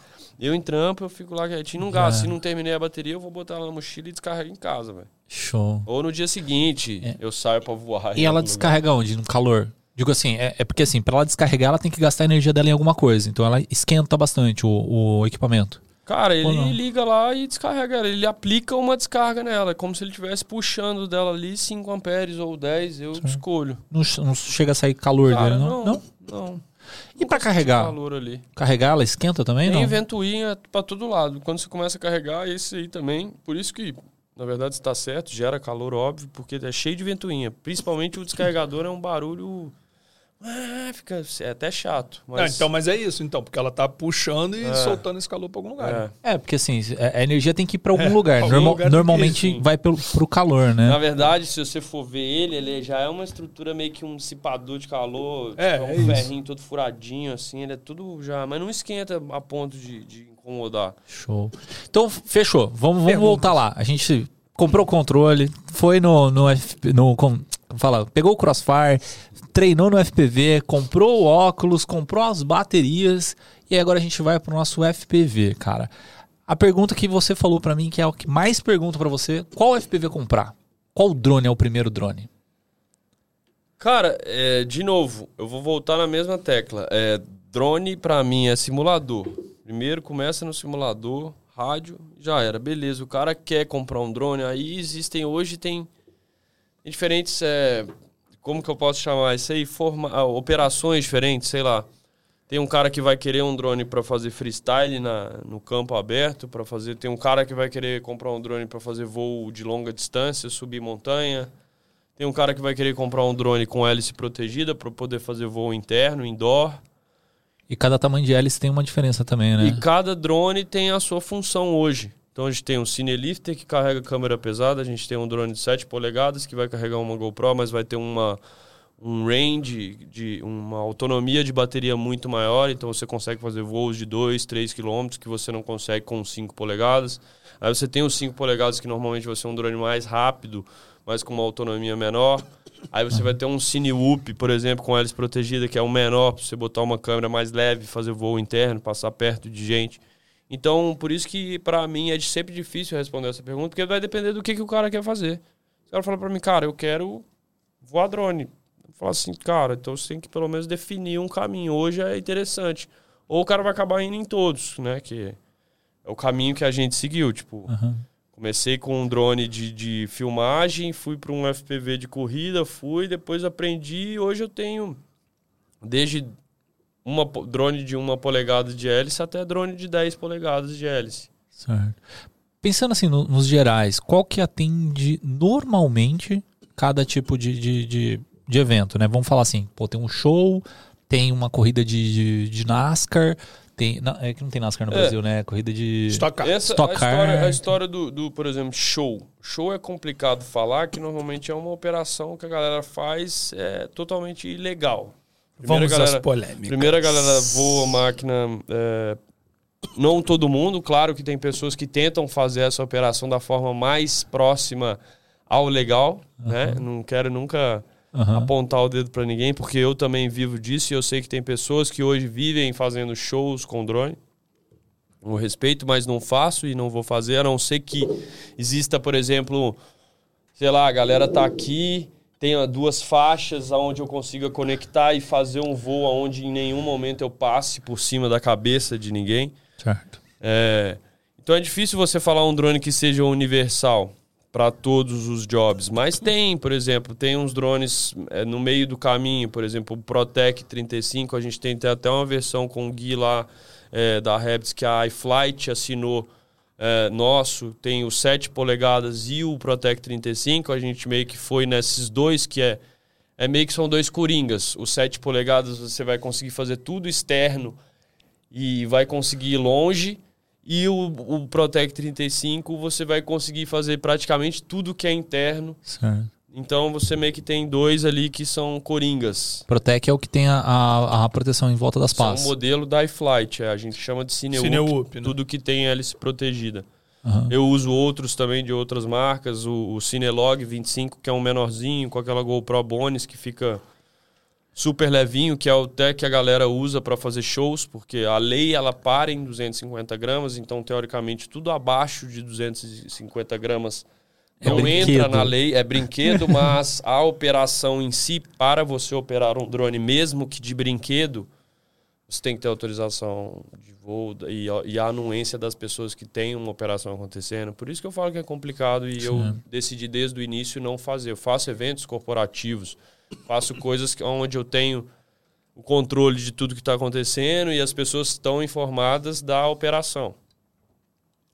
eu em trampo, eu fico lá quietinho, não gasto. É. Se não terminei a bateria, eu vou botar ela na mochila e descarrego em casa, velho. Show. Ou no dia seguinte, É. eu saio pra voar. E ela descarrega onde? No calor? Digo assim, é, é porque assim, pra ela descarregar, ela tem que gastar a energia dela em alguma coisa. Então ela esquenta bastante o, o equipamento. Cara, não? ele liga lá e descarrega ela. Ele aplica uma descarga nela. É como se ele estivesse puxando dela ali 5 amperes ou 10. Eu escolho. Não, não chega a sair calor Cara, dele, não? não. Não. E senti carregar? calor ali. Carregar, ela esquenta também, Tem não? ventoinha pra todo lado. Quando você começa a carregar, esse aí também. Por isso que, na verdade, está certo, gera calor, óbvio, porque é cheio de ventoinha. Principalmente o descarregador é um barulho. Ah, fica é até chato. Não, Mas, então, mas é isso, então, porque ela tá puxando e É. soltando esse calor pra algum lugar. né? é. É, porque assim, é- a energia tem que ir pra algum É, lugar. algum Normal- lugar normalmente sim. vai pelo, pro calor, né? Na verdade, se você for ver ele, ele já é uma estrutura meio que um dissipador de calor. É, tipo, é um isso. ferrinho todo furadinho, assim, ele é tudo já. Mas não esquenta a ponto de, de incomodar. Show. Então, fechou. Vamos, vamos voltar lá. A gente comprou o controle, foi no, no, FP, no como fala, pegou o Crossfire, treinou no FPV, comprou o óculos, comprou as baterias e agora a gente vai pro nosso FPV, cara. A pergunta que você falou pra mim, que é o que mais pergunto pra você, qual FPV comprar? Qual drone é o primeiro drone? Cara, é, de novo, eu vou voltar na mesma tecla. É, drone, pra mim, é simulador. Primeiro começa no simulador, rádio, já era. Beleza, o cara quer comprar um drone, aí existem hoje, tem diferentes. é, como que eu posso chamar isso aí? Forma, ah, operações diferentes, sei lá. Tem um cara que vai querer um drone para fazer freestyle na, no campo aberto, para fazer. Tem um cara que vai querer comprar um drone para fazer voo de longa distância, subir montanha. Tem um cara que vai querer comprar um drone com hélice protegida para poder fazer voo interno, indoor. E cada tamanho de hélice tem uma diferença também, né? E cada drone tem a sua função hoje. Então a gente tem um Cinelifter que carrega câmera pesada, a gente tem um drone de 7 polegadas que vai carregar uma GoPro, mas vai ter uma, um range, de uma autonomia de bateria muito maior, então você consegue fazer voos de 2, 3 quilômetros que você não consegue com 5 polegadas. Aí você tem os 5 polegadas que normalmente vai ser um drone mais rápido, mas com uma autonomia menor. Aí você vai ter um Cinewhoop, por exemplo, com hélice protegida, que é um menor, para você botar uma câmera mais leve, fazer voo interno, passar perto de gente. Então, por isso que para mim é sempre difícil responder essa pergunta, porque vai depender do que, que o cara quer fazer. Se o cara fala para mim, cara, eu quero voar drone. Eu falo assim, cara, então você tem que pelo menos definir um caminho. Hoje é interessante. Ou o cara vai acabar indo em todos, né? Que é o caminho que a gente seguiu. Tipo, Aham. comecei com um drone de, de filmagem, fui para um FPV de corrida, fui, depois aprendi e hoje eu tenho desde uma drone de uma polegada de hélice até drone de 10 polegadas de hélice. Certo. Pensando assim no- nos gerais, qual que atende normalmente cada tipo de, de, de, de evento, né? Vamos falar assim, pô, tem um show, tem uma corrida de, de, de NASCAR, tem. na- é que não tem NASCAR no É. Brasil, né? Corrida de. Stock Car. Essa Stock a car. história, a história do, do, por exemplo, show. Show é complicado falar, que normalmente é uma operação que a galera faz é totalmente ilegal. Primeiro Vamos galera, às polêmicas. Primeiro a galera voa máquina. é, não todo mundo, claro que tem pessoas que tentam fazer essa operação da forma mais próxima ao legal, né? Não quero nunca Aham. apontar o dedo para ninguém, porque eu também vivo disso e eu sei que tem pessoas que hoje vivem fazendo shows com drone. Eu respeito, mas não faço e não vou fazer, a não ser que exista, por exemplo, sei lá, a galera tá aqui, tenha duas faixas aonde eu consiga conectar e fazer um voo aonde em nenhum momento eu passe por cima da cabeça de ninguém. Certo. É, então é difícil você falar um drone que seja universal para todos os jobs, mas tem, por exemplo, tem uns drones é, no meio do caminho, por exemplo, o Protec 35, a gente tem, até uma versão com o Gui lá é, da Rabbits que a iFlight assinou é, nosso, tem o 7 polegadas e o Protec 35, a gente meio que foi nesses dois que é é meio que são dois coringas. O 7 polegadas você vai conseguir fazer tudo externo e vai conseguir ir longe. E o, o Protec 35 você vai conseguir fazer praticamente tudo que é interno. certo. Então você meio que tem dois ali que são coringas. Protec é o que tem a, a, a proteção em volta das pás. o modelo da iFlight, é, a gente chama de Cineup, Cineup, né? tudo que tem hélice protegida. Aham. Eu uso outros também de outras marcas, o, o Cinelog 25, que é um menorzinho, com aquela GoPro Bonis que fica super levinho, que é o até que a galera usa para fazer shows, porque a lei ela para em 250 gramas, então teoricamente tudo abaixo de 250 gramas É não entra na lei, é brinquedo, mas a operação em si, para você operar um drone, mesmo que de brinquedo, você tem que ter autorização de voo e, e a anuência das pessoas que têm uma operação acontecendo. Por isso que eu falo que é complicado e eu Sim. decidi desde o início não fazer. Eu faço eventos corporativos, faço coisas onde eu tenho o controle de tudo que está acontecendo e as pessoas estão informadas da operação.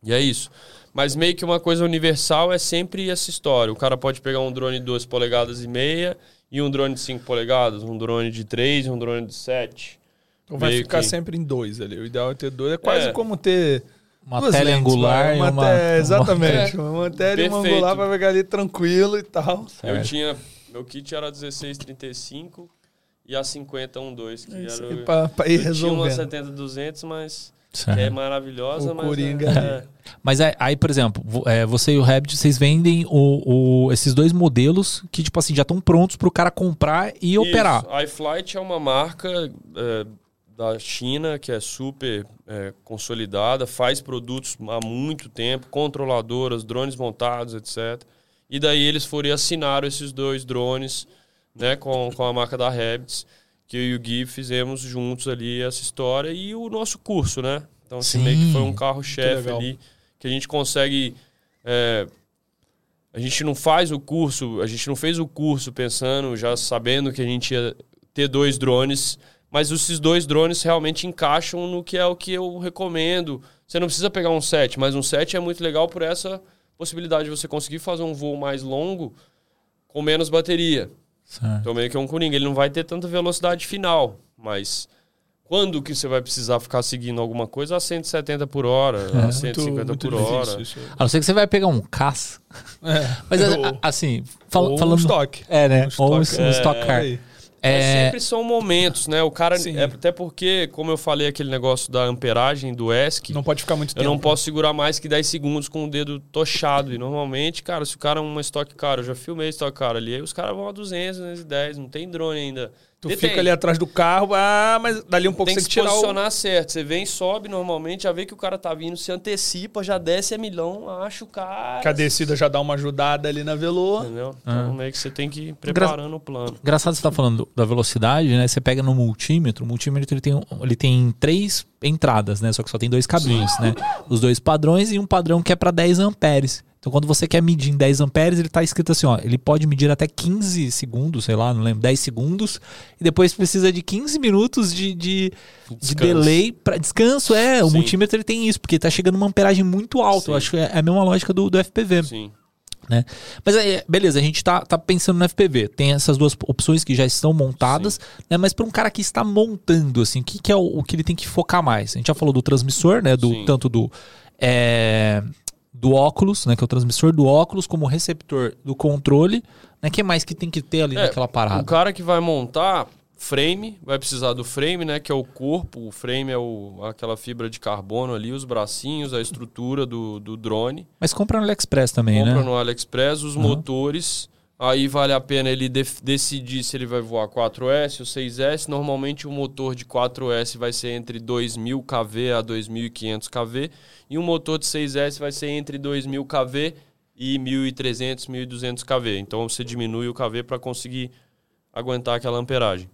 E é isso. Mas meio que uma coisa universal é sempre essa história. O cara pode pegar um drone de 2 polegadas e meia e um drone de 5 polegadas, um drone de 3 e um drone de 7. Então vai ficar que- sempre em dois ali. O ideal é ter dois. É quase É. como ter. Uma duas tele lentes, angular e uma, uma. te- Exatamente. É. Uma tele e uma angular pra pegar ali tranquilo e tal. Eu Certo. tinha. Meu kit era 1635 e a 5012, que É era. pra, pra ir eu tinha uma resolvendo. 70200, mas. Certo. Que é maravilhosa, O mas. Coringa é, Mas aí, aí, por exemplo, é, você e o Rabbit, vocês vendem o, o- esses dois modelos que, tipo assim, já estão prontos pro cara comprar e operar. Isso. A iFlight é uma marca é, da China que é super é, consolidada, faz produtos há muito tempo, controladoras, drones montados, etc. E daí eles foram e assinaram esses dois drones né, com, com a marca da Rabbits, que eu e o Gui fizemos juntos ali essa história e o nosso curso, né? Então, assim, Sim. meio que foi um carro-chefe ali, que a gente consegue... é, a gente não faz o curso, a gente não fez o curso pensando, já sabendo que a gente ia ter dois drones, mas esses dois drones realmente encaixam no que é o que eu recomendo. Você não precisa pegar um 7, mas um 7 é muito legal por essa possibilidade de você conseguir fazer um voo mais longo com menos bateria. Certo. Então meio que é um Coringa, ele não vai ter tanta velocidade final, mas quando que você vai precisar ficar seguindo alguma coisa a 170 por hora, a 150 muito por difícil hora? isso. A não ser que você vai pegar um caça. É. Mas Ou- assim, fal- ou um falando. estoque. É, né? Um Ou um, estoque. um É, stock car. Mas É, sempre são momentos, né? O cara. É, até porque, como eu falei, aquele negócio da amperagem do ESC, Não pode ficar muito eu tempo. não posso segurar mais que 10 segundos com o dedo tochado. E normalmente, cara, se o cara é uma estoque cara, eu já filmei estoque cara ali, aí os caras vão a 200, 210, não tem drone ainda Tu Detém. fica ali atrás do carro, ah, mas dali um pouco tem que você se tem que o... posicionar certo. Você vem, sobe normalmente, já vê que o cara tá vindo, se antecipa, já desce a milhão, acha o cara. Que a descida já dá uma ajudada ali na velô. Entendeu? Ah. Então meio que você tem que ir preparando o plano. Engraçado você tá falando da velocidade, né? Você pega no multímetro, o multímetro ele tem, ele tem três entradas, né? Só que só tem dois caminhos, né? Os dois padrões e um padrão que é para 10 amperes. Então quando você quer medir em 10 amperes, ele tá escrito assim, ó, ele pode medir até 15 segundos, sei lá, não lembro, 10 segundos, e depois precisa de 15 minutos de, de, de delay para descanso. É, o Sim. multímetro ele tem isso, porque tá chegando uma amperagem muito alta. Sim. Eu acho que é a mesma lógica do, do FPV Sim. né? Mas aí, beleza, a gente tá, tá pensando no FPV. Tem essas duas opções que já estão montadas, né? Mas para um cara que está montando, assim, o que, que é o, o que ele tem que focar mais? A gente já falou do transmissor, né? Do, Sim. tanto do. é, do óculos, né? Que é o transmissor do óculos, como receptor do controle. Né? que mais que tem que ter ali É, naquela parada? O cara que vai montar frame, vai precisar do frame, né? Que é o corpo. O frame é o, aquela fibra de carbono ali, os bracinhos, a estrutura do, do drone. Mas compra no AliExpress também, Compra né? no AliExpress os motores. Aí vale a pena ele decidir se ele vai voar 4S ou 6S. Normalmente o motor de 4S vai ser entre 2000 kV a 2500 kV e o motor de 6S vai ser entre 2000 kV e 1300, 1200 kV. Então você diminui o kV para conseguir aguentar aquela amperagem.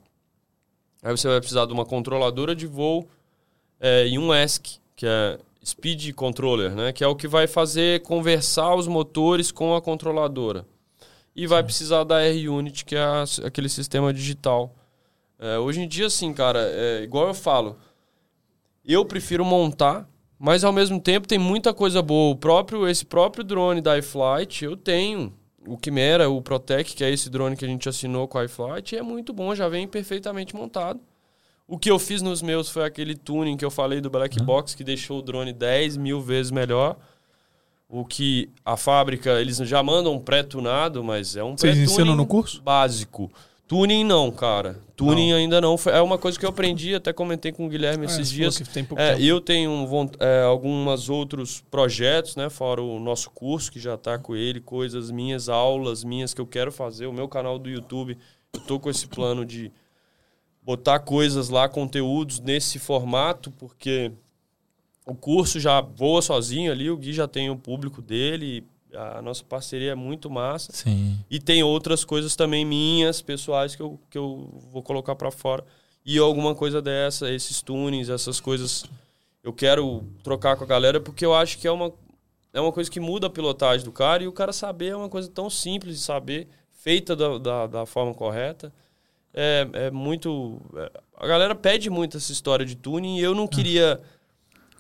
Aí você vai precisar de uma controladora de voo é, e um ESC, que é Speed Controller, né? Que é o que vai fazer conversar os motores com a controladora. E vai precisar da R-Unit, que é a- aquele sistema digital. É, hoje em dia, assim, cara, é, igual eu falo, eu prefiro montar, mas ao mesmo tempo tem muita coisa boa. O próprio, esse próprio drone da iFlight, eu tenho. O Quimera, o Protec, que é esse drone que a gente assinou com a iFlight, é muito bom, já vem perfeitamente montado. O que eu fiz nos meus foi aquele tuning que eu falei do Black Box, que deixou o drone 10 mil vezes melhor. O que a fábrica, eles já mandam pré-tunado, mas é um Vocês ensinam no curso? básico. Tuning não, cara. Tuning ainda não. É uma coisa que eu aprendi, até comentei com o Guilherme É, esses dias. tem pouco É, eu tenho é, alguns outros projetos, né? Fora o nosso curso, que já tá com ele, coisas minhas, aulas minhas que eu quero fazer. O meu canal do YouTube, eu tô com esse plano de botar coisas lá, conteúdos nesse formato, porque o curso já voa sozinho ali, o Gui já tem o público dele, a nossa parceria é muito massa. Sim. E tem outras coisas também minhas, pessoais, que eu, que eu vou colocar pra fora. E alguma coisa dessa, esses tunings, essas coisas, eu quero trocar com a galera, porque eu acho que é uma, é uma coisa que muda a pilotagem do cara, e o cara saber é uma coisa tão simples de saber, feita da, da, da forma correta. É, é muito. é- a galera pede muito essa história de tuning, e eu não queria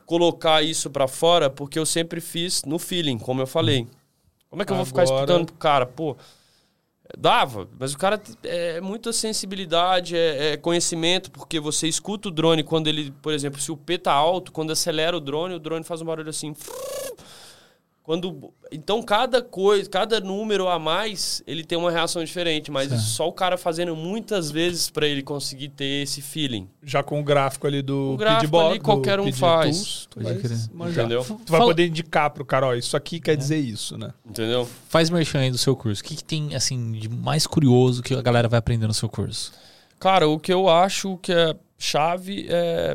colocar isso pra fora, porque eu sempre fiz no feeling, como eu falei. Como é que eu vou ficar Agora- explicando pro cara? Pô, Dava, mas o cara é muita sensibilidade, é, é conhecimento, porque você escuta o drone quando ele, por exemplo, se o P tá alto, quando acelera o drone, o drone faz um barulho assim. Quando, então cada coisa, cada número a mais, ele tem uma reação diferente, mas Certo. só o cara fazendo muitas vezes para ele conseguir ter esse feeling. Já com o gráfico ali do O gráfico Pidbox, ali qualquer um faz. Tools, tu manjar. Entendeu? Tu vai Fala- poder indicar pro cara, ó, isso aqui É. quer dizer isso, né? Entendeu? Faz merchan aí do seu curso. O que, que tem, assim, de mais curioso que a galera vai aprender no seu curso? Cara, o que eu acho que é chave é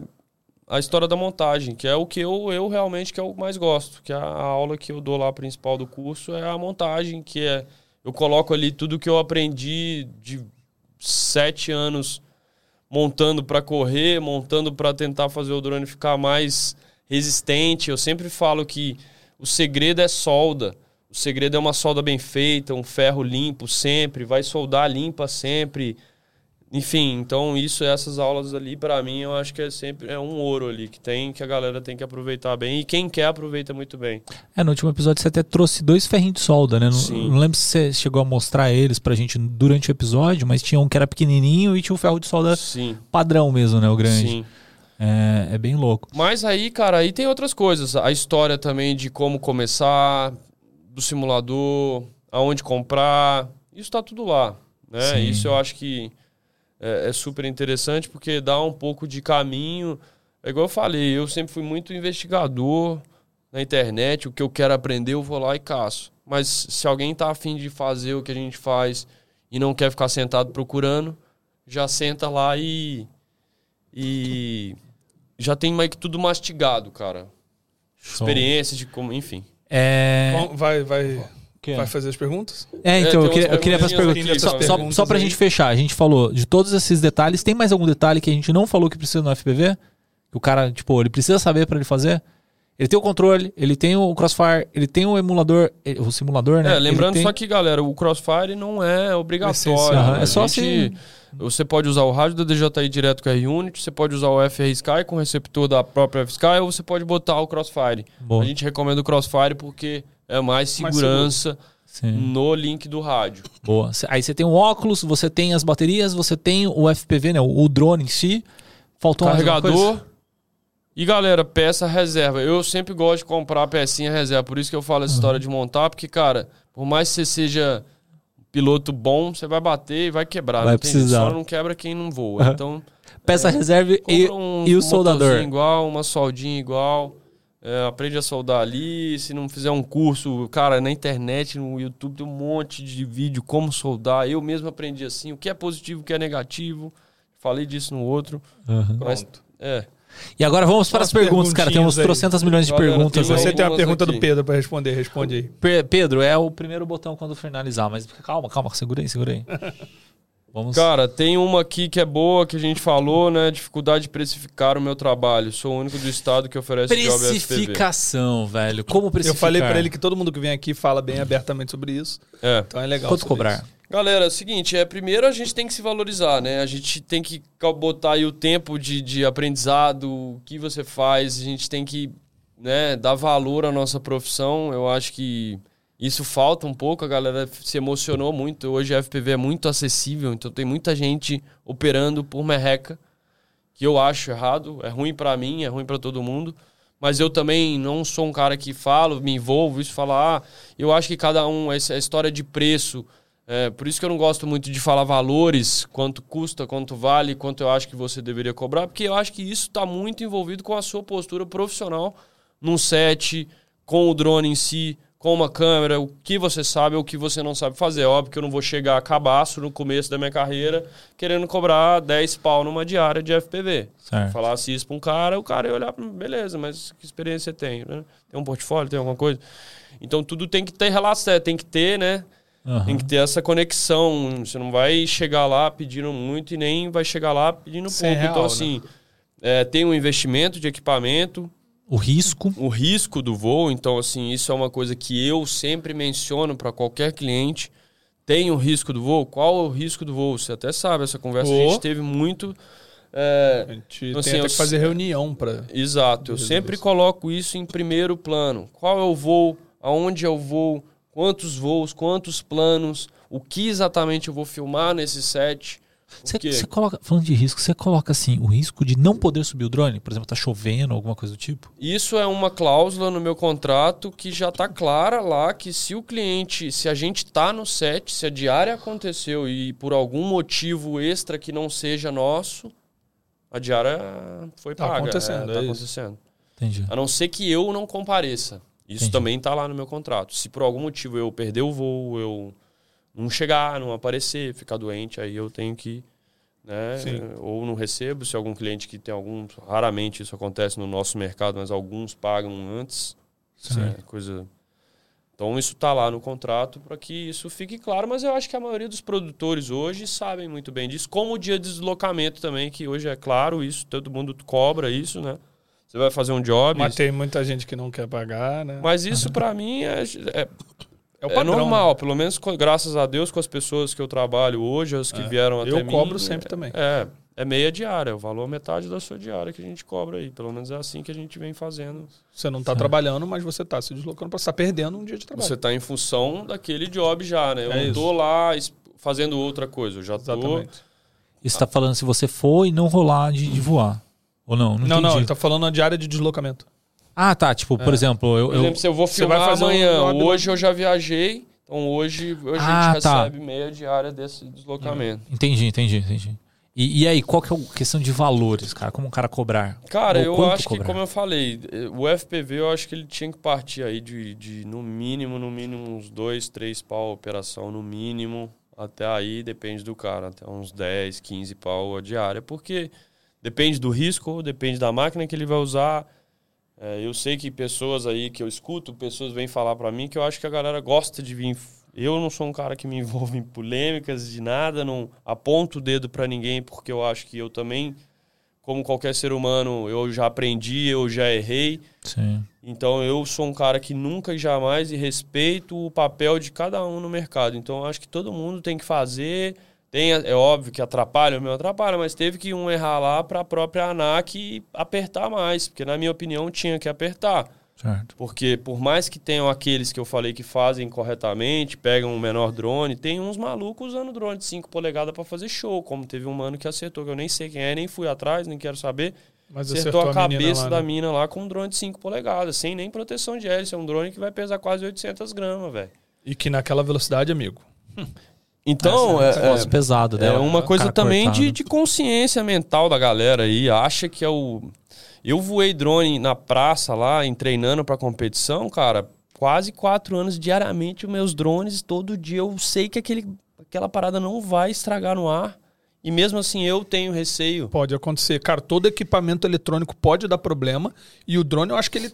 a história da montagem, que é o que eu, eu realmente que eu mais gosto, que é a aula que eu dou lá principal do curso é a montagem, que é eu coloco ali tudo que eu aprendi de sete anos montando para correr, montando para tentar fazer o drone ficar mais resistente. Eu sempre falo que o segredo é solda. O segredo é uma solda bem feita, um ferro limpo sempre, vai soldar limpa sempre. Enfim, então isso, essas aulas ali, pra mim, eu acho que é sempre é um ouro ali que tem, que a galera tem que aproveitar bem. E quem quer, aproveita muito bem. É, no último episódio você até trouxe dois ferrinhos de solda, né? Não, Sim. não lembro se você chegou a mostrar eles pra gente durante o episódio, mas tinha um que era pequenininho e tinha um ferro de solda Sim, padrão mesmo, né? O grande. sim. É, é bem louco. Mas aí, cara, aí tem outras coisas. A história também de como começar, do simulador, aonde comprar. Isso tá tudo lá. Né? Isso eu acho que é, é super interessante porque dá um pouco de caminho. É igual eu falei, eu sempre fui muito investigador na internet. O que eu quero aprender, eu vou lá e caço. Mas se alguém tá afim de fazer o que a gente faz e não quer ficar sentado procurando, já senta lá e. E. Já tem mais que tudo mastigado, cara. Show. Experiência de como. Enfim. É... Bom, vai, vai, que é? vai fazer as perguntas? É, então, tem eu queria, eu queria fazer perguntinhas perguntas. Só, essas só, perguntas só pra aí. gente fechar, a gente falou de todos esses detalhes. Tem mais algum detalhe que a gente não falou que precisa no FPV? Que o cara, tipo, ele precisa saber pra ele fazer? Ele tem o controle, ele tem o Crossfire, ele tem o emulador, eh, o simulador, né? É, lembrando tem- só que, galera, o Crossfire não é obrigatório. Né? é só gente- Você pode usar o rádio da DJI direto com a R-Unity, você pode usar o FR Sky com o receptor da própria F-Sky, ou você pode botar o Crossfire. Boa. A gente recomenda o Crossfire porque é mais Mais segurança Sim. no link do rádio. Boa. Aí você tem o óculos, você tem as baterias, você tem o FPV, né? O, drone em si. Faltou mais alguma coisa? Carregador. E galera, peça reserva. Eu sempre gosto de comprar pecinha reserva, por isso que eu falo essa história de montar, porque, cara, por mais que você seja um piloto bom, você vai bater e vai quebrar. Vai não precisar. Só não quebra quem não voa. Aham. Então, Peça reserva e, um e o motorzinho soldador. igual, uma soldinha igual. é, aprende a soldar ali. Se não fizer um curso, cara, na internet, no YouTube, tem um monte de vídeo como soldar. Eu mesmo aprendi assim, o que é positivo, o que é negativo. Falei disso no outro. Uhum. Mas, é. E agora vamos para as perguntas, cara. Temos aí. trocentas milhões de Galera, perguntas tem aí. Você tem a pergunta aqui. do Pedro pra responder, responde aí. Pe- Pedro, é o primeiro botão quando finalizar, mas calma, calma, segura aí, segura aí. Vamos. Cara, tem uma aqui que é boa, que a gente falou, né? Dificuldade de precificar o meu trabalho. Sou o único do estado que oferece. Precificação, velho. Como precificar? Eu falei pra ele que todo mundo que vem aqui fala bem abertamente sobre isso. É. Então é legal. Quanto cobrar? isso. Galera, é o seguinte, é, primeiro a gente tem que se valorizar, né? A gente tem que botar aí o tempo de, de aprendizado, o que você faz, a gente tem que né, dar valor à nossa profissão. Eu acho que isso falta um pouco, a galera se emocionou muito. Hoje a FPV é muito acessível, então tem muita gente operando por merreca, que eu acho errado, é ruim pra mim, é ruim pra todo mundo. Mas eu também não sou um cara que falo, me envolvo, isso falar, ah, eu acho que cada um, essa história de preço, é, por isso que eu não gosto muito de falar valores, quanto custa, quanto vale, quanto eu acho que você deveria cobrar, porque eu acho que isso está muito envolvido com a sua postura profissional num set, com o drone em si, com uma câmera, o que você sabe ou o que você não sabe fazer. Óbvio que eu não vou chegar a cabaço no começo da minha carreira querendo cobrar 10 pau numa diária de FPV. Certo. Falasse isso pra um cara, o cara ia olhar beleza, mas que experiência você tem? Né? Tem um portfólio, tem alguma coisa? Então tudo tem que ter relação, tem que ter, né? Aham. Tem que ter essa conexão. Você não vai chegar lá pedindo muito e nem vai chegar lá pedindo Sem pouco. real, então, né? assim, é, tem um investimento de equipamento, O risco. o risco do voo. Então, assim, isso é uma coisa que eu sempre menciono para qualquer cliente. Tem o risco do voo? Qual é o risco do voo? Você até sabe, essa conversa a gente teve muito. é, A gente Então, tem assim, até eu- que fazer reunião pra. Exato. Eu sempre isso. coloco isso em primeiro plano. Qual é o voo? Aonde é o voo? Quantos voos? Quantos planos? O que exatamente eu vou filmar nesse set? Você, coloca, falando de risco, você coloca assim, o risco de não poder subir o drone? Por exemplo, tá chovendo, alguma coisa do tipo? Isso é uma cláusula no meu contrato que já está clara lá que se o cliente, se a gente tá no set, se a diária aconteceu e por algum motivo extra que não seja nosso, a diária foi Tá paga. acontecendo, é, tá é isso. acontecendo. Entendi. A não ser que eu não compareça. Isso Entendi. também está lá no meu contrato. Se por algum motivo eu perder o voo, eu não chegar, não aparecer, ficar doente, aí eu tenho que. Né, Sim. ou não recebo, se algum cliente que tem algum. Raramente isso acontece no nosso mercado, mas alguns pagam antes. É coisa. Então isso está lá no contrato para que isso fique claro, mas eu acho que a maioria dos produtores hoje sabem muito bem disso, como o dia de deslocamento também, que hoje é claro isso, todo mundo cobra isso, né? Você vai fazer um job, Mas tem muita gente que não quer pagar, né? mas isso pra mim é, é, é o é padrão. normal, pelo menos com- graças a Deus com as pessoas que eu trabalho hoje, as que É. vieram até Eu mim. cobro sempre também. É, é meia diária, o valor é metade da sua diária que a gente cobra aí. Pelo menos é assim que a gente vem fazendo. Você não tá trabalhando, mas você tá se deslocando pra estar perdendo um dia de trabalho. Você tá em função daquele job já, né? Eu É não tô lá fazendo outra coisa, eu já tô... Exatamente. E você tá falando se você for e não rolar de, de voar. Ou não? Não, Não, não, ele tá falando a diária de deslocamento. Ah, tá. Tipo, por exemplo, eu. Por eu- exemplo, se eu vou Você vai filmar fazer um amanhã, job hoje eu já viajei, então hoje a gente Ah, tá. recebe meia diária desse deslocamento. Entendi, entendi, entendi. E, e aí, qual que é a questão de valores, cara? Como o cara cobrar? Cara, Ou eu quanto acho cobrar? que, como eu falei, eh, o FPV eu acho que ele tinha que partir aí de, de no mínimo, no mínimo, uns dois, três pau a operação, no mínimo. Até aí depende do cara, até uns 10, 15 pau a diária, porque depende do risco, depende da máquina que ele vai usar. É, eu sei que pessoas aí que eu escuto, pessoas vêm falar para mim que eu acho que a galera gosta de vir. Eu não sou um cara que me envolve em polêmicas de nada, não aponto o dedo para ninguém, porque eu acho que eu também, como qualquer ser humano, eu já aprendi, eu já errei. Sim. Então eu sou um cara que nunca e jamais respeito o papel de cada um no mercado. Então eu acho que todo mundo tem que fazer. Tem, é óbvio que atrapalha, o meu atrapalha, mas teve que um errar lá para a própria ANAC apertar mais, porque na minha opinião tinha que apertar. Certo. Porque por mais que tenham aqueles que eu falei que fazem corretamente, pegam um menor drone, tem uns malucos usando drone de 5 polegadas para fazer show, como teve um mano que acertou, que eu nem sei quem é, nem fui atrás, nem quero saber. Mas acertou, a cabeça lá, da né? mina lá com um drone de 5 polegadas, sem nem proteção de hélice. É um drone que vai pesar quase 800 gramas, velho. E que naquela velocidade, amigo. Então, Esse é, negócio é, pesado é dela. uma coisa também de, cortado. de consciência mental da galera aí. Acha que é o. Eu voei drone na praça lá, em treinando pra competição, cara. Quase quatro anos diariamente, os meus drones, todo dia eu sei que aquele, aquela parada não vai estragar no ar. E mesmo assim eu tenho receio. Pode acontecer. Cara, todo equipamento eletrônico pode dar problema. E o drone, eu acho que ele.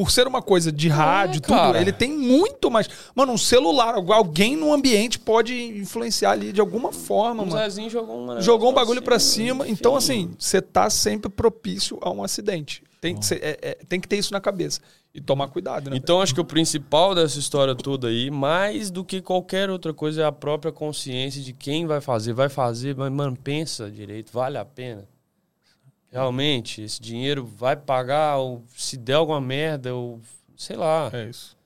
É, Por ser uma coisa de rádio, tudo, cara. ele tem muito mais. Mano, um celular, alguém no ambiente pode influenciar ali de alguma forma, O mano. Zezinho jogou um, Jogou um bagulho pra cima. enfim. Então, assim, você tá sempre propício a um acidente. Tem que, ser- é- é- tem que ter isso na cabeça. E tomar cuidado, né? Então acho que o principal dessa história toda aí, mais do que qualquer outra coisa, é a própria consciência de quem vai fazer. Vai fazer, mas, mano, pensa direito, vale a pena. Realmente, esse dinheiro vai pagar, ou se der alguma merda, ou sei lá. É isso.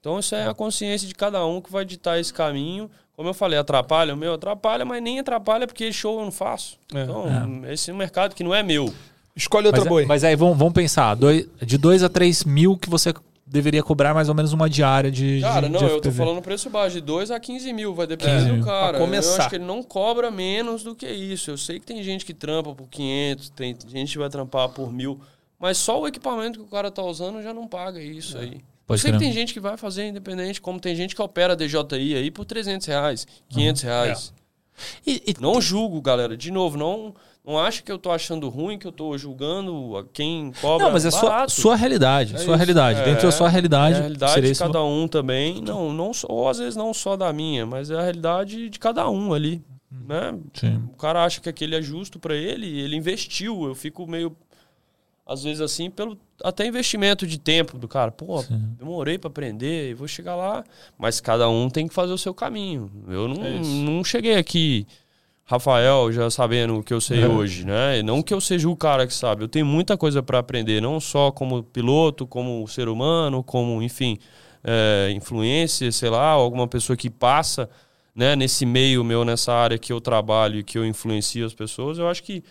Então isso é a consciência de cada um que vai ditar esse caminho. Como eu falei, atrapalha o meu, atrapalha, mas nem atrapalha porque show eu não faço. É. Então, esse é um mercado que não é meu. Escolhe outra Mas, boi. mas aí vamos, vamos pensar, dois- de 2 a 3 mil que você deveria cobrar mais ou menos uma diária de. Cara, de, não, de eu tô falando preço baixo, de 2 a 15 mil, vai depender 15 do cara. Pra começar. Eu acho que ele não cobra menos do que isso. Eu sei que tem gente que trampa por 500, tem gente que vai trampar por mil, mas só o equipamento que o cara tá usando já não paga isso aí. Eu Pode sei que crer. tem gente que vai fazer independente, como tem gente que opera DJI aí por 300 reais, 500 reais. E- e- Não julgo, galera. De novo, não, não acha que eu tô achando ruim, que eu tô julgando quem cobra não, mas é sua, barato. sua realidade. É sua isso. realidade. É, Dentro da sua realidade. É a realidade de cada um também. Não, não só, ou às vezes não só da minha, mas é a realidade de cada um ali. Né? Sim. O cara acha que aquele é justo pra ele, e ele investiu. Eu fico meio, às vezes assim, pelo até investimento de tempo do cara. Pô, demorei pra aprender, vou chegar lá. Mas cada um tem que fazer o seu caminho. Eu não, É não cheguei aqui, Rafael, já sabendo o que eu sei É. hoje, né? Não que eu seja o cara que sabe. Eu tenho muita coisa pra aprender, não só como piloto, como ser humano, como, enfim, é, influência, sei lá, alguma pessoa que passa né, nesse meio meu, nessa área que eu trabalho e que eu influencio as pessoas, eu acho que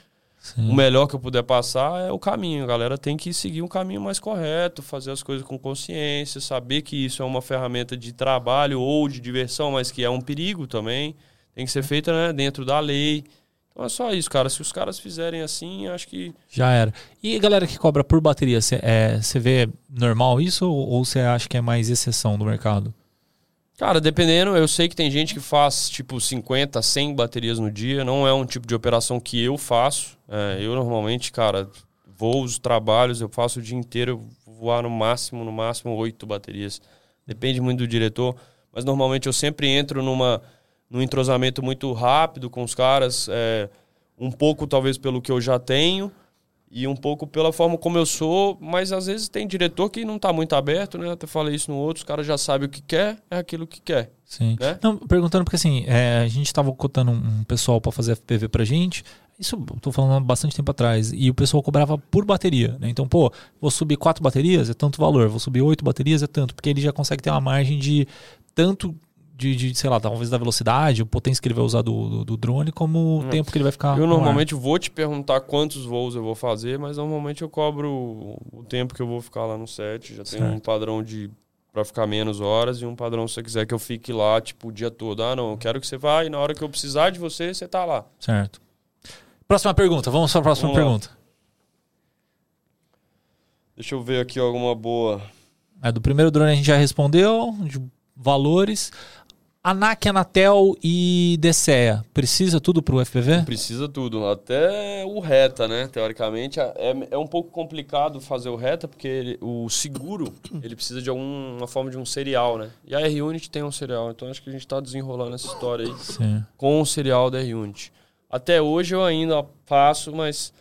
Sim. o melhor que eu puder passar é o caminho. A galera tem que seguir um caminho mais correto, fazer as coisas com consciência, saber que isso é uma ferramenta de trabalho ou de diversão, mas que é um perigo também. Tem que ser feita né, dentro da lei. Então é só isso, cara. Se os caras fizerem assim, acho que. Já era. E a galera que cobra por bateria, você é, vê normal isso ou ou você acha que é mais exceção do mercado? Cara, dependendo, eu sei que tem gente que faz tipo 50, 100 baterias no dia. Não é um tipo de operação que eu faço. É, eu normalmente, cara, voos, trabalhos, eu faço o dia inteiro, voar no máximo, no máximo, oito baterias. Depende muito do diretor. Mas normalmente eu sempre entro numa, num entrosamento muito rápido com os caras. é, um pouco, talvez, pelo que eu já tenho e um pouco pela forma como eu sou, mas às vezes tem diretor que não tá muito aberto, né? Até falei isso no outro, os caras já sabem o que quer, é aquilo que quer. Sim. Né? Não, perguntando porque assim, é, a gente tava cotando um, pessoal pra fazer FPV pra gente. Isso eu tô falando há bastante tempo atrás. E o pessoal cobrava por bateria, né? Então, pô, vou subir quatro baterias, é tanto valor. Vou subir oito baterias, é tanto. Porque ele já consegue ter uma margem de tanto de, de, sei lá, talvez da velocidade, o potência que ele vai usar do, do, do drone, como o tempo que ele vai ficar. eu normalmente vou te perguntar quantos voos eu vou fazer, mas normalmente eu cobro o tempo que eu vou ficar lá no set. Já tem um padrão de para ficar menos horas e um padrão se você quiser que eu fique lá tipo o dia todo. Ah, não, eu quero que você vá e na hora que eu precisar de você, você tá lá. Certo. Próxima pergunta, vamos para a próxima Vamos lá. pergunta. Deixa eu ver aqui alguma boa. É, do primeiro drone a gente já respondeu, de valores. ANAC, Anatel e DCEA, precisa tudo pro FPV? Precisa tudo, até o reta, né? Teoricamente, é, é um pouco complicado fazer o reta, porque ele- o seguro, ele precisa de alguma forma de um serial, né? E a R-Unit tem um serial, então acho que a gente tá desenrolando essa história aí Sim. com o serial da R-Unit. Até hoje eu ainda faço, mas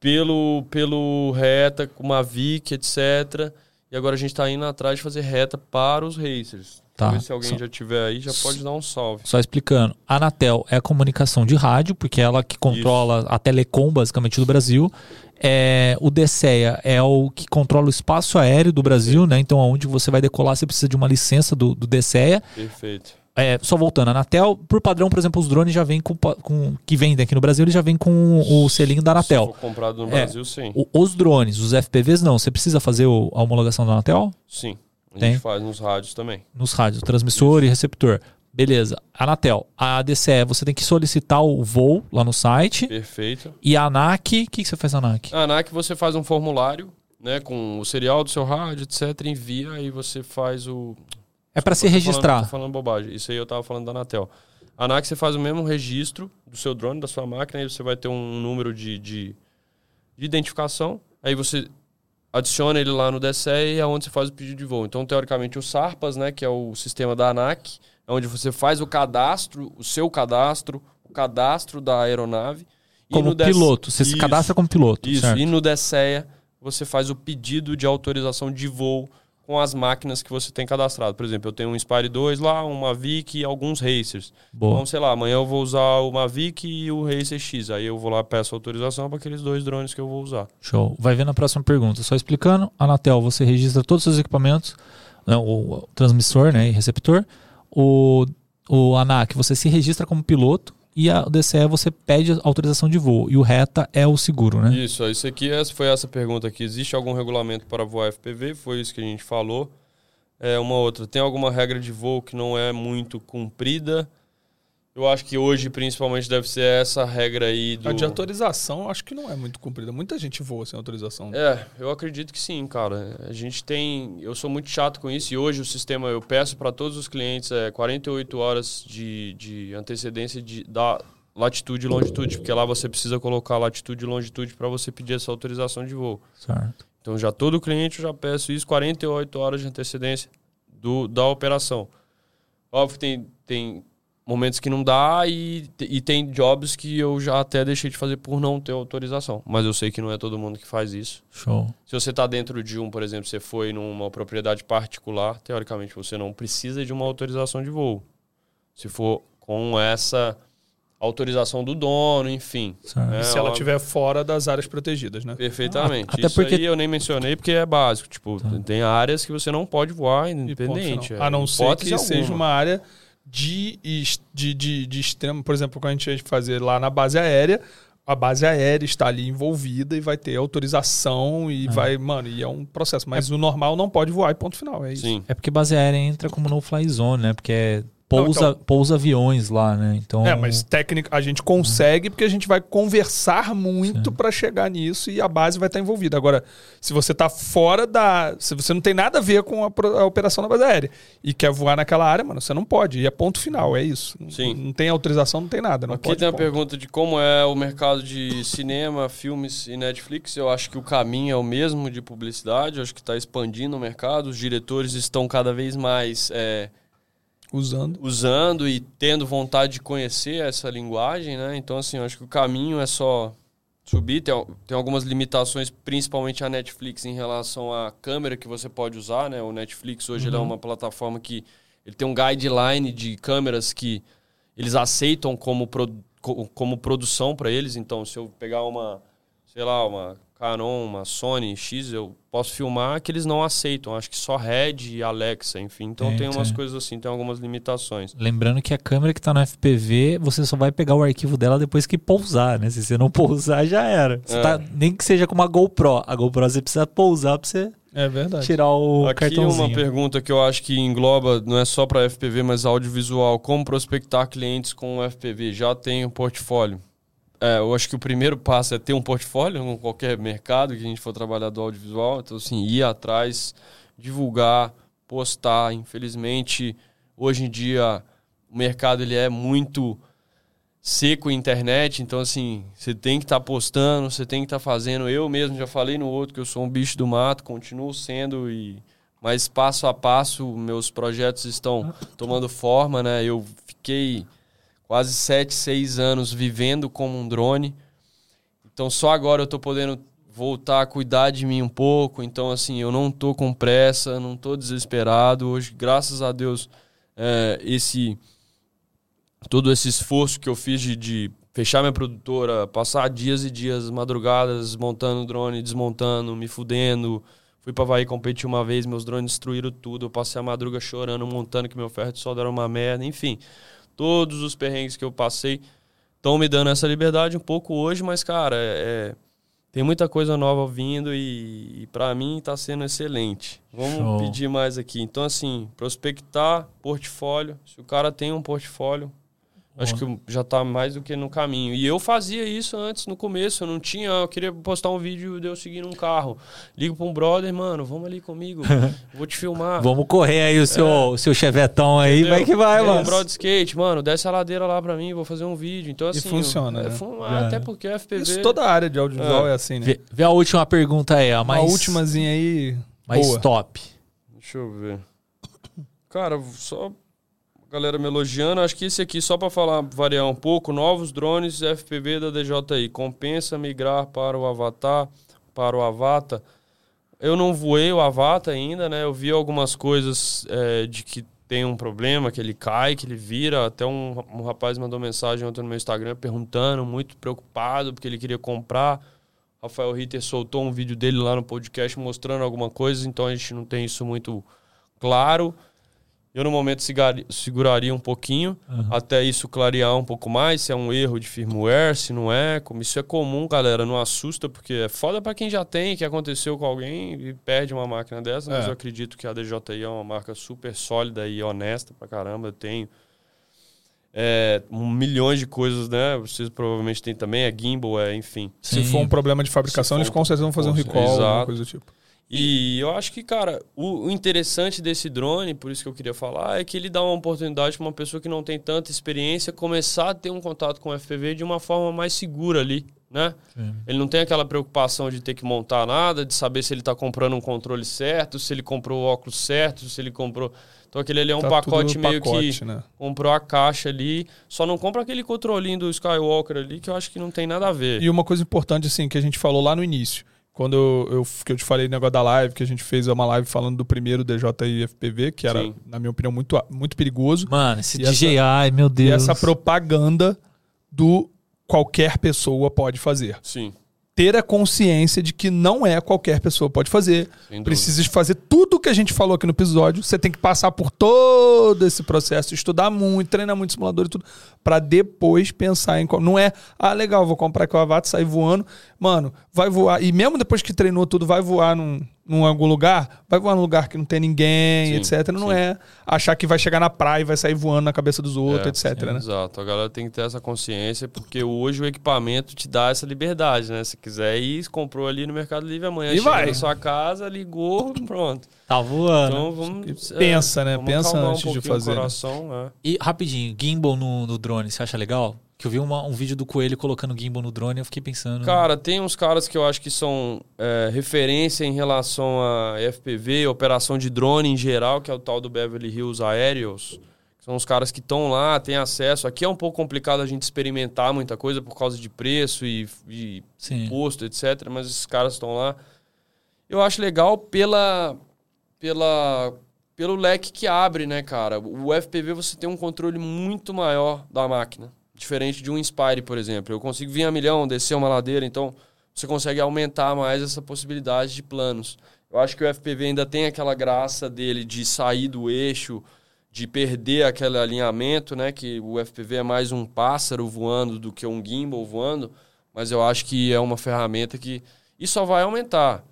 pelo, pelo reta, com uma VIC, etc. E agora a gente tá indo atrás de fazer reta para os racers. Tá. Se alguém Só- já tiver aí, já pode dar um salve. Só explicando, a Anatel é a comunicação de rádio, porque é ela que controla a Telecom, basicamente, do Brasil. É, o DCEA é o que controla o espaço aéreo do Brasil, né? Então, aonde você vai decolar, você precisa de uma licença do, do DCEA. Perfeito. É, só voltando, a Anatel, por padrão, por exemplo, os drones já vêm com, com que vendem aqui no Brasil, eles já vêm com o selinho da Se Anatel. for comprado no É. Brasil, sim. O- os drones, os FPVs, não. Você precisa fazer o- a homologação da Anatel? Sim. A Tem. gente faz nos rádios também. Nos rádios, transmissor e receptor. Beleza. Anatel, a DCE, você tem que solicitar o voo lá no site. Perfeito. E a ANAC, o que, que você faz na ANAC? A ANAC você faz um formulário, né, com o serial do seu rádio, etc, envia e você faz o É para se registrar. Falando, tô falando bobagem. Isso aí eu tava falando da Anatel. A ANAC você faz o mesmo registro do seu drone, da sua máquina, e você vai ter um número de, de, de identificação. Aí você adiciona ele lá no DCE e é onde você faz o pedido de voo. Então, teoricamente, o SARPAS, né, que é o sistema da ANAC, é onde você faz o cadastro, o seu cadastro, o cadastro da aeronave. E Como piloto. Você se Isso. cadastra como piloto. Isso, certo? e no DCEA você faz o pedido de autorização de voo com as máquinas que você tem cadastrado. Por exemplo, eu tenho um Inspire 2 lá, um Mavic e alguns racers. Boa. Então, sei lá, amanhã eu vou usar o Mavic e o Racer X. Aí eu vou lá peço autorização para aqueles dois drones que eu vou usar. Show. Vai ver na próxima pergunta. Só explicando, Anatel, você registra todos os seus equipamentos, né, o, o transmissor né, e receptor. O, o ANAC, você se registra como piloto. E a DCE, você pede autorização de voo. E o RETA é o seguro, né? Isso, isso aqui essa foi essa pergunta aqui. Existe algum regulamento para voar FPV? Foi isso que a gente falou. É uma outra. Tem alguma regra de voo que não é muito cumprida? Eu acho que hoje, principalmente, deve ser essa regra aí do. A de autorização, eu acho que não é muito cumprida. Muita gente voa sem autorização. É, eu acredito que sim, cara. A gente tem. Eu sou muito chato com isso e hoje o sistema eu peço para todos os clientes é 48 horas de, de antecedência de, da latitude e longitude, porque lá você precisa colocar latitude e longitude para você pedir essa autorização de voo. Certo. Então já todo cliente eu já peço isso 48 horas de antecedência do, da operação. Óbvio que tem, tem momentos que não dá e, e tem jobs que eu já até deixei de fazer por não ter autorização. Mas eu sei que não é todo mundo que faz isso. Show. Se você está dentro de um, por exemplo, você foi numa propriedade particular, teoricamente você não precisa de uma autorização de voo. Se for com essa autorização do dono, enfim. Certo. É, se ela estiver fora das áreas protegidas, né? Perfeitamente. Até Isso porque- aí eu nem mencionei porque é básico. Tipo, Tá. tem áreas que você não pode voar E ponto independente. final. é A não ser que alguma. seja uma área de, de, de, de extremo. Por exemplo, quando a gente ia fazer lá na base aérea, a base aérea está ali envolvida e vai ter autorização e vai, mano, e é um processo. Mas o normal não pode voar e ponto final. É isso. Sim. É porque base aérea entra como no-fly zone, né? Porque é Não, pousa, então- pousa aviões lá, né? Então, É, mas técnica a gente consegue porque a gente vai conversar muito para chegar nisso e a base vai estar envolvida. Agora, se você tá fora da, se você não tem nada a ver com a, a operação da base aérea e quer voar naquela área, mano, você não pode. E é ponto final, é isso. Não- Sim. Não, tem autorização, não tem nada. Não Aqui pode, tem a pergunta de como é o mercado de cinema, filmes e Netflix. Eu acho que o caminho é o mesmo de publicidade. Eu acho que está expandindo o mercado. Os diretores estão cada vez mais é, usando. usando e tendo vontade de conhecer essa linguagem, né? Então, assim, eu acho que o caminho é só subir. Tem, tem algumas limitações, principalmente a Netflix, em relação à câmera que você pode usar, né? O Netflix hoje ele é uma plataforma que ele tem um guideline de câmeras que eles aceitam como, pro- co- como produção para eles. Então, se eu pegar uma, sei lá, uma Canon, uma Sony X, eu posso filmar que eles não aceitam. Acho que só Red e Alexa, enfim. Então Tem, tem, umas tem. coisas assim, tem algumas limitações. Lembrando que a câmera que tá no FPV, você só vai pegar o arquivo dela depois que pousar, né? Se você não pousar, já era. Você É. tá- nem que seja com uma GoPro. A GoPro você precisa pousar pra você É verdade. tirar o Aqui cartãozinho. uma pergunta que eu acho que engloba, não é só para FPV, mas audiovisual. Como prospectar clientes com FPV? Já tem um portfólio. É, eu acho que o primeiro passo é ter um portfólio em qualquer mercado que a gente for trabalhar do audiovisual. Então, assim, ir atrás, divulgar, postar. Infelizmente, hoje em dia, o mercado ele é muito seco em internet, então assim, você tem que estar tá postando, você tem que estar tá fazendo. Eu mesmo já falei no outro que eu sou um bicho do mato, continuo sendo e mas passo a passo meus projetos estão tomando forma, né? Eu fiquei quase sete, seis anos vivendo como um drone, então só agora eu estou podendo voltar a cuidar de mim um pouco. Então assim, eu não tô com pressa, não tô desesperado. Hoje, graças a Deus, é, esse todo esse esforço que eu fiz de, de fechar minha produtora, passar dias e dias, madrugadas, montando drone, desmontando, me fudendo. Fui pra Havaí competir uma vez, meus drones destruíram tudo. Eu passei a madruga chorando, montando que meu ferro de solda era uma merda. Enfim, todos os perrengues que eu passei estão me dando essa liberdade um pouco hoje, mas, cara, é, é tem muita coisa nova vindo e, e para mim está sendo excelente. Vamos Show. pedir mais aqui. Então, assim, prospectar portfólio. Se o cara tem um portfólio, Acho que já está mais do que no caminho. E eu fazia isso antes, no começo. Eu não tinha. Eu queria postar um vídeo de eu seguindo um carro. Ligo para um brother, mano, vamos ali comigo. Vou te filmar. vamos correr aí o seu, é. o seu chevetão aí. Entendeu? Vai que vai, mano. Um brother skate, mano, desce a ladeira lá para mim, vou fazer um vídeo. Então, assim. E funciona. Eu, né? é, até porque a FPV. Isso, toda a área de audiovisual é, é assim, né? Vê, vê, a última pergunta aí, a mais. A ultimazinha aí. Mais boa. top. Deixa eu ver. Cara, só galera me elogiando. Acho que esse aqui, só para falar, variar um pouco, novos drones FPV da DJI. Compensa migrar para o Avatar, para o Avata. Eu não voei o Avata ainda, né? Eu vi algumas coisas é, de que tem um problema, que ele cai, que ele vira. Até um, um rapaz mandou mensagem ontem no meu Instagram perguntando, muito preocupado, porque ele queria comprar. Rafael Ritter soltou um vídeo dele lá no podcast mostrando alguma coisa, então a gente não tem isso muito claro. Eu, no momento, seguraria um pouquinho, uhum. até isso clarear um pouco mais, se é um erro de firmware, se não é. Como isso é comum, galera, não assusta, porque é foda para quem já tem, que aconteceu com alguém e perde uma máquina dessa, é. mas eu acredito que a DJI é uma marca super sólida e honesta pra caramba. Eu tenho é, um milhões de coisas, né? Vocês provavelmente têm também, é gimbal, é, enfim. Se for um problema de fabricação, eles com certeza vão fazer um recall, Exato. coisa do tipo. E eu acho que, cara, o, interessante desse drone, por isso que eu queria falar, é que ele dá uma oportunidade para uma pessoa que não tem tanta experiência começar a ter um contato com o FPV de uma forma mais segura ali, né? Sim. Ele não tem aquela preocupação de ter que montar nada, de saber se ele está comprando um controle certo, se ele comprou o óculos certo, se ele comprou. Então aquele ali é um tá pacote meio pacote, que né? comprou a caixa ali. Só não compra aquele controlinho do Skywalker ali, que eu acho que não tem nada a ver. E uma coisa importante, assim, que a gente falou lá no início quando eu, eu, que eu te falei o negócio da live, que a gente fez uma live falando do primeiro DJI FPV, que era, Sim. na minha opinião, muito, muito perigoso. Mano, esse e DJI, essa, meu Deus. E essa propaganda do qualquer pessoa pode fazer. Sim ter a consciência de que não é qualquer pessoa pode fazer. Precisa fazer tudo o que a gente falou aqui no episódio. Você tem que passar por todo esse processo, estudar muito, treinar muito simulador e tudo, para depois pensar em. Não é, ah, legal, vou comprar aqui o Avatar, sair voando. Mano, vai voar. E mesmo depois que treinou tudo, vai voar num, num algum lugar, vai voar num lugar que não tem ninguém, sim, etc. Não sim. é achar que vai chegar na praia e vai sair voando na cabeça dos outros, é, etc. Sim, né? Exato. A galera tem que ter essa consciência, porque hoje o equipamento te dá essa liberdade, né? Se quiser ir, comprou ali no Mercado Livre amanhã, e vai. na sua casa, ligou, pronto. Tá voando. Então vamos. Pensa, é, né? Vamos Pensa antes um de fazer. Coração, né? E rapidinho, gimbal no, no drone, você acha legal? Que eu vi uma, um vídeo do Coelho colocando gimbal no drone eu fiquei pensando. Cara, tem uns caras que eu acho que são é, referência em relação a FPV, operação de drone em geral, que é o tal do Beverly Hills Aerials. São os caras que estão lá, têm acesso. Aqui é um pouco complicado a gente experimentar muita coisa por causa de preço e, e imposto, etc. Mas esses caras estão lá. Eu acho legal pela, pela, pelo leque que abre, né, cara? O FPV você tem um controle muito maior da máquina. Diferente de um Inspire, por exemplo. Eu consigo vir a milhão, descer uma ladeira, então você consegue aumentar mais essa possibilidade de planos. Eu acho que o FPV ainda tem aquela graça dele de sair do eixo, de perder aquele alinhamento, né? Que o FPV é mais um pássaro voando do que um gimbal voando, mas eu acho que é uma ferramenta que isso só vai aumentar.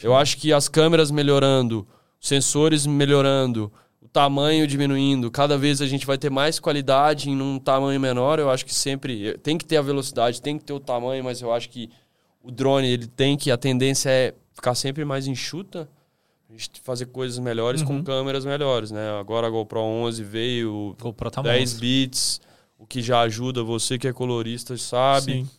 Eu acho que as câmeras melhorando, sensores melhorando, tamanho diminuindo, cada vez a gente vai ter mais qualidade em um tamanho menor. Eu acho que sempre tem que ter a velocidade, tem que ter o tamanho, mas eu acho que o drone ele tem que a tendência é ficar sempre mais enxuta. A gente fazer coisas melhores com câmeras melhores, né? Agora a GoPro 11 veio, GoPro tá 10 monstro. bits, o que já ajuda você que é colorista, sabe? Sim.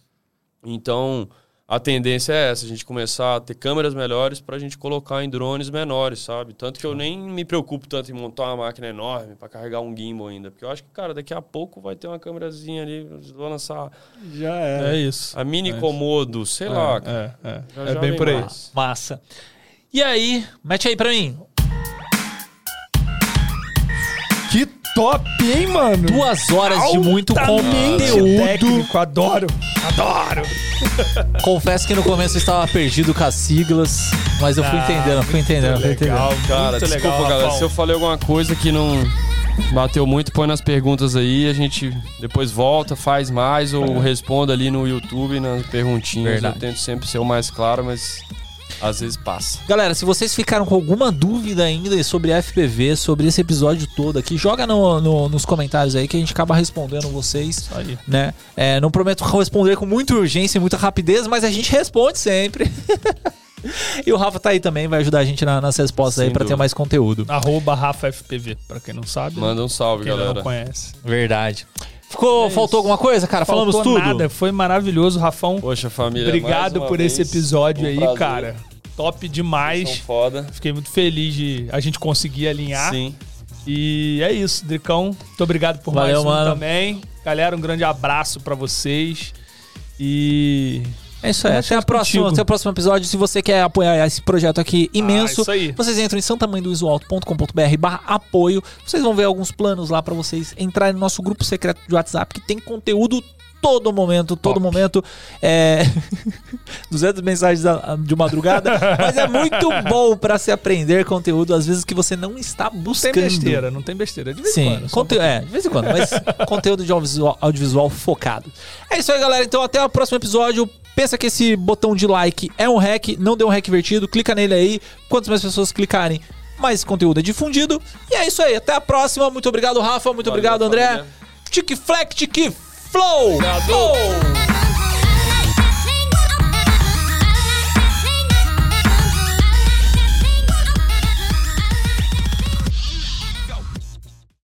Então, a tendência é essa, a gente começar a ter câmeras melhores pra gente colocar em drones menores, sabe? Tanto que eu nem me preocupo tanto em montar uma máquina enorme pra carregar um gimbal ainda, porque eu acho que, cara, daqui a pouco vai ter uma câmerazinha ali, vão lançar Já é. É isso. a mini É. comodo, sei lá, cara. É, é. Já É já bem por aí. Massa. E aí, mete aí pra mim. Que top, hein, mano? Duas horas de muito Altamente conteúdo. técnico, adoro. Adoro. Confesso que no começo eu estava perdido com as siglas, mas eu fui Ah, entendendo, fui entendendo, fui entendendo. Legal, Cara, muito desculpa, legal, galera. Rafão. Se eu falei alguma coisa que não bateu muito, põe nas perguntas aí. A gente depois volta, faz mais ou responda ali no YouTube nas perguntinhas. Verdade. Eu tento sempre ser o mais claro, mas às vezes passa. Galera, se vocês ficaram com alguma dúvida ainda sobre FPV, sobre esse episódio todo aqui, joga no- no- nos comentários aí que a gente acaba respondendo vocês. Isso aí. né? É, não prometo responder com muita urgência e muita rapidez, mas a gente responde sempre. e o Rafa tá aí também, vai ajudar a gente na- nas respostas aí Sem pra ter dúvida. mais conteúdo. Arroba Rafa FPV, pra quem não sabe. Manda um salve, quem galera. não conhece. Verdade. Ficou, É faltou alguma coisa, cara? Falamos Faltou tudo. nada, foi maravilhoso, Rafão. Poxa, família. Obrigado por esse vez, episódio um aí, prazer. cara. Top São demais. foda. Fiquei muito feliz de a gente conseguir alinhar. Sim. E é isso, Dricão. Muito obrigado por Valeu, mais um mano. também. Galera, um grande abraço pra vocês. E É isso aí. Até, a junto próxima, até o próximo episódio. Se você quer apoiar esse projeto aqui imenso, Ah, isso aí. vocês entram em santamanhodoisoalto.com.br barra apoio. Vocês vão ver alguns planos lá pra vocês entrarem no nosso grupo secreto de WhatsApp que tem conteúdo todo momento, todo Top. momento. É... 200 mensagens de madrugada, mas é muito bom pra se aprender conteúdo às vezes que você não está não tem buscando. besteira, não tem besteira. De vez em Sim, quando. só um conte- é, de vez em quando, mas conteúdo de audiovisual, audiovisual focado. É isso aí, galera. Então, até o próximo episódio. Pensa que esse botão de like é um hack, não deu um hack vertido, clica nele aí. Quantas mais pessoas clicarem, mais conteúdo é difundido. E é isso aí, até a próxima. Muito obrigado, Rafa. Muito Valeu, obrigado, André. família. Tique Fleck, Tique Flow! Obrigado. Flow!